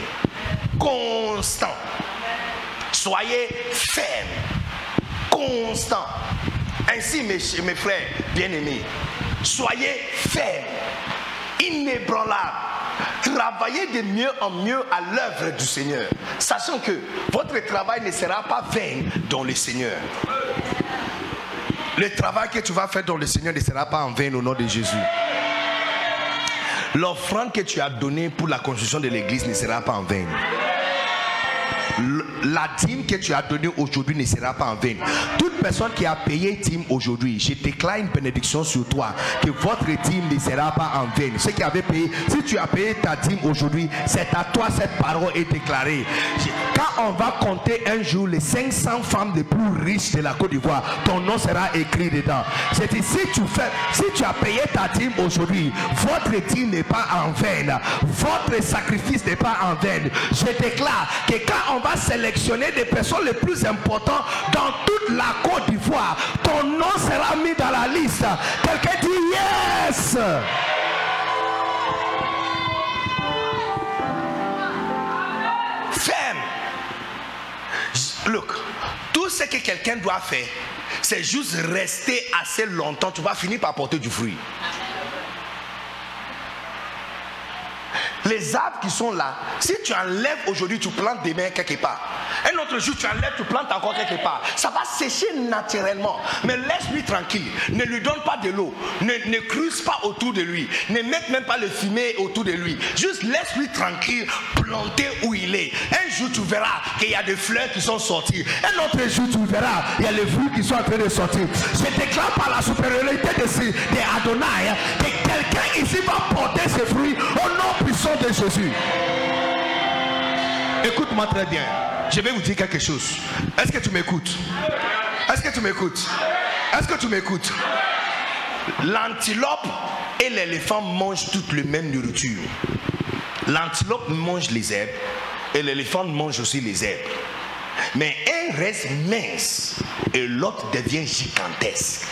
constant. Soyez ferme, constant. Ainsi, mes, frères bien-aimés, soyez fermes, inébranlables. Travaillez de mieux en mieux à l'œuvre du Seigneur, sachant que votre travail ne sera pas vain dans le Seigneur. Le travail que tu vas faire dans le Seigneur ne sera pas en vain au nom de Jésus. L'offrande que tu as donnée pour la construction de l'église ne sera pas en vain. La dîme que tu as donnée aujourd'hui ne sera pas en vain. Toute personne qui a payé dîme aujourd'hui, je déclare une bénédiction sur toi que votre dîme ne sera pas en vain. Ceux qui avaient payé, si tu as payé ta dîme aujourd'hui, c'est à toi cette parole est déclarée. On va compter un jour les 500 femmes les plus riches de la Côte d'Ivoire, ton nom sera écrit dedans. C'est si tu fais, si tu as payé ta dîme aujourd'hui, votre dîme n'est pas en vain. Votre sacrifice n'est pas en vain. Je déclare que quand on va sélectionner des personnes les plus importantes dans toute la Côte d'Ivoire, ton nom sera mis dans la liste. Quelqu'un dit yes. Look, tout ce que quelqu'un doit faire, c'est juste rester assez longtemps. Tu vas finir par porter du fruit. Les arbres qui sont là, si tu enlèves aujourd'hui, tu plantes demain quelque part. Un autre jour, tu enlèves, tu plantes encore quelque part. Ça va sécher naturellement. Mais laisse-lui tranquille. Ne lui donne pas de l'eau. Ne, ne creuse pas autour de lui. Ne mette même pas le fumier autour de lui. Juste laisse-lui tranquille, planter où il est. Un jour, tu verras qu'il y a des fleurs qui sont sorties. Un autre jour, tu verras, il y a les fruits qui sont en train de sortir. Je déclare par la supériorité de, de Adonai que quelqu'un ici va porter ses fruits au nom puissant de Jésus. Écoute-moi très bien. Je vais vous dire quelque chose. Est-ce que tu m'écoutes? Est-ce que tu m'écoutes? Est-ce que tu m'écoutes? L'antilope et l'éléphant mangent toutes la même nourriture. L'antilope mange les herbes et l'éléphant mange aussi les herbes. Mais un reste mince et l'autre devient gigantesque.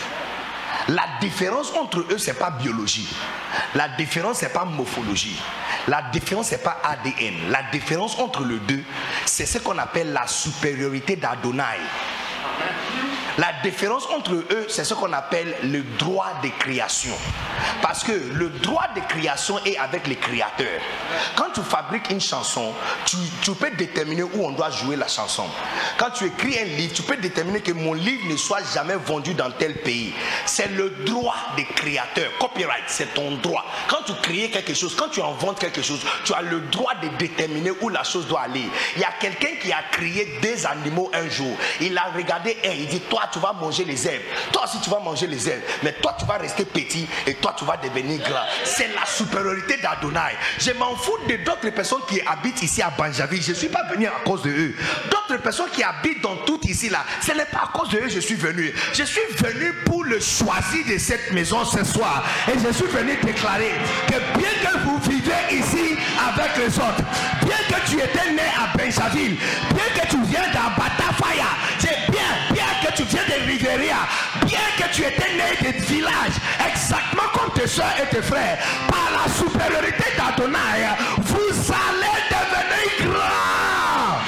La différence entre eux, c'est pas biologie. La différence, c'est pas morphologie. La différence, c'est pas ADN. La différence entre les deux, c'est ce qu'on appelle la supériorité d'Adonai. La différence entre eux, c'est ce qu'on appelle le droit de création. Parce que le droit de création est avec les créateurs. Quand tu fabriques une chanson, tu, peux déterminer où on doit jouer la chanson. Quand tu écris un livre, tu peux déterminer que mon livre ne soit jamais vendu dans tel pays. C'est le droit des créateurs. Copyright, c'est ton droit. Quand tu crées quelque chose, quand tu inventes quelque chose, tu as le droit de déterminer où la chose doit aller. Il y a quelqu'un qui a créé des animaux un jour. Il a regardé un, il dit, toi tu vas manger les herbes. Toi aussi tu vas manger les herbes. Mais toi tu vas rester petit et toi tu vas devenir grand. C'est la supériorité d'Adonai. Je m'en fous de d'autres personnes qui habitent ici à Banjaville. Je ne suis pas venu à cause de eux. D'autres personnes qui habitent dans tout ici là, ce n'est pas à cause de eux que je suis venu. Je suis venu pour le choisir de cette maison ce soir. Et je suis venu déclarer que bien que vous vivez ici avec les autres, bien que tu étais né à Benjaville, bien que tu viens d'Abatafaya, bien que tu étais né de village, exactement comme tes soeurs et tes frères, par la supériorité d'Adonai, vous allez devenir grands.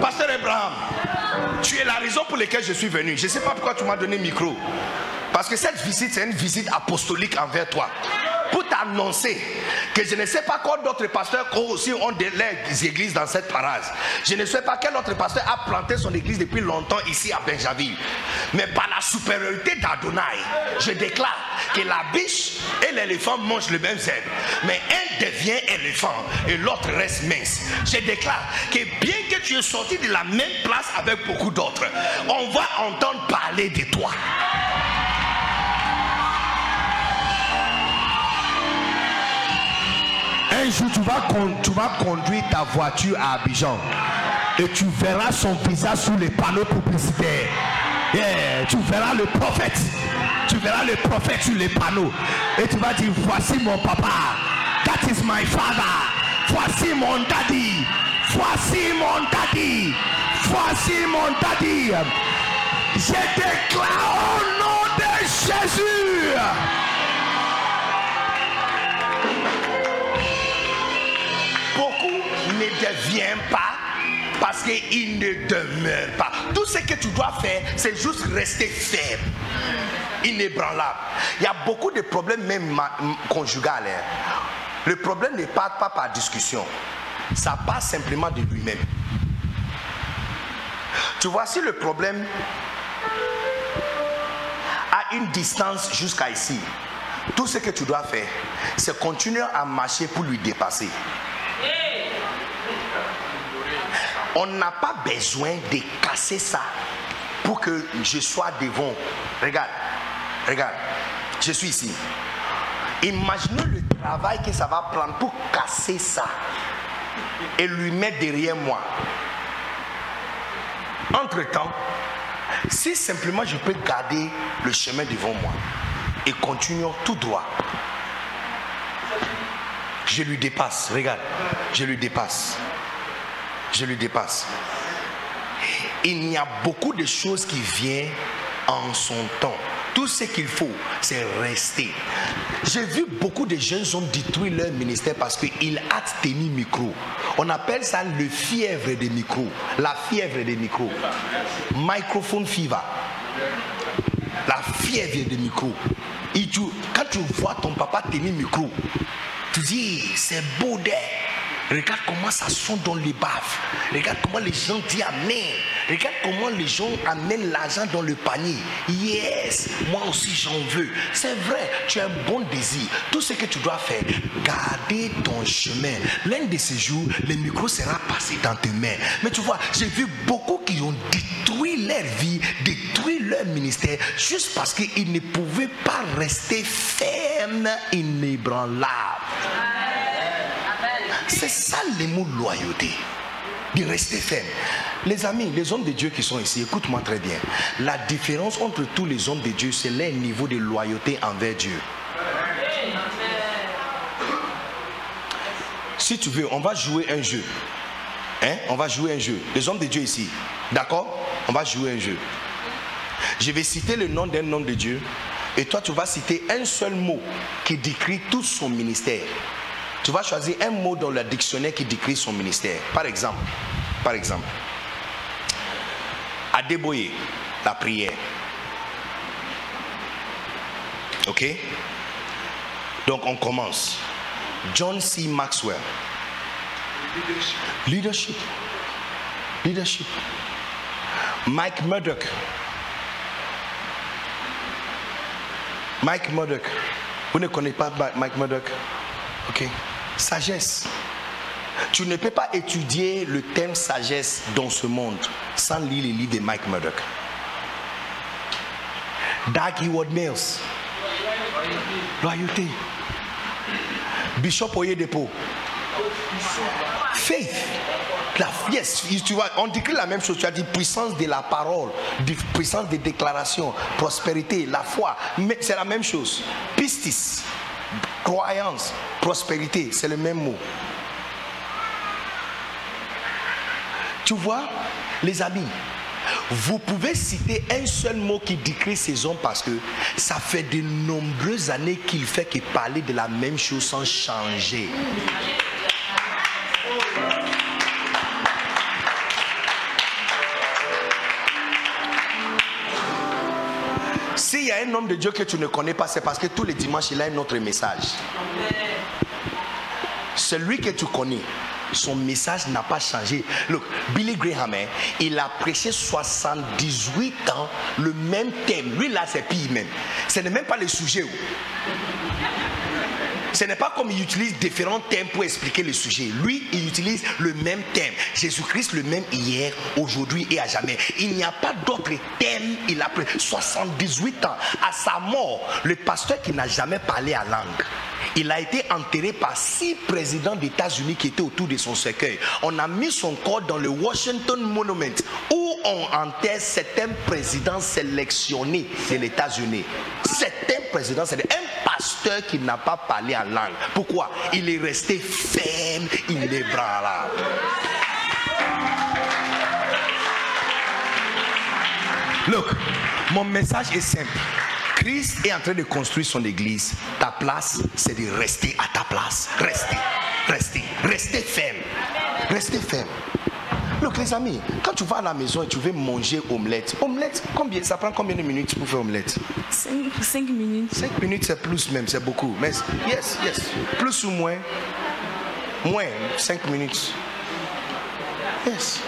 Pasteur Abraham, tu es la raison pour laquelle je suis venu. Je ne sais pas pourquoi tu m'as donné micro. Parce que cette visite, c'est une visite apostolique envers toi. Pour ta annoncer que je ne sais pas quoi d'autres pasteurs aussi ont des églises dans cette parade. Je ne sais pas quel autre pasteur a planté son église depuis longtemps ici à Benjaville. Mais par la supériorité d'Adonai, je déclare que la biche et l'éléphant mangent le même zèbre. Mais un devient éléphant et l'autre reste mince. Je déclare que bien que tu es sorti de la même place avec beaucoup d'autres, on va entendre parler de toi. Un jour, tu vas, tu vas conduire ta voiture à Abidjan et tu verras son visage sur les panneaux publicitaires. Tu verras le prophète. Tu verras le prophète sur les panneaux. Et tu vas dire, voici mon papa. That is my father. Voici mon daddy. Voici mon daddy. Voici mon daddy. Je déclare au nom de Jésus. Ne devient pas parce qu'il ne demeure pas. Tout ce que tu dois faire, c'est juste rester ferme, inébranlable. Il y a beaucoup de problèmes, même conjugaux. Hein. Le problème ne part pas par discussion, ça part simplement de lui-même. Tu vois, si le problème a une distance jusqu'à ici, tout ce que tu dois faire, c'est continuer à marcher pour lui dépasser. On n'a pas besoin de casser ça pour que je sois devant. Regarde, regarde, je suis ici. Imaginez le travail que ça va prendre pour casser ça et lui mettre derrière moi. Entre-temps, si simplement je peux garder le chemin devant moi et continuer tout droit, je lui dépasse. Regarde, je lui dépasse je lui dépasse. Il y a beaucoup de choses qui viennent en son temps. Tout ce qu'il faut, c'est rester. J'ai vu beaucoup de jeunes ont détruit leur ministère parce qu'ils hâtent tenir micro. On appelle ça le fièvre des micros. La fièvre des micros. Microphone fever. La fièvre des micros. Quand tu vois ton papa tenir micro, tu dis, c'est beau d'air. Regarde comment ça sonne dans les baffes. Regarde comment les gens disent Amen. Regarde comment les gens amènent l'argent dans le panier. Yes, moi aussi j'en veux. C'est vrai, tu as un bon désir. Tout ce que tu dois faire, garder ton chemin. L'un de ces jours, le micro sera passé dans tes mains. Mais tu vois, j'ai vu beaucoup qui ont détruit leur vie, détruit leur ministère, juste parce qu'ils ne pouvaient pas rester fermes, inébranlables. C'est ça le mot loyauté. De rester ferme. Les amis, les hommes de Dieu qui sont ici, écoute-moi très bien. La différence entre tous les hommes de Dieu, c'est leur niveau de loyauté envers Dieu. Si tu veux, on va jouer un jeu. Hein? On va jouer un jeu. Les hommes de Dieu ici. D'accord? On va jouer un jeu. Je vais citer le nom d'un homme de Dieu. Et toi, tu vas citer un seul mot qui décrit tout son ministère tu vas choisir un mot dans le dictionnaire qui décrit son ministère. Par exemple, par exemple, Adeboye, la prière. Ok? Donc on commence. John C. Maxwell. Leadership. Leadership. Mike Murdoch. Mike Murdoch. Vous ne connaissez pas Mike Murdoch Ok. Sagesse. Tu ne peux pas étudier le thème sagesse dans ce monde sans lire les livres de Mike Murdoch. Doug Heward Mills. Loyauté. Bishop Oyedepo. Faith. La, yes, tu vois, on décrit la même chose. Tu as dit puissance de la parole, puissance des déclarations, prospérité, la foi. C'est la même chose. Pistis croyance, prospérité, c'est le même mot. Tu vois, les amis, vous pouvez citer un seul mot qui décrit ces hommes parce que ça fait de nombreuses années qu'il fait que parler de la même chose sans changer. Un homme de Dieu que tu ne connais pas, c'est parce que tous les dimanches, il a un autre message. Celui que tu connais, son message n'a pas changé. Look, Billy Graham, hein, il a prêché 78 ans le même thème. Lui, là, c'est pire même. Ce n'est même pas le sujet. Ce n'est pas comme il utilise différents thèmes pour expliquer le sujet. Lui, il utilise le même thème. Jésus-Christ le même hier, aujourd'hui et à jamais. Il n'y a pas d'autre thème. Il a pris 78 ans. À sa mort, le pasteur qui n'a jamais parlé à langue. Il a été enterré par six présidents des États-Unis qui étaient autour de son cercueil. On a mis son corps dans le Washington Monument où on enterre certains présidents sélectionnés de les États-Unis. Certains présidents, c'est un pasteur qui n'a pas parlé langue. Pourquoi? Il est resté ferme, inébranlable. Look, mon message est simple. Christ est en train de construire son église. Ta place, c'est de rester à ta place. Rester, rester, rester ferme. Rester ferme. Look, les amis, quand tu vas à la maison et tu veux manger omelette, omelette, combien, ça prend combien de minutes pour faire omelette? 5, minutes. 5 minutes, c'est plus même, c'est beaucoup. Mais yes, yes. Plus ou moins? Moins, 5 minutes. Yes.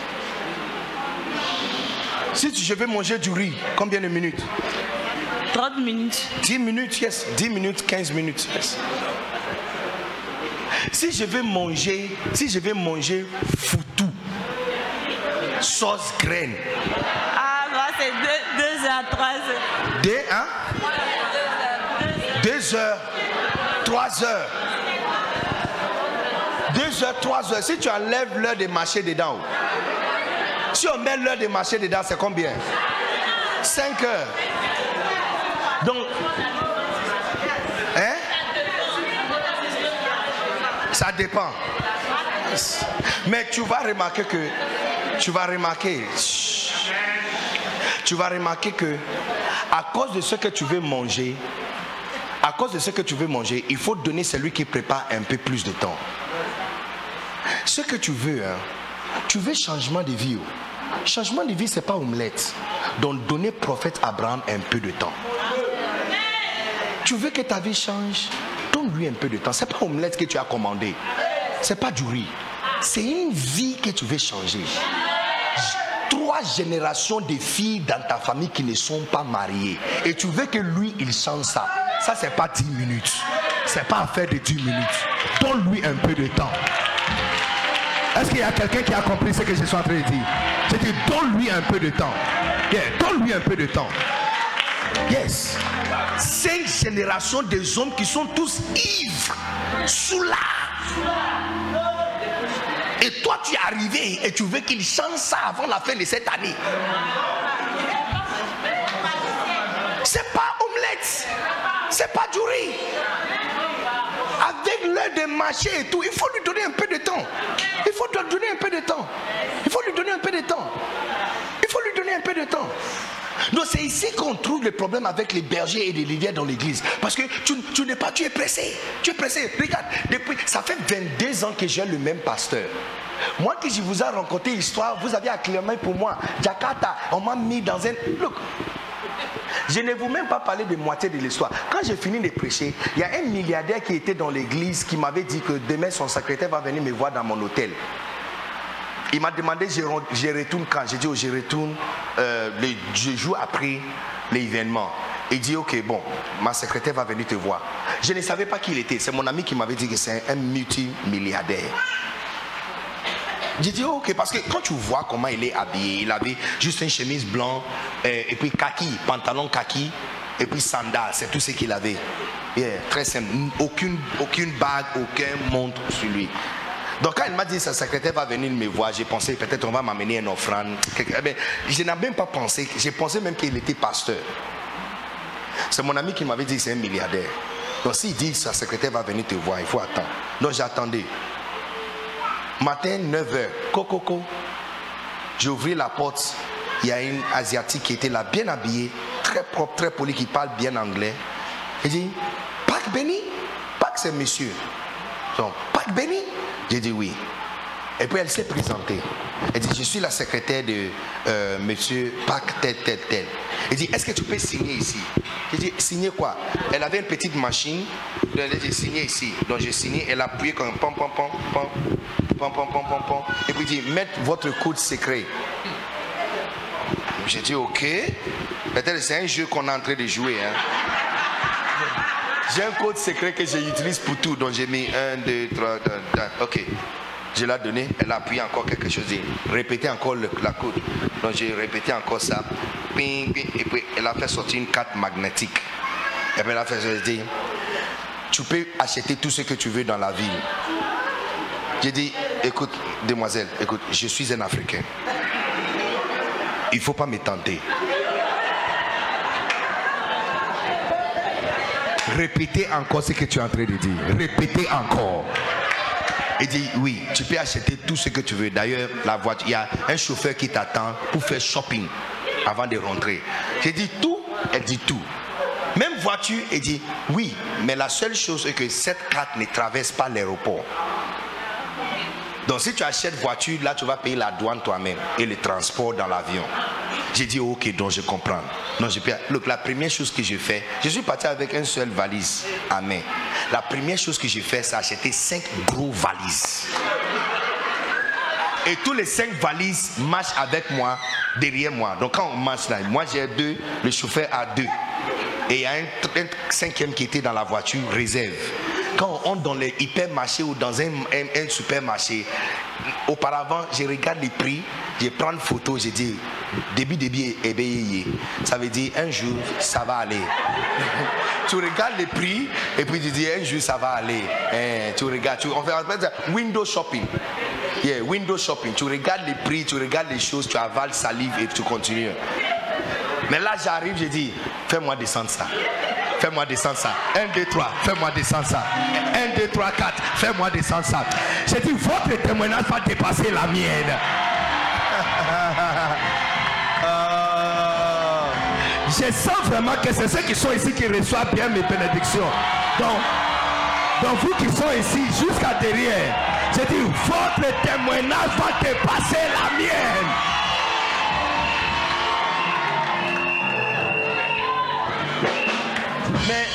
Si je veux manger du riz, combien de minutes? 30 minutes. 10 minutes, yes. 10 minutes, 15 minutes, yes. Si je veux manger, si je vais manger foutou, sauce graine. Ah, moi c'est 2 heures, 3 heures. 2 hein? 2 heures, 3 heures. 2 heures, 3 heures. Si tu enlèves l'heure de marcher dedans, si on met l'heure de marcher dedans, c'est combien? 5 heures. Donc, hein? Ça dépend. Mais tu vas remarquer que, tu vas remarquer, tu vas remarquer que, à cause de ce que tu veux manger, à cause de ce que tu veux manger, il faut donner celui qui prépare un peu plus de temps. Ce que tu veux, hein, tu veux changement de vie. oh. Changement de vie, c'est pas omelette. Donc, donner prophète Abraham un peu de temps. Tu veux que ta vie change? Donne-lui un peu de temps. C'est pas omelette que tu as commandé. C'est pas du riz. C'est une vie que tu veux changer. Trois générations de filles dans ta famille qui ne sont pas mariées. Et tu veux que lui, il change ça. Ça, c'est pas 10 minutes. C'est pas affaire de 10 minutes. Donne-lui un peu de temps. Est-ce qu'il y a quelqu'un qui a compris ce que je suis en train de dire? Je dis, donne-lui un peu de temps. Yeah, donne-lui un peu de temps. Yes. Cinq générations des hommes qui sont tous ivres, sous. Toi, tu es arrivé et tu veux qu'il change ça avant la fin de cette année. C'est pas omelette. C'est pas du riz. Avec l'heure de marché et tout, il faut lui donner un peu de temps. Il faut lui donner un peu de temps. Il faut lui donner un peu de temps. Il faut lui donner un peu de temps. Donc c'est ici qu'on trouve le problème avec les bergers et les leaders dans l'église. Parce que tu, n'es pas, tu es pressé. Tu es pressé. Regarde, depuis, ça fait 22 ans que j'ai le même pasteur. Moi qui je vous ai rencontré histoire, vous avez acclamé pour moi. Jakarta, on m'a mis dans un... Look, je ne vous même pas parlé de moitié de l'histoire. Quand j'ai fini de prêcher, il y a un milliardaire qui était dans l'église qui m'avait dit que demain son secrétaire va venir me voir dans mon hôtel. Il m'a demandé je, re- je retourne quand? J'ai dit oh, je retourne euh, le je joue après l'événement. Il dit ok bon, ma secrétaire va venir te voir. Je ne savais pas qui il était. C'est mon ami qui m'avait dit que c'est un multimilliardaire. J'ai dit ok parce que quand tu vois comment il est habillé, il avait juste une chemise blanche euh, et puis kaki, pantalon kaki et puis sandales, c'est tout ce qu'il avait. Très simple, aucune, aucune bague, aucun montre sur lui. Donc quand il m'a dit sa secrétaire va venir me voir, j'ai pensé peut-être on va m'amener une offrande. quelque- eh ben, je n'ai même pas pensé, j'ai pensé même qu'il était pasteur. C'est mon ami qui m'avait dit c'est un milliardaire. Donc s'il dit sa secrétaire va venir te voir, il faut attendre. Donc j'attendais. Matin, 9h, coco. J'ai ouvert la porte. Il y a une Asiatique qui était là, bien habillée, très propre, très polie, qui parle bien anglais. Il dit Pâques béni Pâques, c'est monsieur. Donc, Béni J'ai dit oui. Et puis elle s'est présentée. Elle dit, je suis la secrétaire de euh, monsieur Pac tel, tel, tel. Elle dit, est-ce que tu peux signer ici? J'ai dit, signer quoi? Elle avait une petite machine. Elle a dit, signer ici. Donc j'ai signé. Elle a appuyé comme pom, pom, pom, pom, pom, pom, pom, pom, pom. Et puis dit, mettre votre code secret. J'ai dit, ok. Peut-être c'est un jeu qu'on est en train de jouer. Hein. J'ai un code secret que j'utilise pour tout. Donc j'ai mis 1, 2, 3, 4, ok. Je l'ai donné, elle a appuyé encore quelque chose, répété encore la code. Donc j'ai répété encore ça. et puis elle a fait sortir une carte magnétique. Et elle a fait dit, tu peux acheter tout ce que tu veux dans la ville. J'ai dit, écoute, demoiselle, écoute, je suis un Africain. Il ne faut pas me tenter. Répétez encore ce que tu es en train de dire. Répétez encore. Il dit oui, tu peux acheter tout ce que tu veux. D'ailleurs, la voiture, il y a un chauffeur qui t'attend pour faire shopping avant de rentrer. J'ai dit tout, elle dit tout. Même voiture, elle dit oui, mais la seule chose est que cette carte ne traverse pas l'aéroport. Donc si tu achètes voiture, là tu vas payer la douane toi-même et le transport dans l'avion. J'ai dit ok, donc je comprends. Non, je la première chose que j'ai fait, je suis parti avec une seule valise à main. La première chose que j'ai fait, c'est acheter cinq gros valises. Et tous les cinq valises marchent avec moi, derrière moi. Donc quand on marche là, moi j'ai deux, le chauffeur a deux. Et il y a un, cinquième qui était dans la voiture réserve. Quand on entre dans les hypermarchés ou dans un, supermarché, auparavant, je regarde les prix, je prends une photo, je dis début, début, éveillé. Ça veut dire un jour, ça va aller. tu regardes les prix et puis tu dis un jour, ça va aller. Eh, tu regardes, tu, on fait window shopping. Yeah, window shopping. Tu regardes les prix, tu regardes les choses, tu avales salive et tu continues. Mais là, j'arrive, je dis, fais-moi descendre ça. Fais-moi descendre ça. 1, 2, 3, fais-moi descendre ça. 1, 2, 3, 4, fais-moi descendre ça. J'ai dit, votre témoignage va dépasser la mienne. je sens vraiment que c'est ceux qui sont ici qui reçoivent bien mes bénédictions. Donc, donc vous qui sont ici jusqu'à derrière, je dis, votre témoignage va dépasser la mienne. Mais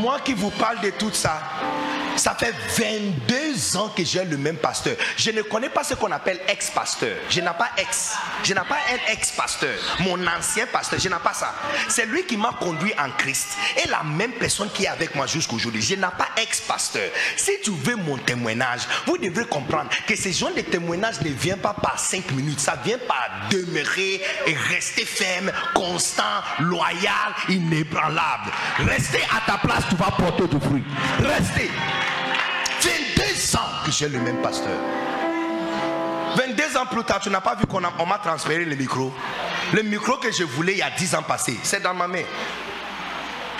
moi qui vous parle de tout ça, ça fait 22 ans que j'ai le même pasteur. Je ne connais pas ce qu'on appelle ex-pasteur. Je n'ai pas ex. Je n'ai pas un ex-pasteur. Mon ancien pasteur, je n'ai pas ça. C'est lui qui m'a conduit en Christ. Et la même personne qui est avec moi jusqu'aujourd'hui. Je n'ai pas ex-pasteur. Si tu veux mon témoignage, vous devrez comprendre que ce genre de témoignage ne vient pas par 5 minutes. Ça vient par demeurer et rester ferme, constant, loyal, inébranlable. Rester à ta place, tu vas porter du fruit. Restez. 22 ans que j'ai le même pasteur. 22 ans plus tard, tu n'as pas vu qu'on m'a transféré le micro. Le micro que je voulais il y a 10 ans passé, c'est dans ma main.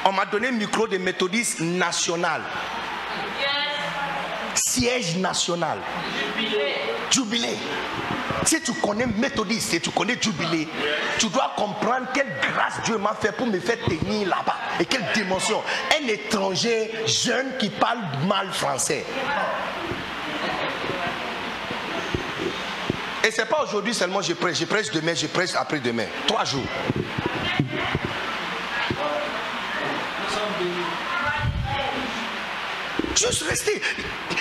On m'a donné le micro de méthodiste national. Siège national. Jubilé. Si tu connais méthodiste et tu connais jubilé, tu dois comprendre quelle grâce Dieu m'a fait pour me faire tenir là-bas. Et quelle dimension. Un étranger jeune qui parle mal français. Et c'est pas aujourd'hui seulement je prêche, je prêche demain, je prêche après-demain. Trois jours. Juste rester.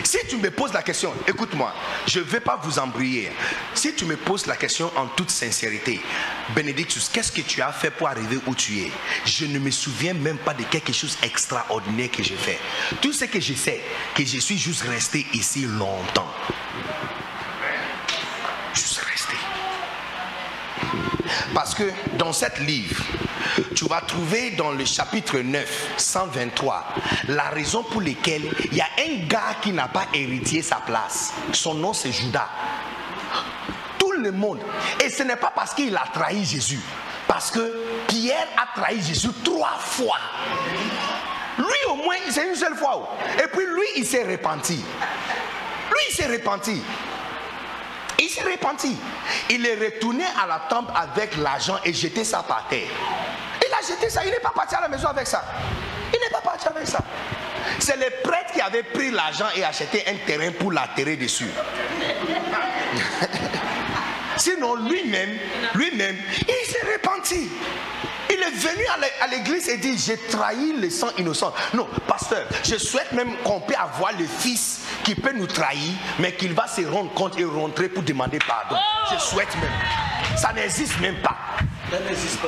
Si tu me poses la question, écoute-moi, je ne vais pas vous embrouiller. Si tu me poses la question en toute sincérité, Bénédictus, qu'est-ce que tu as fait pour arriver où tu es? Je ne me souviens même pas de quelque chose d'extraordinaire que j'ai fait. Tout ce que je sais, que je suis juste resté ici longtemps. Juste resté. Parce que dans cette livre, tu vas trouver dans le chapitre 9, 123, la raison pour laquelle il y a un gars qui n'a pas hérité sa place. Son nom c'est Judas. Tout le monde. Et ce n'est pas parce qu'il a trahi Jésus. Parce que Pierre a trahi Jésus trois fois. Lui au moins, c'est une seule fois. Et puis lui, il s'est repenti. Lui, il s'est repenti. Il s'est repenti. Il est retourné à la temple avec l'argent et jeté ça par terre. Il a jeté ça. Il n'est pas parti à la maison avec ça. Il n'est pas parti avec ça. C'est les prêtres qui avaient pris l'argent et acheté un terrain pour l'atterrer dessus. Sinon, lui-même, lui-même, il s'est repenti. Est venu à l'église et dit, j'ai trahi le sang innocent. Non, pasteur, je souhaite même qu'on puisse avoir le fils qui peut nous trahir, mais qu'il va se rendre compte et rentrer pour demander pardon. Je souhaite même. Ça n'existe même pas.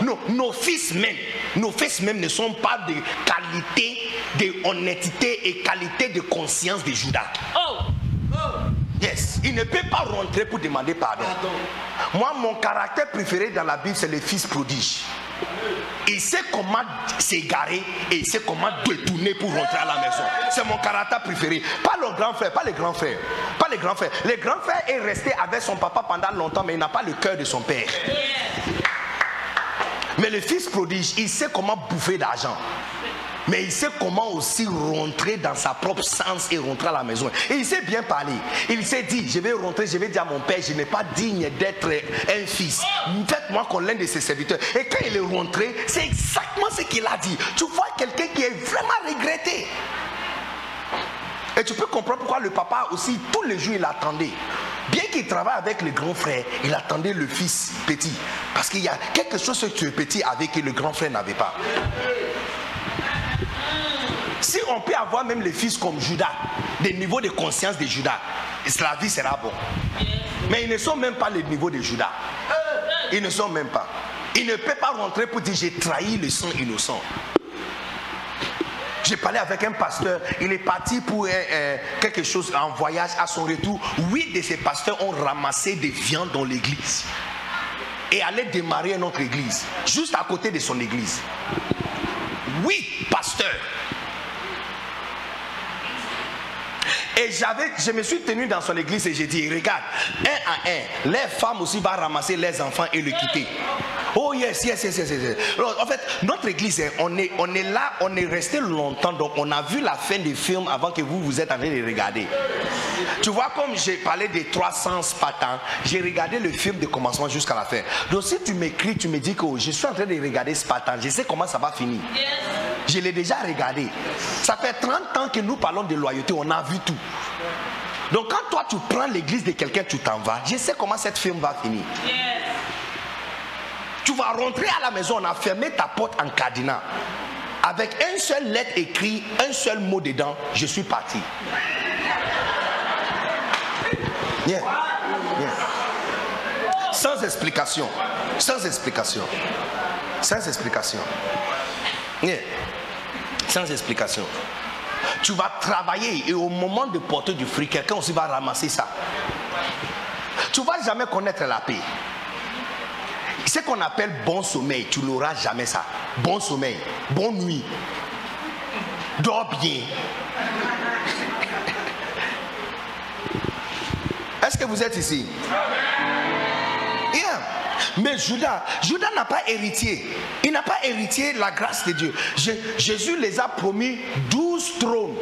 Non, nos fils même, nos fils même ne sont pas de qualité, de honnêteté et qualité de conscience de Judas. Oh. oh. Yes, il ne peut pas rentrer pour demander pardon. Moi, mon caractère préféré dans la Bible, c'est le fils prodige. Il sait comment s'égarer et il sait comment détourner pour rentrer à la maison. C'est mon caractère préféré. Pas le grand frère, pas les grands frères. Pas les grands frères. Le grand frère est resté avec son papa pendant longtemps, mais il n'a pas le cœur de son père. Mais le fils prodige, il sait comment bouffer d'argent. Mais il sait comment aussi rentrer dans sa propre sens et rentrer à la maison. Et il sait bien parler. Il s'est dit, je vais rentrer, je vais dire à mon père, je n'ai pas digne d'être un fils. Faites-moi qu'on l'un de ses serviteurs. Et quand il est rentré, c'est exactement ce qu'il a dit. Tu vois quelqu'un qui est vraiment regretté. Et tu peux comprendre pourquoi le papa aussi, tous les jours, il attendait. Bien qu'il travaille avec le grand frère, il attendait le fils petit. Parce qu'il y a quelque chose que tu es petit avec que le grand frère n'avait pas. Si on peut avoir même les fils comme Judas, des niveaux de conscience de Judas, la vie sera bon. Mais ils ne sont même pas les niveaux de Judas. Ils ne sont même pas. Il ne peut pas rentrer pour dire j'ai trahi le sang innocent. J'ai parlé avec un pasteur, il est parti pour euh, euh, quelque chose en voyage. À son retour, huit de ces pasteurs ont ramassé des viandes dans l'église et allaient démarrer notre église, juste à côté de son église. Huit pasteurs. Et j'avais, je me suis tenu dans son église et j'ai dit, regarde, un à un, les femmes aussi vont ramasser les enfants et le quitter. Oh yes, yes, yes, yes, yes. en fait, notre église, hein, on est, on est là, on est resté longtemps, donc on a vu la fin du film avant que vous vous êtes en train de regarder. Tu vois, comme j'ai parlé des 300 Spartans, j'ai regardé le film de commencement jusqu'à la fin. Donc si tu m'écris, tu me dis que je suis en train de regarder Spartan, je sais comment ça va finir. Je l'ai déjà regardé. Ça fait 30 ans que nous parlons de loyauté, on a vu tout. Donc quand toi tu prends l'église de quelqu'un, tu t'en vas, je sais comment cette film va finir. Tu vas rentrer à la maison, on a fermé ta porte en cadenas. Avec un seul lettre écrit, un seul mot dedans, je suis parti. Sans explication. Sans explication. Sans explication. Sans explication. Tu vas travailler et au moment de porter du fruit, quelqu'un aussi va ramasser ça. Tu ne vas jamais connaître la paix. Ce qu'on appelle bon sommeil, tu n'auras jamais ça. Bon sommeil, bonne nuit. Dors bien. Est-ce que vous êtes ici? Mais Judas, n'a pas héritier. Il n'a pas héritié la grâce de Dieu. Jésus les a promis douze trônes.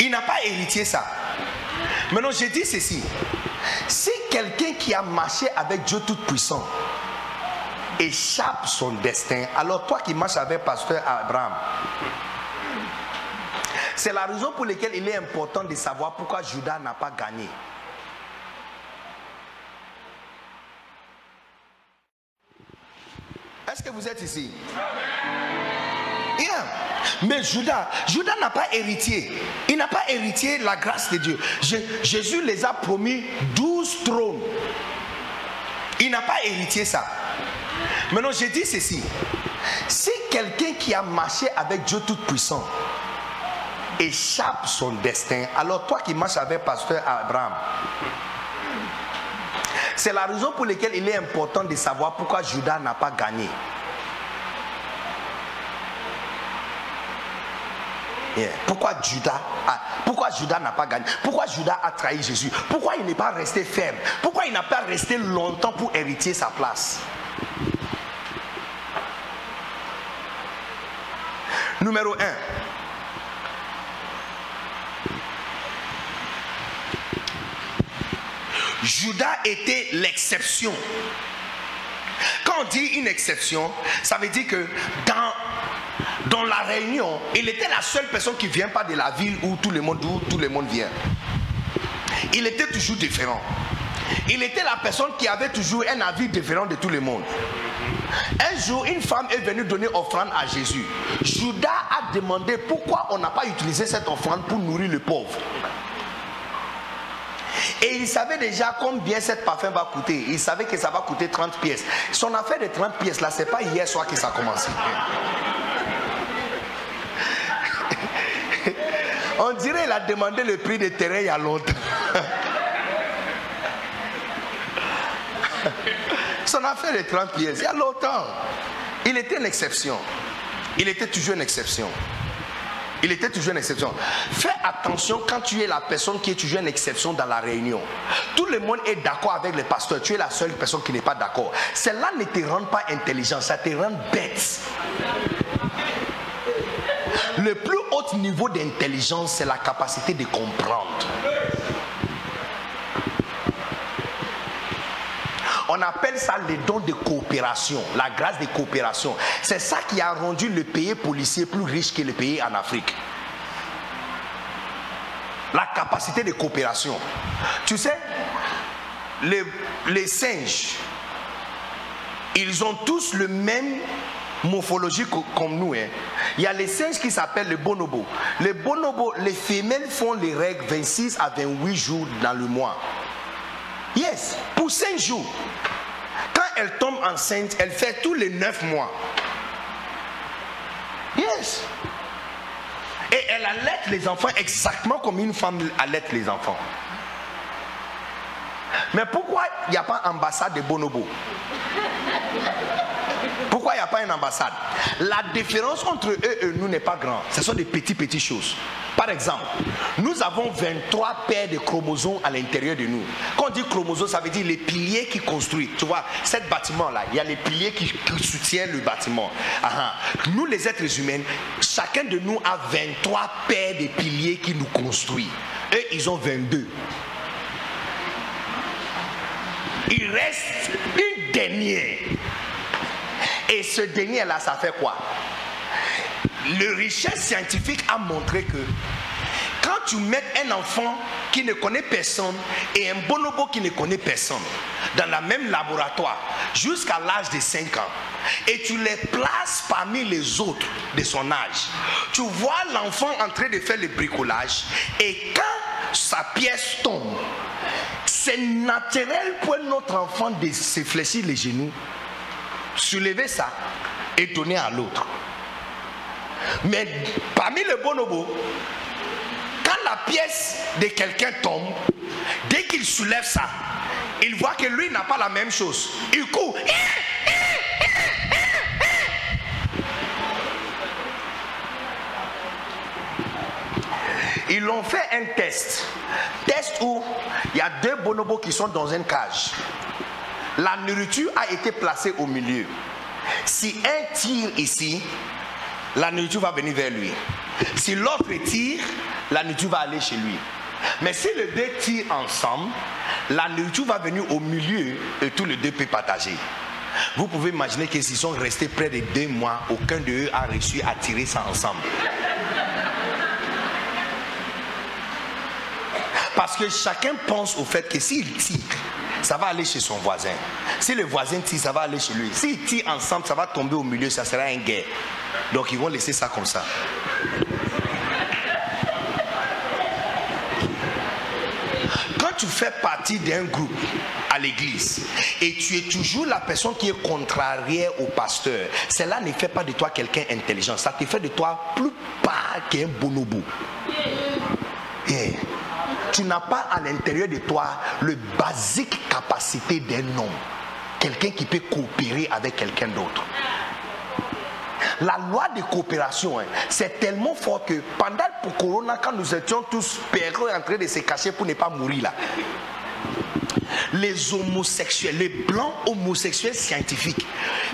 Il n'a pas héritié ça. Maintenant, je dis ceci. Si quelqu'un qui a marché avec Dieu Tout-Puissant échappe son destin, alors toi qui marches avec Pasteur Abraham, c'est la raison pour laquelle il est important de savoir pourquoi Judas n'a pas gagné. Est-ce que vous êtes ici? Mais Judas, Judas n'a pas héritier. Il n'a pas héritié la grâce de Dieu. Jésus les a promis douze trônes. Il n'a pas héritié ça. Maintenant, je dis ceci. Si quelqu'un qui a marché avec Dieu Tout-Puissant échappe son destin, alors toi qui marches avec Pasteur Abraham, c'est la raison pour laquelle il est important de savoir pourquoi Judas n'a pas gagné. Pourquoi Judas pourquoi Judas n'a pas gagné? Pourquoi Judas a trahi Jésus? Pourquoi il n'est pas resté ferme? Pourquoi il n'a pas resté longtemps pour hériter sa place? Numéro 1. Judas était l'exception. Quand on dit une exception, ça veut dire que dans la réunion, il était la seule personne qui vient pas de la ville où tout le monde, où tout le monde vient. Il était toujours différent. Il était la personne qui avait toujours un avis différent de tout le monde. Un jour, une femme est venue donner offrande à Jésus. Judas a demandé pourquoi on n'a pas utilisé cette offrande pour nourrir le pauvre. Et il savait déjà combien cette parfum va coûter. Il savait que ça va coûter 30 pièces. Son affaire de 30 pièces, là, c'est pas hier soir que ça a commencé. On dirait qu'il a demandé le prix des terrains il y a longtemps. Son affaire de 30 pièces, il y a longtemps. Il était une exception. Il était toujours une exception. Il était toujours une exception. Fais attention quand tu es la personne qui est toujours une exception dans la réunion. Tout le monde est d'accord avec le pasteur. Tu es la seule personne qui n'est pas d'accord. Cela ne te rend pas intelligent, ça te rend bête. Le plus haut niveau d'intelligence, c'est la capacité de comprendre. On appelle ça les dons de coopération, la grâce de coopération. C'est ça qui a rendu le pays policier plus riche que le pays en Afrique. La capacité de coopération. Tu sais, les, les singes, ils ont tous le même morphologie comme nous. Hein. Il y a les singes qui s'appellent les bonobos. Les bonobos, les femelles font les règles 26 à 28 jours dans le mois. Yes, pour 5 jours. Quand elle tombe enceinte, elle fait tous les 9 mois. Yes. Et elle allaite les enfants exactement comme une femme allaite les enfants. Mais pourquoi il n'y a pas ambassade de bonobo pourquoi il n'y a pas une ambassade La différence entre eux et nous n'est pas grande. Ce sont des petites, petites choses. Par exemple, nous avons 23 paires de chromosomes à l'intérieur de nous. Quand on dit chromosomes, ça veut dire les piliers qui construisent. Tu vois, cet bâtiment-là, il y a les piliers qui, soutiennent le bâtiment. Nous, les êtres humains, chacun de nous a 23 paires de piliers qui nous construisent. Eux, ils ont 22. Il reste une dernière et ce dernier-là, ça fait quoi? Le richesse scientifique a montré que quand tu mets un enfant qui ne connaît personne et un bonobo qui ne connaît personne dans le même laboratoire jusqu'à l'âge de 5 ans et tu les places parmi les autres de son âge, tu vois l'enfant en train de faire le bricolage et quand sa pièce tombe, c'est naturel pour notre enfant de se fléchir les genoux soulever ça et donner à l'autre. Mais parmi les bonobos, quand la pièce de quelqu'un tombe, dès qu'il soulève ça, il voit que lui n'a pas la même chose. Il court. Ils l'ont fait un test. Test où il y a deux bonobos qui sont dans une cage. La nourriture a été placée au milieu. Si un tire ici, la nourriture va venir vers lui. Si l'autre tire, la nourriture va aller chez lui. Mais si les deux tirent ensemble, la nourriture va venir au milieu et tous les deux peuvent partager. Vous pouvez imaginer que s'ils sont restés près de deux mois, aucun d'eux a réussi à tirer ça ensemble. Parce que chacun pense au fait que s'il tire, ça va aller chez son voisin. Si le voisin tire, ça va aller chez lui. S'ils tirent ensemble, ça va tomber au milieu, ça sera un guerre. Donc ils vont laisser ça comme ça. Quand tu fais partie d'un groupe à l'église et tu es toujours la personne qui est contrariée au pasteur, cela ne fait pas de toi quelqu'un intelligent. Ça te fait de toi plus pas qu'un bonobo. Yeah tu n'as pas à l'intérieur de toi le basique capacité d'un homme. Quelqu'un qui peut coopérer avec quelqu'un d'autre. La loi de coopération, hein, c'est tellement fort que pendant le Corona, quand nous étions tous perdus en train de se cacher pour ne pas mourir là, les homosexuels, les blancs homosexuels scientifiques,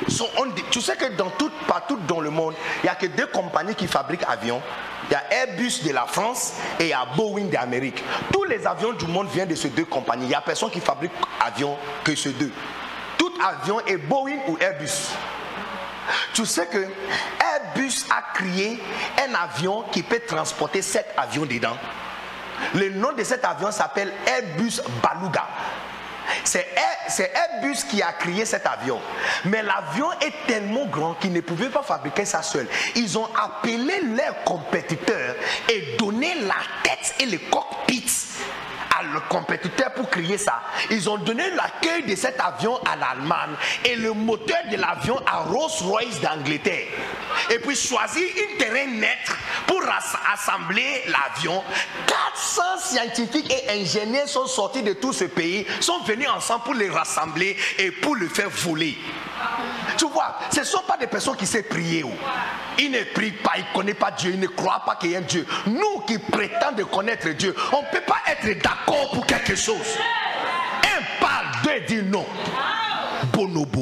sont, tu sais que dans tout, partout dans le monde, il n'y a que deux compagnies qui fabriquent avions. Il y a Airbus de la France et il y a Boeing d'Amérique. Tous les avions du monde viennent de ces deux compagnies. Il n'y a personne qui fabrique avions que ces deux. Tout avion est Boeing ou Airbus. Tu sais que Airbus a créé un avion qui peut transporter sept avions dedans. Le nom de cet avion s'appelle Airbus Baluga. C'est Airbus qui a créé cet avion. Mais l'avion est tellement grand qu'ils ne pouvaient pas fabriquer ça seul. Ils ont appelé leurs compétiteurs et donné la tête et le cockpit le compétiteur pour créer ça. Ils ont donné l'accueil de cet avion à l'Allemagne et le moteur de l'avion à Rolls-Royce d'Angleterre. Et puis choisi une terrain net pour assembler l'avion. 400 scientifiques et ingénieurs sont sortis de tout ce pays, sont venus ensemble pour les rassembler et pour le faire voler. Tu vois, ce ne sont pas des personnes qui savent prier. Ils ne prient pas, ils ne connaissent pas Dieu, ils ne croient pas qu'il y a un Dieu. Nous qui prétendons connaître Dieu, on ne peut pas être d'accord pour quelque chose. Un parle, deux dit non. Bonobo.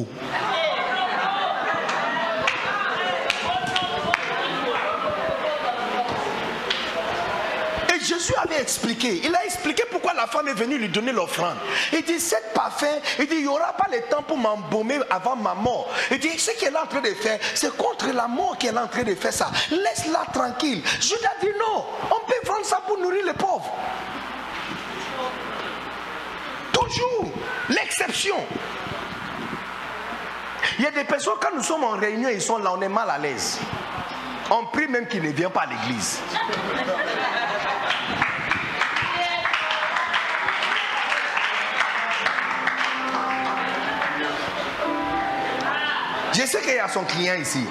Jésus avait expliqué. Il a expliqué pourquoi la femme est venue lui donner l'offrande. Il dit, cette parfum, il dit, il n'y aura pas le temps pour m'embaumer avant ma mort. Il dit, ce qu'elle est en train de faire, c'est contre la mort qu'elle est en train de faire ça. Laisse-la tranquille. Judas dit, non, on peut vendre ça pour nourrir les pauvres. Toujours l'exception. Il y a des personnes, quand nous sommes en réunion, ils sont là, on est mal à l'aise. On prie même qu'ils ne viennent pas à l'église. Je sais qu'il y a son client ici.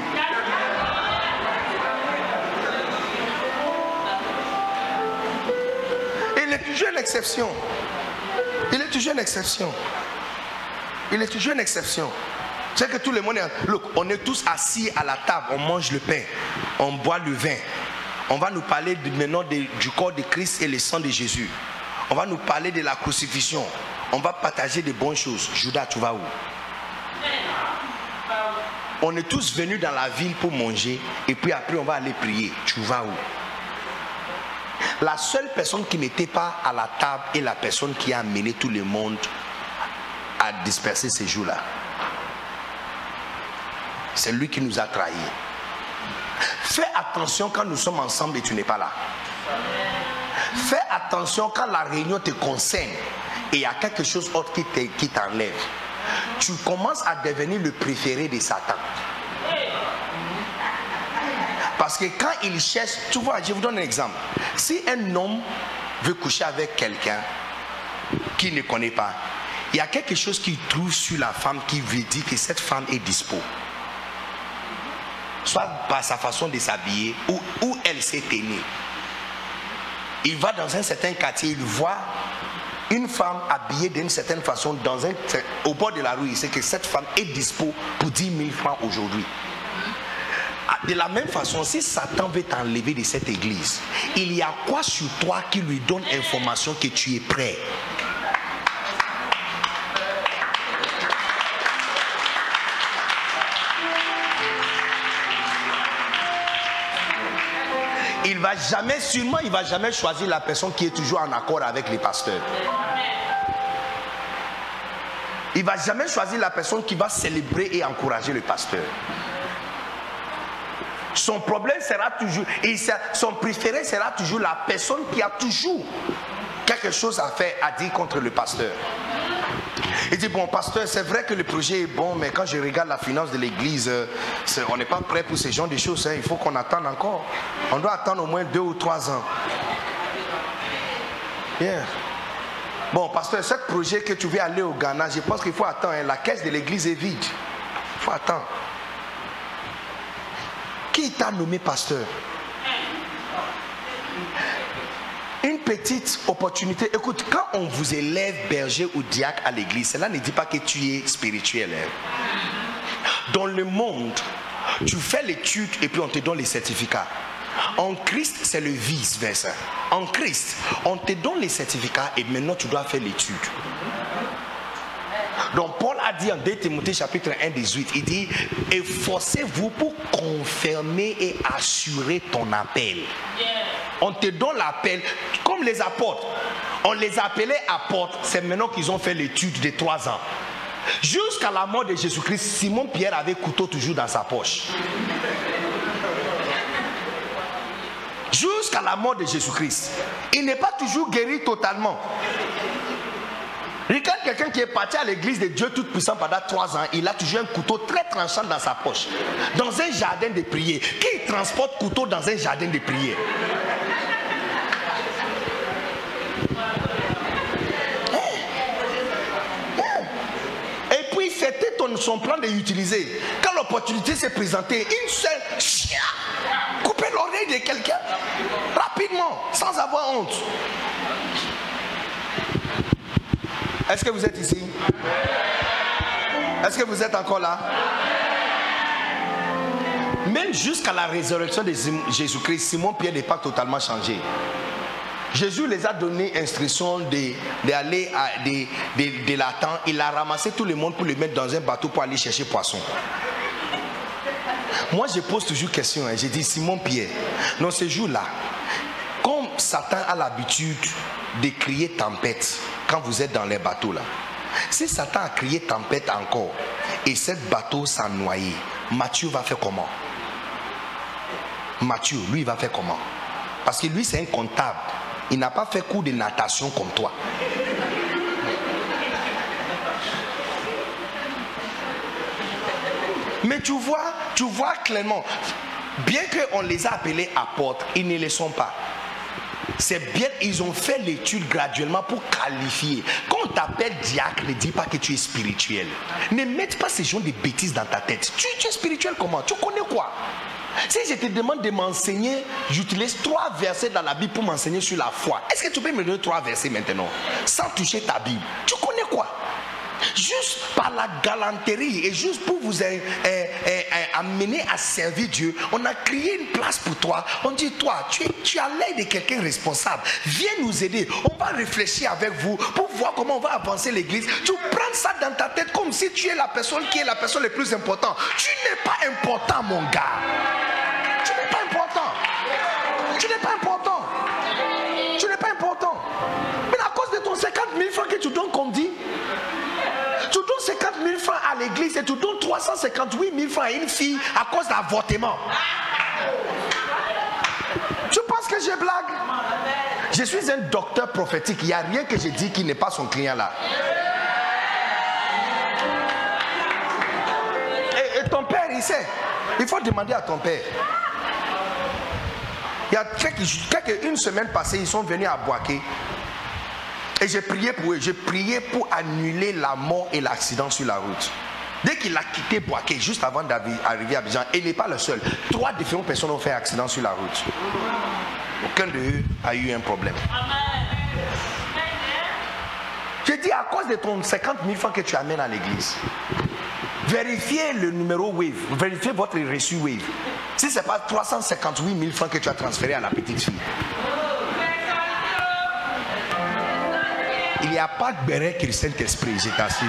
Il est toujours une exception. Il est toujours une exception. Il est toujours une exception. C'est que tout le monde est. Look, on est tous assis à la table, on mange le pain, on boit le vin. On va nous parler maintenant du corps de Christ et le sang de Jésus. On va nous parler de la crucifixion. On va partager des bonnes choses. Judas, tu vas où? On est tous venus dans la ville pour manger et puis après on va aller prier. Tu vas où? La seule personne qui n'était pas à la table est la personne qui a amené tout le monde à disperser ces jours-là. C'est lui qui nous a trahis. Fais attention quand nous sommes ensemble et tu n'es pas là. Fais attention quand la réunion te concerne et il y a quelque chose d'autre qui t'enlève tu commences à devenir le préféré de Satan. Parce que quand il cherche, tu vois, je vous donne un exemple. Si un homme veut coucher avec quelqu'un qu'il ne connaît pas, il y a quelque chose qu'il trouve sur la femme qui veut dire que cette femme est dispo. Soit par sa façon de s'habiller ou où elle s'est tenue. Il va dans un certain quartier, il voit une femme habillée d'une certaine façon au bord de la rue, c'est que cette femme est dispo pour 10 000 francs aujourd'hui. Ah, de la même façon, si Satan veut t'enlever de cette église, il y a quoi sur toi qui lui donne information que tu es prêt? Il va jamais, sûrement, il va jamais choisir la personne qui est toujours en accord avec les pasteurs. Il va jamais choisir la personne qui va célébrer et encourager le pasteur. Son problème sera toujours, son préféré sera toujours la personne qui a toujours quelque chose à faire, à dire contre le pasteur. Il dit, bon, pasteur, c'est vrai que le projet est bon, mais quand je regarde la finance de l'église, euh, on n'est pas prêt pour ce genre de choses. Hein. il faut qu'on attende encore. On doit attendre au moins deux ou trois ans. Bon, pasteur, ce projet que tu veux aller au Ghana, je pense qu'il faut attendre. Hein. la caisse de l'église est vide. Il faut attendre. Qui t'a nommé pasteur? Une petite opportunité. Écoute, quand on vous élève berger ou diacre à l'église, cela ne dit pas que tu es spirituel. Hein. Dans le monde, tu fais l'étude et puis on te donne les certificats. En Christ, c'est le vice-versa. En Christ, on te donne les certificats et maintenant tu dois faire l'étude. Donc Paul a dit en 2 Timothée chapitre 1, 18, il dit, efforcez-vous pour confirmer et assurer ton appel. On te donne l'appel, comme les apôtres. On les appelait apôtres, c'est maintenant qu'ils ont fait l'étude de trois ans. Jusqu'à la mort de Jésus-Christ, Simon Pierre avait couteau toujours dans sa poche. Jusqu'à la mort de Jésus-Christ. Il n'est pas toujours guéri totalement. Regarde quelqu'un qui est parti à l'église de Dieu Tout-Puissant pendant trois ans, il a toujours un couteau très tranchant dans sa poche. Dans un jardin de prière. Qui transporte couteau dans un jardin de prière? Et puis c'était son plan de l'utiliser. Quand l'opportunité s'est présentée, une seule couper l'oreille de quelqu'un rapidement, sans avoir honte. Est-ce que vous êtes ici? Est-ce que vous êtes encore là? Même jusqu'à la résurrection de Jésus-Christ, Simon Pierre n'est pas totalement changé. Jésus les a donné instruction d'aller de, de, de, l'attendre. Il a ramassé tout le monde pour le mettre dans un bateau pour aller chercher poisson. Moi, je pose toujours question. Hein. J'ai dit, Simon Pierre, dans ce jour-là, comme Satan a l'habitude de crier tempête, quand vous êtes dans les bateaux là. Si Satan a crié tempête encore et ce bateau s'est noyé, Matthieu va faire comment? Matthieu, lui, il va faire comment? Parce que lui, c'est un comptable. Il n'a pas fait cours de natation comme toi. Mais tu vois, tu vois clairement, bien qu'on les a appelés apôtres, ils ne le sont pas. C'est bien, ils ont fait l'étude graduellement pour qualifier. Quand on t'appelle diacre, ne dis pas que tu es spirituel. Ne mette pas ces gens de bêtises dans ta tête. Tu, es spirituel comment? Tu connais quoi? Si je te demande de m'enseigner, j'utilise trois versets dans la Bible pour m'enseigner sur la foi. Est-ce que tu peux me donner trois versets maintenant? Sans toucher ta Bible Tu connais quoi? Juste par la galanterie et juste pour vous euh, euh, euh, amener à servir Dieu, on a créé une place pour toi. On dit, toi, tu, tu as l'air de quelqu'un responsable. Viens nous aider. On va réfléchir avec vous pour voir comment on va avancer l'église. Tu prends ça dans ta tête comme si tu es la personne qui est la personne la plus importante. Tu n'es pas important, mon gars. À l'église et tu donnes 358 000 francs à une fille à cause d'avortement. Tu penses que je blague? Je suis un docteur prophétique. Il n'y a rien que je dis qui n'est pas son client là. Et, ton père, il sait. Il faut demander à ton père. Il y a quelques, une semaine passée, ils sont venus à Boaké. Et j'ai prié pour eux. J'ai prié pour annuler la mort et l'accident sur la route. Dès qu'il a quitté Boaké, juste avant d'arriver à Abidjan, et il n'est pas le seul. Trois différentes personnes ont fait accident sur la route. Aucun d'eux a eu un problème. J'ai dit à cause de ton 50 000 francs que tu amènes à l'église, vérifiez le numéro Wave, vérifiez votre reçu Wave. Si ce n'est pas 358 000 francs que tu as transféré à la petite fille. Il n'y a pas de béret le Saint-Esprit, je t'assure.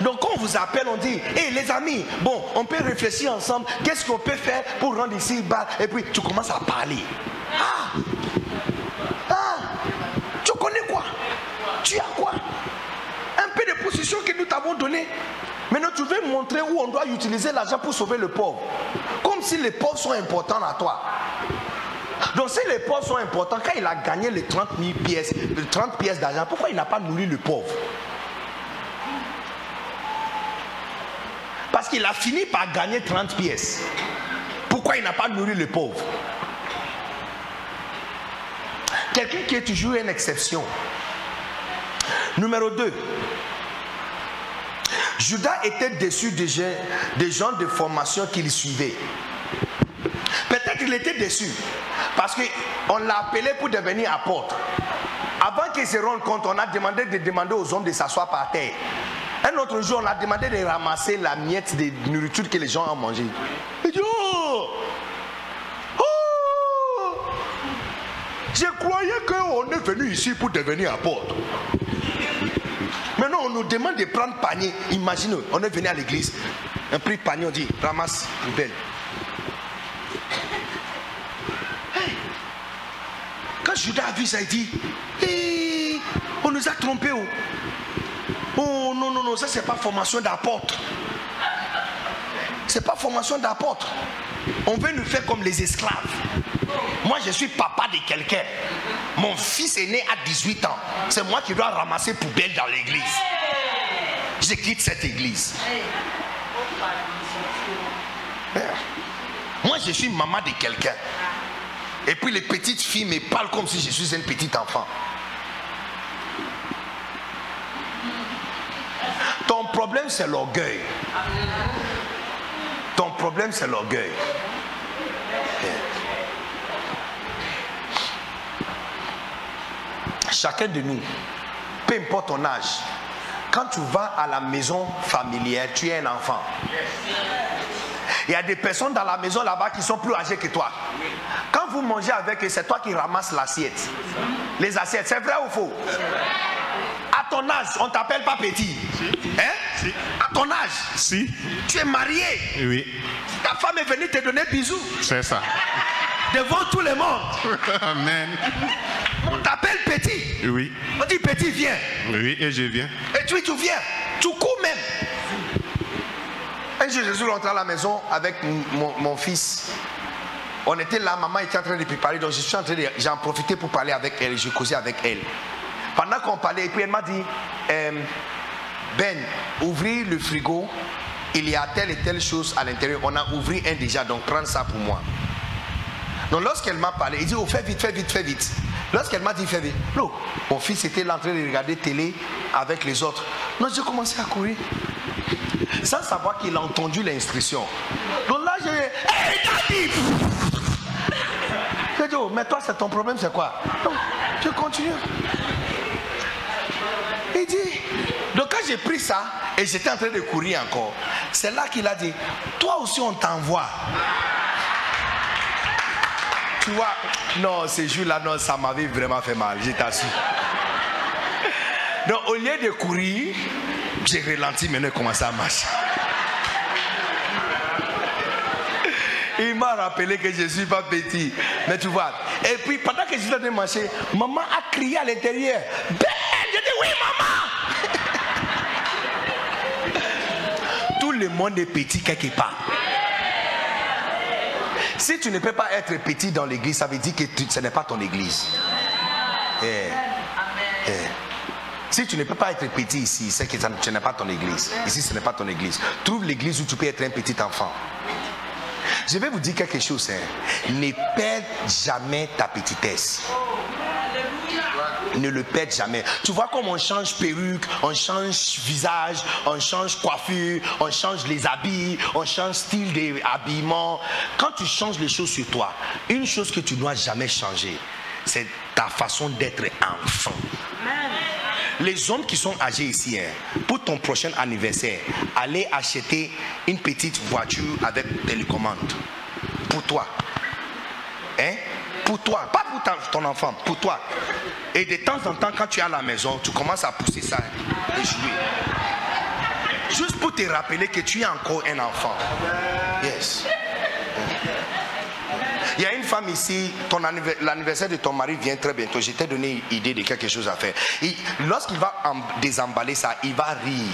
Donc quand on vous appelle, on dit, hé les amis, bon, on peut réfléchir ensemble, qu'est-ce qu'on peut faire pour rendre ici bas? Et puis tu commences à parler. Ah Ah Tu connais quoi? Tu as quoi? Un peu de position que nous t'avons donné. Maintenant, tu veux montrer où on doit utiliser l'argent pour sauver le pauvre. Comme si les pauvres sont importants à toi. Donc, si les pauvres sont importants, quand il a gagné les 30 000 pièces, les 30 pièces d'argent, pourquoi il n'a pas nourri le pauvre? Parce qu'il a fini par gagner 30 pièces. Pourquoi il n'a pas nourri le pauvre? Quelqu'un qui est toujours une exception. Numéro 2. Judas était déçu des gens, de formation qu'il suivait. Peut-être qu'il était déçu parce qu'on l'a appelé pour devenir apôtre. Avant qu'il se rende compte, on a demandé de demander aux hommes de s'asseoir par terre. Un autre jour, on a demandé de ramasser la miette de nourriture que les gens ont mangé. Il dit, oh, oh, je croyais qu'on est venu ici pour devenir apôtre. Maintenant, on nous demande de prendre panier. Imaginez, on est venu à l'église, un prix panier, on dit ramasse poubelle. Hey. Quand Judas a vu ça, il dit on nous a trompés. Oh. oh, non, non, non, ça c'est pas formation d'apôtre. C'est pas formation d'apôtre. On veut nous faire comme les esclaves. Moi, je suis papa de quelqu'un. Mon fils est né à 18 ans. C'est moi qui dois ramasser poubelle dans l'église. Je quitte cette église. Moi, je suis maman de quelqu'un. Et puis les petites filles me parlent comme si je suis un petit enfant. Ton problème, c'est l'orgueil. Ton problème, c'est l'orgueil. Chacun de nous, peu importe ton âge, quand tu vas à la maison familière, tu es un enfant. Il y a des personnes dans la maison là-bas qui sont plus âgées que toi. Quand vous mangez avec eux, c'est toi qui ramasses l'assiette. Les assiettes, c'est vrai ou faux? À ton âge, on ne t'appelle pas petit. Hein? À ton âge, Si. tu es marié. Oui. Ta femme est venue te donner bisous C'est ça. Devant tout le monde. Amen. On t'appelle petit. Oui. On dit petit, viens. Oui, et je viens. Et tu, tu viens. Tu cours même. Un jour, je suis rentré à la maison avec mon, mon fils. On était là, maman était en train de préparer, donc je suis en train de, j'en profité pour parler avec elle, je causais avec elle. Pendant qu'on parlait, et puis elle m'a dit, euh, Ben, ouvrir le frigo, il y a telle et telle chose à l'intérieur. On a ouvert un déjà, donc prends ça pour moi. Donc lorsqu'elle m'a parlé, il dit, oh, fais vite, fais vite, fais vite. Lorsqu'elle m'a dit, fais vite, non, mon fils était là en train de regarder télé avec les autres. Non, j'ai commencé à courir. Sans savoir qu'il a entendu l'instruction. Donc là, j'ai Hey, daddy J'ai dit, oh, mais toi, c'est ton problème, c'est quoi? Non, je continue. Il dit, donc quand j'ai pris ça et j'étais en train de courir encore, c'est là qu'il a dit, toi aussi on t'envoie. Tu vois, non, ces jours-là, non, ça m'avait vraiment fait mal, je t'assure. Donc au lieu de courir, j'ai ralenti, maintenant il commence à marcher. Il m'a rappelé que je ne suis pas petit. Mais tu vois. Et puis pendant que je suis en train de marcher, maman a crié à l'intérieur. Ben, je dis oui, maman. Tout le monde est petit quelque part. Si tu ne peux pas être petit dans l'église, ça veut dire que tu- ce n'est pas ton église. Eh. Eh. Si tu ne peux pas être petit ici, c'est que ce n'est pas ton église. Ici, ce n'est pas ton église. Trouve l'église où tu peux être un petit enfant. Je vais vous dire quelque chose. hein. Ne perds jamais ta petitesse. Ne le perds jamais. Tu vois comme on change perruque, on change visage, on change coiffure, on change les habits, on change style d'habillement. Quand tu changes les choses sur toi, une chose que tu dois jamais changer, c'est ta façon d'être enfant. Les hommes qui sont âgés ici, hein, pour ton prochain anniversaire, allez acheter une petite voiture avec télécommande. Pour toi. Hein? Pour toi. Pas pour ta- ton enfant, pour toi. Et de temps en temps, quand tu es à la maison, tu commences à pousser ça et jouer. Juste pour te rappeler que tu es encore un enfant. Yes. Il y a une femme ici, ton anniver- l'anniversaire de ton mari vient très bientôt. Je t'ai donné une idée de quelque chose à faire. Il- Lorsqu'il va em- désemballer ça, il va rire.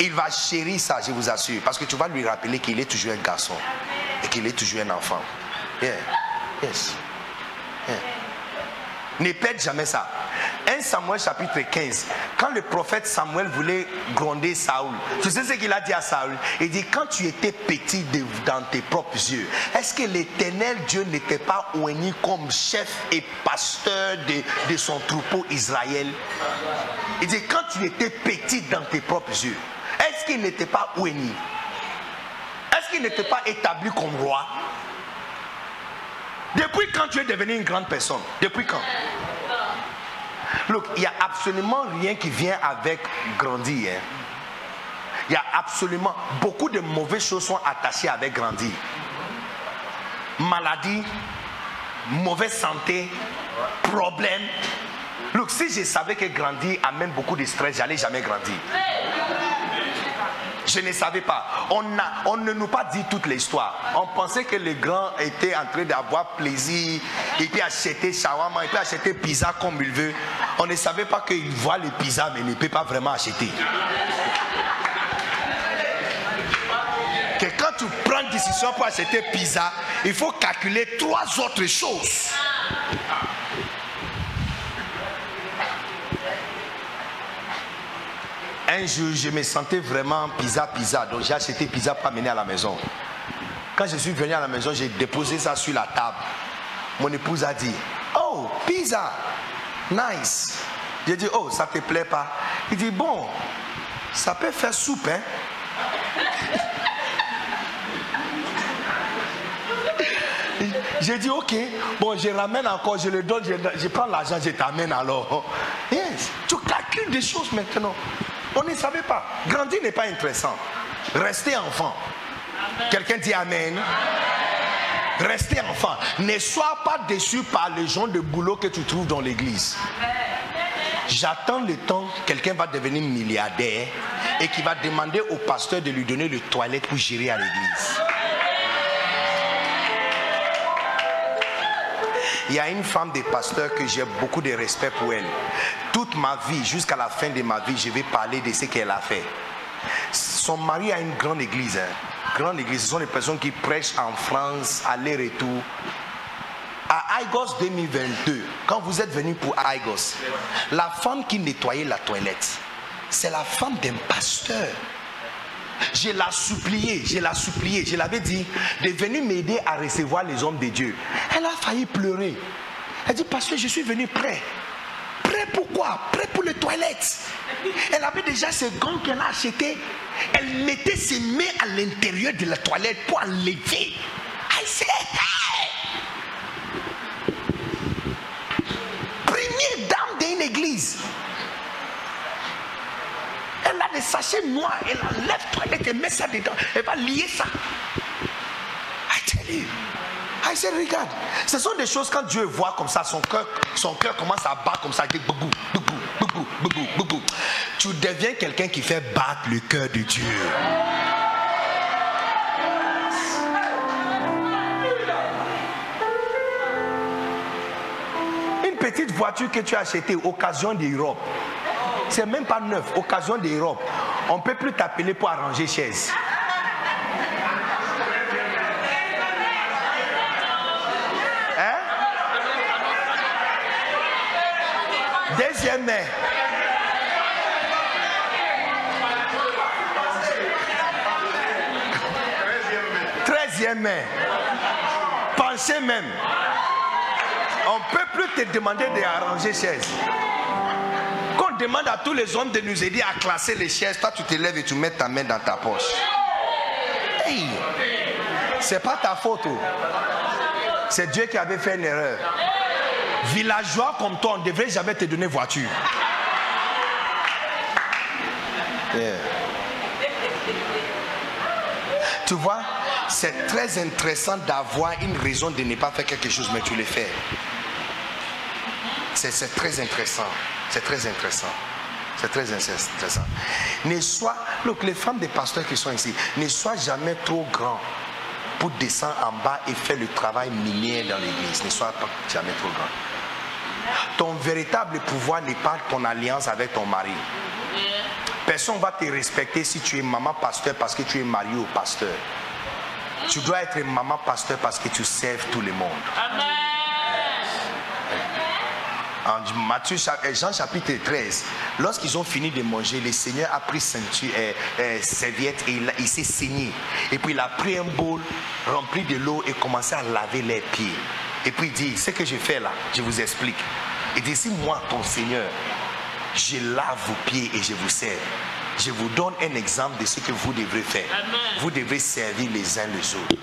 Il va chérir ça, je vous assure. Parce que tu vas lui rappeler qu'il est toujours un garçon. Et qu'il est toujours un enfant. Yeah. Yes. Yeah. Ne perd jamais ça. 1 Samuel chapitre 15. Quand le prophète Samuel voulait gronder Saoul, tu sais ce qu'il a dit à Saoul? Il dit Quand tu étais petit dans tes propres yeux, est-ce que l'éternel Dieu n'était pas oigné comme chef et pasteur de, de son troupeau Israël? Il dit Quand tu étais petit dans tes propres yeux, est-ce qu'il n'était pas oigné? Est-ce qu'il n'était pas établi comme roi? Depuis quand tu es devenu une grande personne? Depuis quand? Look, il n'y a absolument rien qui vient avec grandir. hein. Il y a absolument beaucoup de mauvaises choses sont attachées avec grandir. Maladie, mauvaise santé, problème. Look, si je savais que grandir amène beaucoup de stress, j'allais jamais grandir. Je ne savais pas. On, a, on ne nous pas dit toute l'histoire. On pensait que les grands étaient en train d'avoir plaisir. Il peut acheter shawarma, il peut acheter pizza comme il veut. On ne savait pas qu'il voit les pizzas, mais il ne peut pas vraiment acheter. Que quand tu prends une décision pour acheter pizza, il faut calculer trois autres choses. Un jour, je me sentais vraiment pizza, pizza. Donc j'ai acheté pizza pour amener à la maison. Quand je suis venu à la maison, j'ai déposé ça sur la table. Mon épouse a dit, oh, pizza, nice. J'ai dit, oh, ça te plaît pas Il dit, bon, ça peut faire soupe, hein J'ai dit, ok, bon, je ramène encore, je le donne, je, je prends l'argent, je t'amène alors. Yes, tu calcules des choses maintenant. On ne savait pas. Grandir n'est pas intéressant. Restez enfant. Quelqu'un dit Amen. Restez enfant. Ne sois pas déçu par les gens de boulot que tu trouves dans l'église. J'attends le temps, quelqu'un va devenir milliardaire et qui va demander au pasteur de lui donner le toilette pour gérer à l'église. Il y a une femme des pasteurs que j'ai beaucoup de respect pour elle. Toute ma vie, jusqu'à la fin de ma vie, je vais parler de ce qu'elle a fait. Son mari a une grande église. Hein. Grande église. Ce sont les personnes qui prêchent en France, aller-retour. À Aigos 2022, quand vous êtes venu pour Aigos, la femme qui nettoyait la toilette, c'est la femme d'un pasteur. Je l'ai supplié, je l'ai supplié, je l'avais dit de venir m'aider à recevoir les hommes de Dieu. Elle a failli pleurer. Elle dit, parce que je suis venu prêt. Prêt pour quoi Prêt pour les toilettes. Elle avait déjà ses gants qu'elle a achetés. Elle mettait ses mains à l'intérieur de la toilette pour enlever. I said, hey! Première dame d'une église. Elle a des sachets noirs, elle enlève toilette et met ça dedans. Elle va lier ça. I tell you. I said, regarde, ce sont des choses quand Dieu voit comme ça, son cœur, son cœur commence à battre comme ça, dit bougou, bougou, bougou, bougou, bougou. Tu deviens quelqu'un qui fait battre le cœur de Dieu. Une petite voiture que tu as achetée, occasion d'Europe. C'est même pas neuf, occasion d'Europe. On ne peut plus t'appeler pour arranger chaise. Deuxième main. Treizième main. Pensez même. On ne peut plus te demander d'arranger chaise. Quand on demande à tous les hommes de nous aider à classer les chaises, toi tu te lèves et tu mets ta main dans ta poche. Hey, c'est pas ta faute. oh. C'est Dieu qui avait fait une erreur. Villageois comme toi, on ne devrait jamais te donner voiture. Tu vois, c'est très intéressant d'avoir une raison de ne pas faire quelque chose, mais tu le fais. C'est très intéressant. C'est très intéressant. C'est très intéressant. Ne sois, look, les femmes des pasteurs qui sont ici, ne sois jamais trop grand pour descendre en bas et faire le travail minier dans l'église. Ne sois jamais trop grand. Ton véritable pouvoir n'est pas ton alliance avec ton mari. Personne ne va te respecter si tu es maman pasteur parce que tu es marié au pasteur. Tu dois être maman pasteur parce que tu serves tout le monde. En Matthieu, euh, Jean chapitre 13, lorsqu'ils ont fini de manger, le Seigneur a pris ceinture, euh, euh, serviette et il, il s'est saigné. Et puis il a pris un bol rempli de l'eau et commencé à laver les pieds. Et puis il dit, ce que je fais là, je vous explique. Il dit, si moi, ton Seigneur, je lave vos pieds et je vous sers, je vous donne un exemple de ce que vous devrez faire. Vous devrez servir les uns les autres.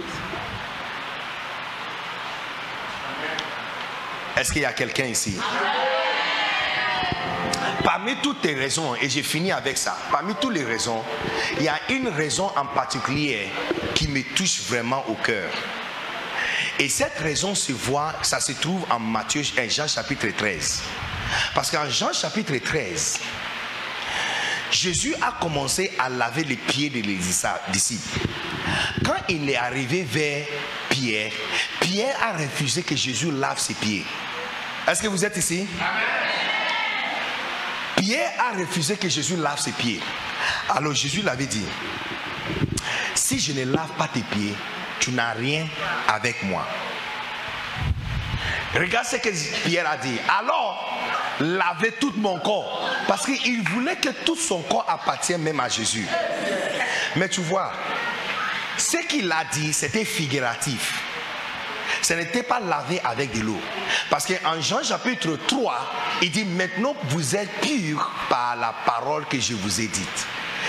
Est-ce qu'il y a quelqu'un ici? Parmi toutes les raisons, et j'ai fini avec ça, parmi toutes les raisons, il y a une raison en particulier qui me touche vraiment au cœur. Et cette raison se voit, ça se trouve en Matthieu, en Jean chapitre 13. Parce qu'en Jean chapitre 13, Jésus a commencé à laver les pieds des disciples. Quand il est arrivé vers Pierre, Pierre a refusé que Jésus lave ses pieds. Est-ce que vous êtes ici? Pierre a refusé que Jésus lave ses pieds. Alors Jésus l'avait dit, si je ne lave pas tes pieds, tu n'as rien avec moi. Regarde ce que Pierre a dit. Alors, lavez tout mon corps. Parce qu'il voulait que tout son corps appartienne même à Jésus. Mais tu vois, ce qu'il a dit, c'était figuratif. Ce n'était pas lavé avec de l'eau. Parce qu'en Jean chapitre 3, il dit, maintenant vous êtes purs par la parole que je vous ai dite.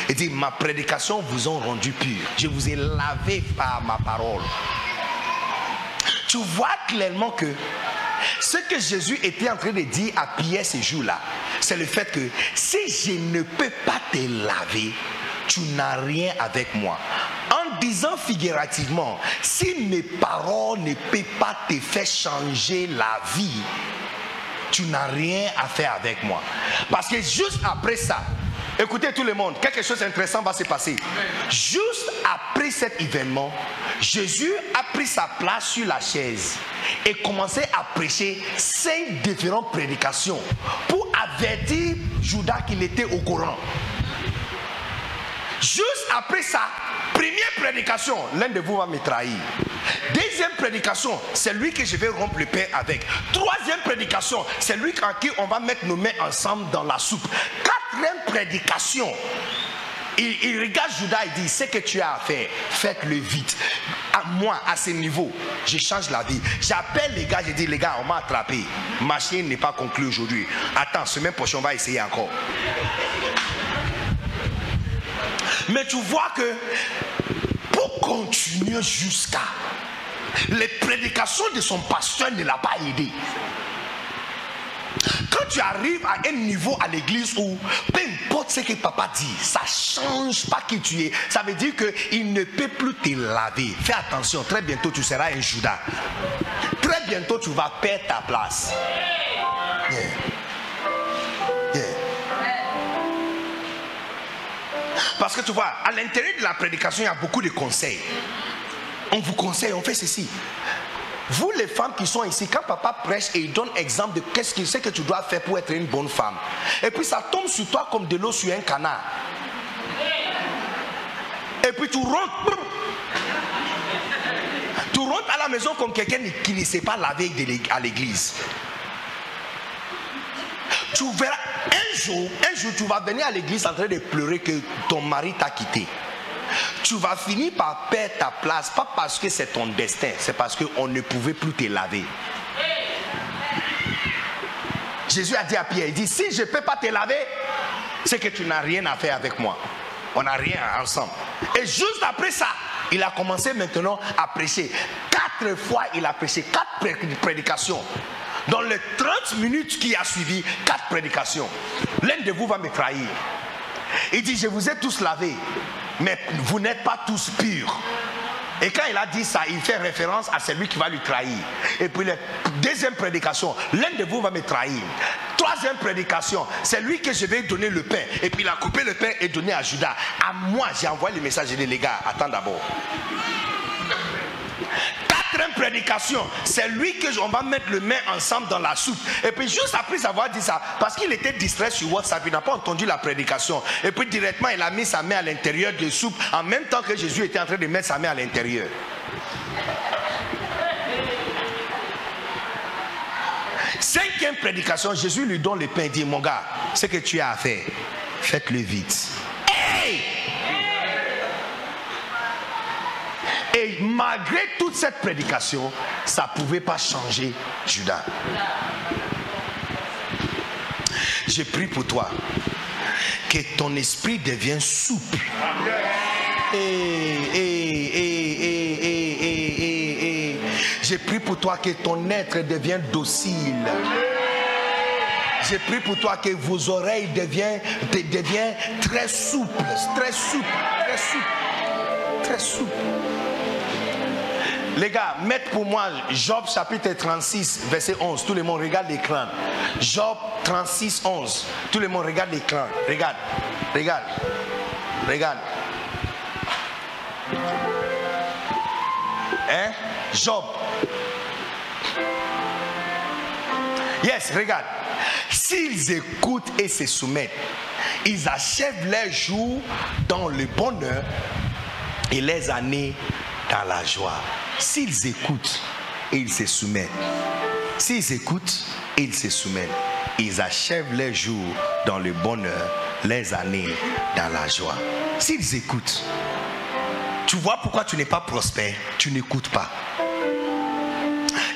Il dit, ma prédication vous a rendu pur. Je vous ai lavé par ma parole. Tu vois clairement que ce que Jésus était en train de dire à Pierre ces jours-là, c'est le fait que si je ne peux pas te laver, tu n'as rien avec moi. En disant figurativement, si mes paroles ne peuvent pas te faire changer la vie, tu n'as rien à faire avec moi. Parce que juste après ça, écoutez tout le monde, quelque chose d'intéressant va se passer. Juste après cet événement, Jésus a pris sa place sur la chaise et commençait à prêcher cinq différentes prédications pour avertir Judas qu'il était au courant. Juste après ça, première prédication, l'un de vous va me trahir. Deuxième prédication, c'est lui que je vais rompre le pain avec. Troisième prédication, c'est lui en qui on va mettre nos mains ensemble dans la soupe. Quatrième prédication, il, regarde Judas et dit, ce que tu as à faire, faites-le vite. À moi, à ce niveau, je change la vie. J'appelle les gars, je dis, les gars, on m'a attrapé. Ma chaîne n'est pas conclue aujourd'hui. Attends, semaine prochaine, on va essayer encore. Mais tu vois que pour continuer jusqu'à les prédications de son pasteur ne l'a pas aidé. Quand tu arrives à un niveau à l'église où peu importe ce que papa dit, ça change pas qui tu es. Ça veut dire qu'il ne peut plus te laver. Fais attention, très bientôt tu seras un Judas. Très bientôt tu vas perdre ta place. Parce que tu vois, à l'intérieur de la prédication, il y a beaucoup de conseils. On vous conseille, on fait ceci. Vous les femmes qui sont ici, quand papa prêche et il donne exemple de qu'est-ce que c'est que tu dois faire pour être une bonne femme. Et puis ça tombe sur toi comme de l'eau sur un canard. Et puis tu rentres. Tu rentres à la maison comme quelqu'un qui ne sait pas laver à l'église. Tu verras un jour, un jour tu vas venir à l'église en train de pleurer que ton mari t'a quitté tu vas finir par perdre ta place, pas parce que c'est ton destin, c'est parce qu'on ne pouvait plus te laver. Jésus a dit à Pierre, il dit, si je ne peux pas te laver, c'est que tu n'as rien à faire avec moi. On n'a rien ensemble. Et juste après ça, il a commencé maintenant à prêcher. Quatre fois, il a prêché, quatre prédications. Dans les 30 minutes qui a suivi, quatre prédications. L'un de vous va me trahir. Il dit, je vous ai tous lavés mais vous n'êtes pas tous purs. Et quand il a dit ça, il fait référence à celui qui va lui trahir. Et puis la deuxième prédication, l'un de vous va me trahir. Troisième prédication, c'est lui que je vais donner le pain. Et puis il a coupé le pain et donné à Judas. À moi, j'ai envoyé le message. J'ai dit, les gars, attends d'abord prédication, c'est lui que on va mettre le main ensemble dans la soupe. Et puis juste après avoir dit ça, parce qu'il était distrait sur WhatsApp, il n'a pas entendu la prédication. Et puis directement, il a mis sa main à l'intérieur de soupe en même temps que Jésus était en train de mettre sa main à l'intérieur. Cinquième prédication, Jésus lui donne le pain et dit, mon gars, ce que tu as à faire, faites-le vite. Et malgré toute cette prédication, ça ne pouvait pas changer Judas. J'ai prie pour toi que ton esprit devienne souple. Et, J'ai pris pour toi que ton être devienne docile. J'ai pris pour toi que vos oreilles deviennent, deviennent très souples, très souples, très souples, très souples. Les gars, mettez pour moi Job chapitre 36, verset 11. Tout le monde regarde l'écran. Job 36, 11. Tout le monde regarde l'écran. Regarde, regarde. Regarde. Hein? Job. Yes, regarde. S'ils écoutent et se soumettent, ils achèvent leurs jours dans le bonheur et les années dans la joie. S'ils écoutent et ils se soumettent, s'ils écoutent ils se soumettent, ils achèvent leurs jours dans le bonheur, les années dans la joie. S'ils écoutent, tu vois pourquoi tu n'es pas prospère, tu n'écoutes pas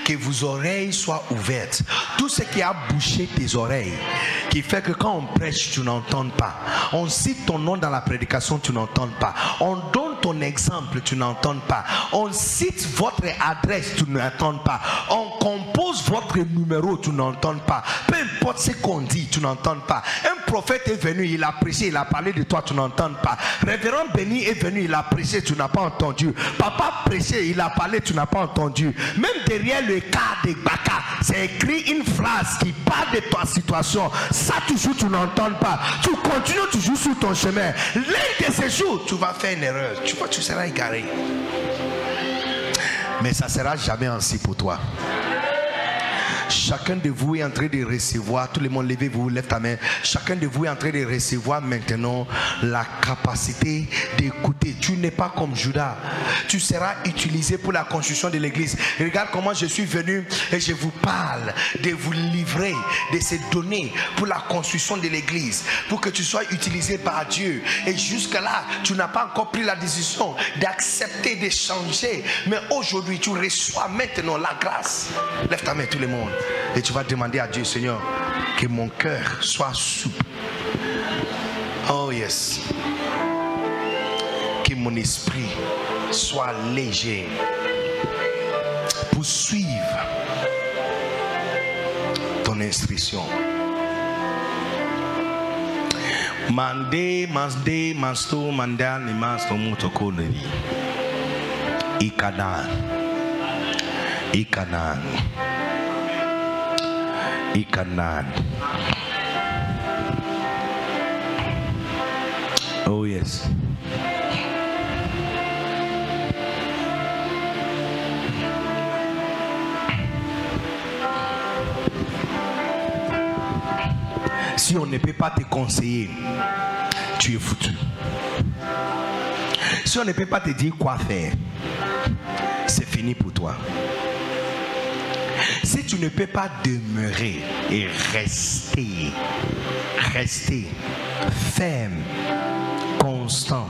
que vos oreilles soient ouvertes. Tout ce qui a bouché tes oreilles, qui fait que quand on prêche, tu n'entends pas. On cite ton nom dans la prédication, tu n'entends pas. On donne ton exemple, tu n'entends pas. On cite votre adresse, tu n'entends pas. On compose votre numéro, tu n'entends pas. Peu importe ce qu'on dit, tu n'entends pas. Un prophète est venu, il a prêché, il a parlé de toi, tu n'entends pas. Révérend Béni est venu, il a prêché, tu n'as pas entendu. Papa prêché, il a parlé, tu n'as pas entendu. Même derrière le cas de Baka, c'est écrit une phrase qui parle de ta situation. Ça toujours, tu n'entends pas. Tu continues toujours sur ton chemin. L'un de ces jours, tu vas faire une erreur. Tu vois, tu seras égaré. Mais ça sera jamais ainsi pour toi. Chacun de vous est en train de recevoir, tout le monde levez-vous, lève ta main. Chacun de vous est en train de recevoir maintenant la capacité d'écouter. Tu n'es pas comme Judas. Tu seras utilisé pour la construction de l'église. Regarde comment je suis venu et je vous parle de vous livrer, de se donner pour la construction de l'église, pour que tu sois utilisé par Dieu. Et jusque-là, tu n'as pas encore pris la décision d'accepter, de changer. Mais aujourd'hui, tu reçois maintenant la grâce. Lève ta main, tout le monde. Et tu vas demander à Dieu, Seigneur, que mon cœur soit souple. Oh yes. Que mon esprit soit léger pour suivre ton instruction. Mande, masde, masto, mandan, masto, mutokoneri. Ikanan. Ikanan. Oh, yes. Si on ne peut pas te conseiller, tu es foutu. Si on ne peut pas te dire quoi faire, c'est fini pour toi. Si tu ne peux pas demeurer et rester, rester ferme, constant,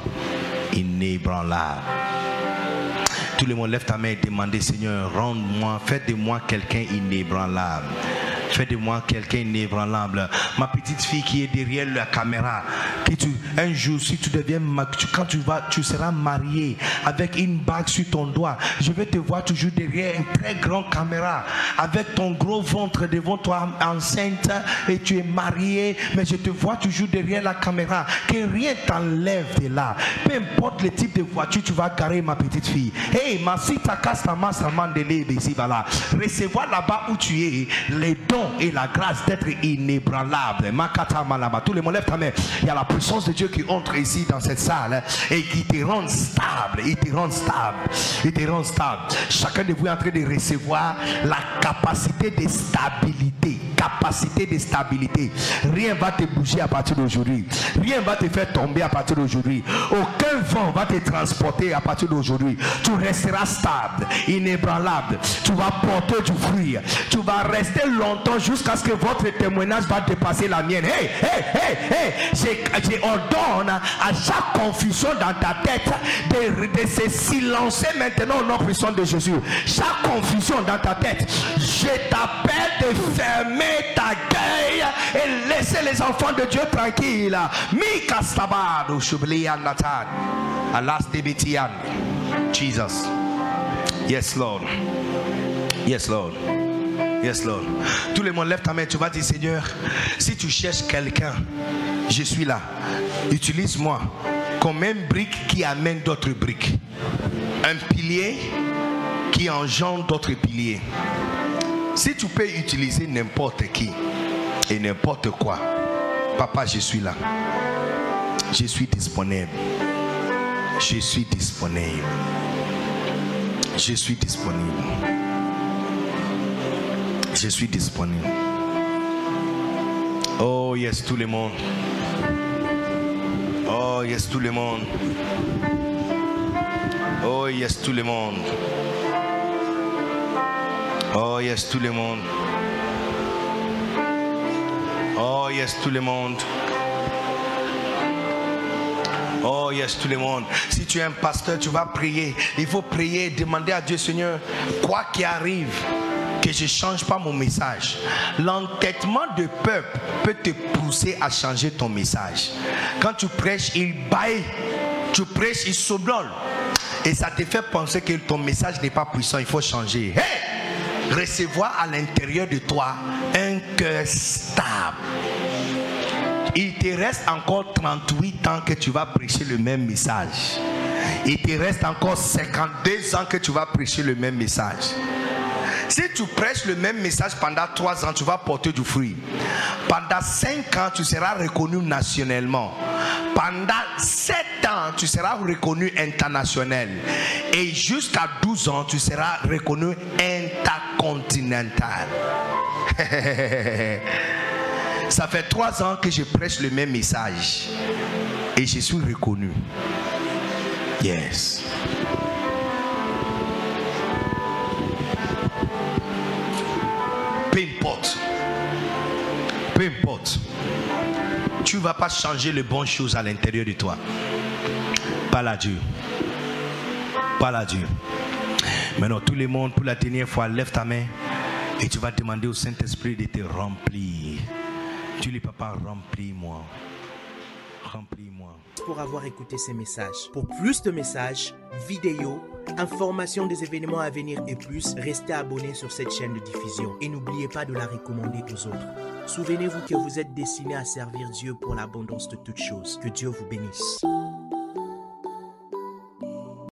inébranlable. Tout le monde lève ta main et demande Seigneur, rends-moi, faites de moi quelqu'un inébranlable. Fais de moi quelqu'un inébranlable. Ma petite fille qui est derrière la caméra. Que un jour, si tu deviens, quand tu vas, tu seras marié avec une bague sur ton doigt. Je vais te voir toujours derrière une très grande caméra avec ton gros ventre devant toi enceinte et tu es marié, mais je te vois toujours derrière la caméra. Que rien t'enlève de là. Peu importe le type de voiture, tu vas garer ma petite fille. Hey, ma sita kastama samandele voilà. Recevoir là-bas où tu es les et la grâce d'être inébranlable. Tous les mots lève ta main. Il y a la puissance de Dieu qui entre ici dans cette salle et qui te rend stable. Il te rend stable. Il te rend stable. Chacun de vous est en train de recevoir la capacité de stabilité. Capacité de stabilité. Rien va te bouger à partir d'aujourd'hui. Rien va te faire tomber à partir d'aujourd'hui. Aucun vent va te transporter à partir d'aujourd'hui. Tu resteras stable, inébranlable. Tu vas porter du fruit. Tu vas rester longtemps jusqu'à ce que votre témoignage va dépasser la mienne. Hey, hey, hey, hey. Je, ordonne à chaque confusion dans ta tête de, de se silencer maintenant au nom puissant de Jésus. Chaque confusion dans ta tête, je t'appelle de fermer ta gueule et laisser les enfants de Dieu tranquilles. Alas. Jesus. Yes, Lord. Yes, Lord. Yes, Lord. Tout le monde lève ta main. Tu vas dire, Seigneur, si tu cherches quelqu'un, je suis là. Utilise-moi comme une brique qui amène d'autres briques. Un pilier qui engendre d'autres piliers. Si tu peux utiliser n'importe qui et n'importe quoi, papa, je suis là. Je suis disponible. Je suis disponible. Je suis disponible. Je suis disponible. Oh yes, tout le monde. Oh yes, tout le monde. Oh yes, tout le monde. Oh yes, tout le monde. Oh yes, tout le monde. Oh yes, tout le monde. Si tu es un pasteur, tu vas prier. Il faut prier, demander à Dieu, Seigneur, quoi qu'il arrive, je ne change pas mon message. L'entêtement de peuple peut te pousser à changer ton message. Quand tu prêches, il baille. Tu prêches, il soblole. Et ça te fait penser que ton message n'est pas puissant, il faut changer. Recevoir à l'intérieur de toi un cœur stable. Il te reste encore 38 ans que tu vas prêcher le même message. Il te reste encore 52 ans que tu vas prêcher le même message. Si tu prêches le même message pendant 3 ans, tu vas porter du fruit. Pendant 5 ans, tu seras reconnu nationalement. Pendant 7 ans, tu seras reconnu international. Et jusqu'à 12 ans, tu seras reconnu intercontinental. Ça fait 3 ans que je prêche le même message. Et je suis reconnu. Yes. Peu importe. Tu ne vas pas changer les bonnes choses à l'intérieur de toi. Parle à Dieu. Parle à Dieu. Maintenant, tout le monde, pour la dernière fois, lève ta main et tu vas demander au Saint-Esprit de te remplir. Tu dis, papa, remplis-moi. Remplis-moi. Pour avoir écouté ces messages. Pour plus de messages, vidéos, informations des événements à venir et plus, restez abonné sur cette chaîne de diffusion et n'oubliez pas de la recommander aux autres. Souvenez-vous que vous êtes destiné à servir Dieu pour l'abondance de toutes choses. Que Dieu vous bénisse.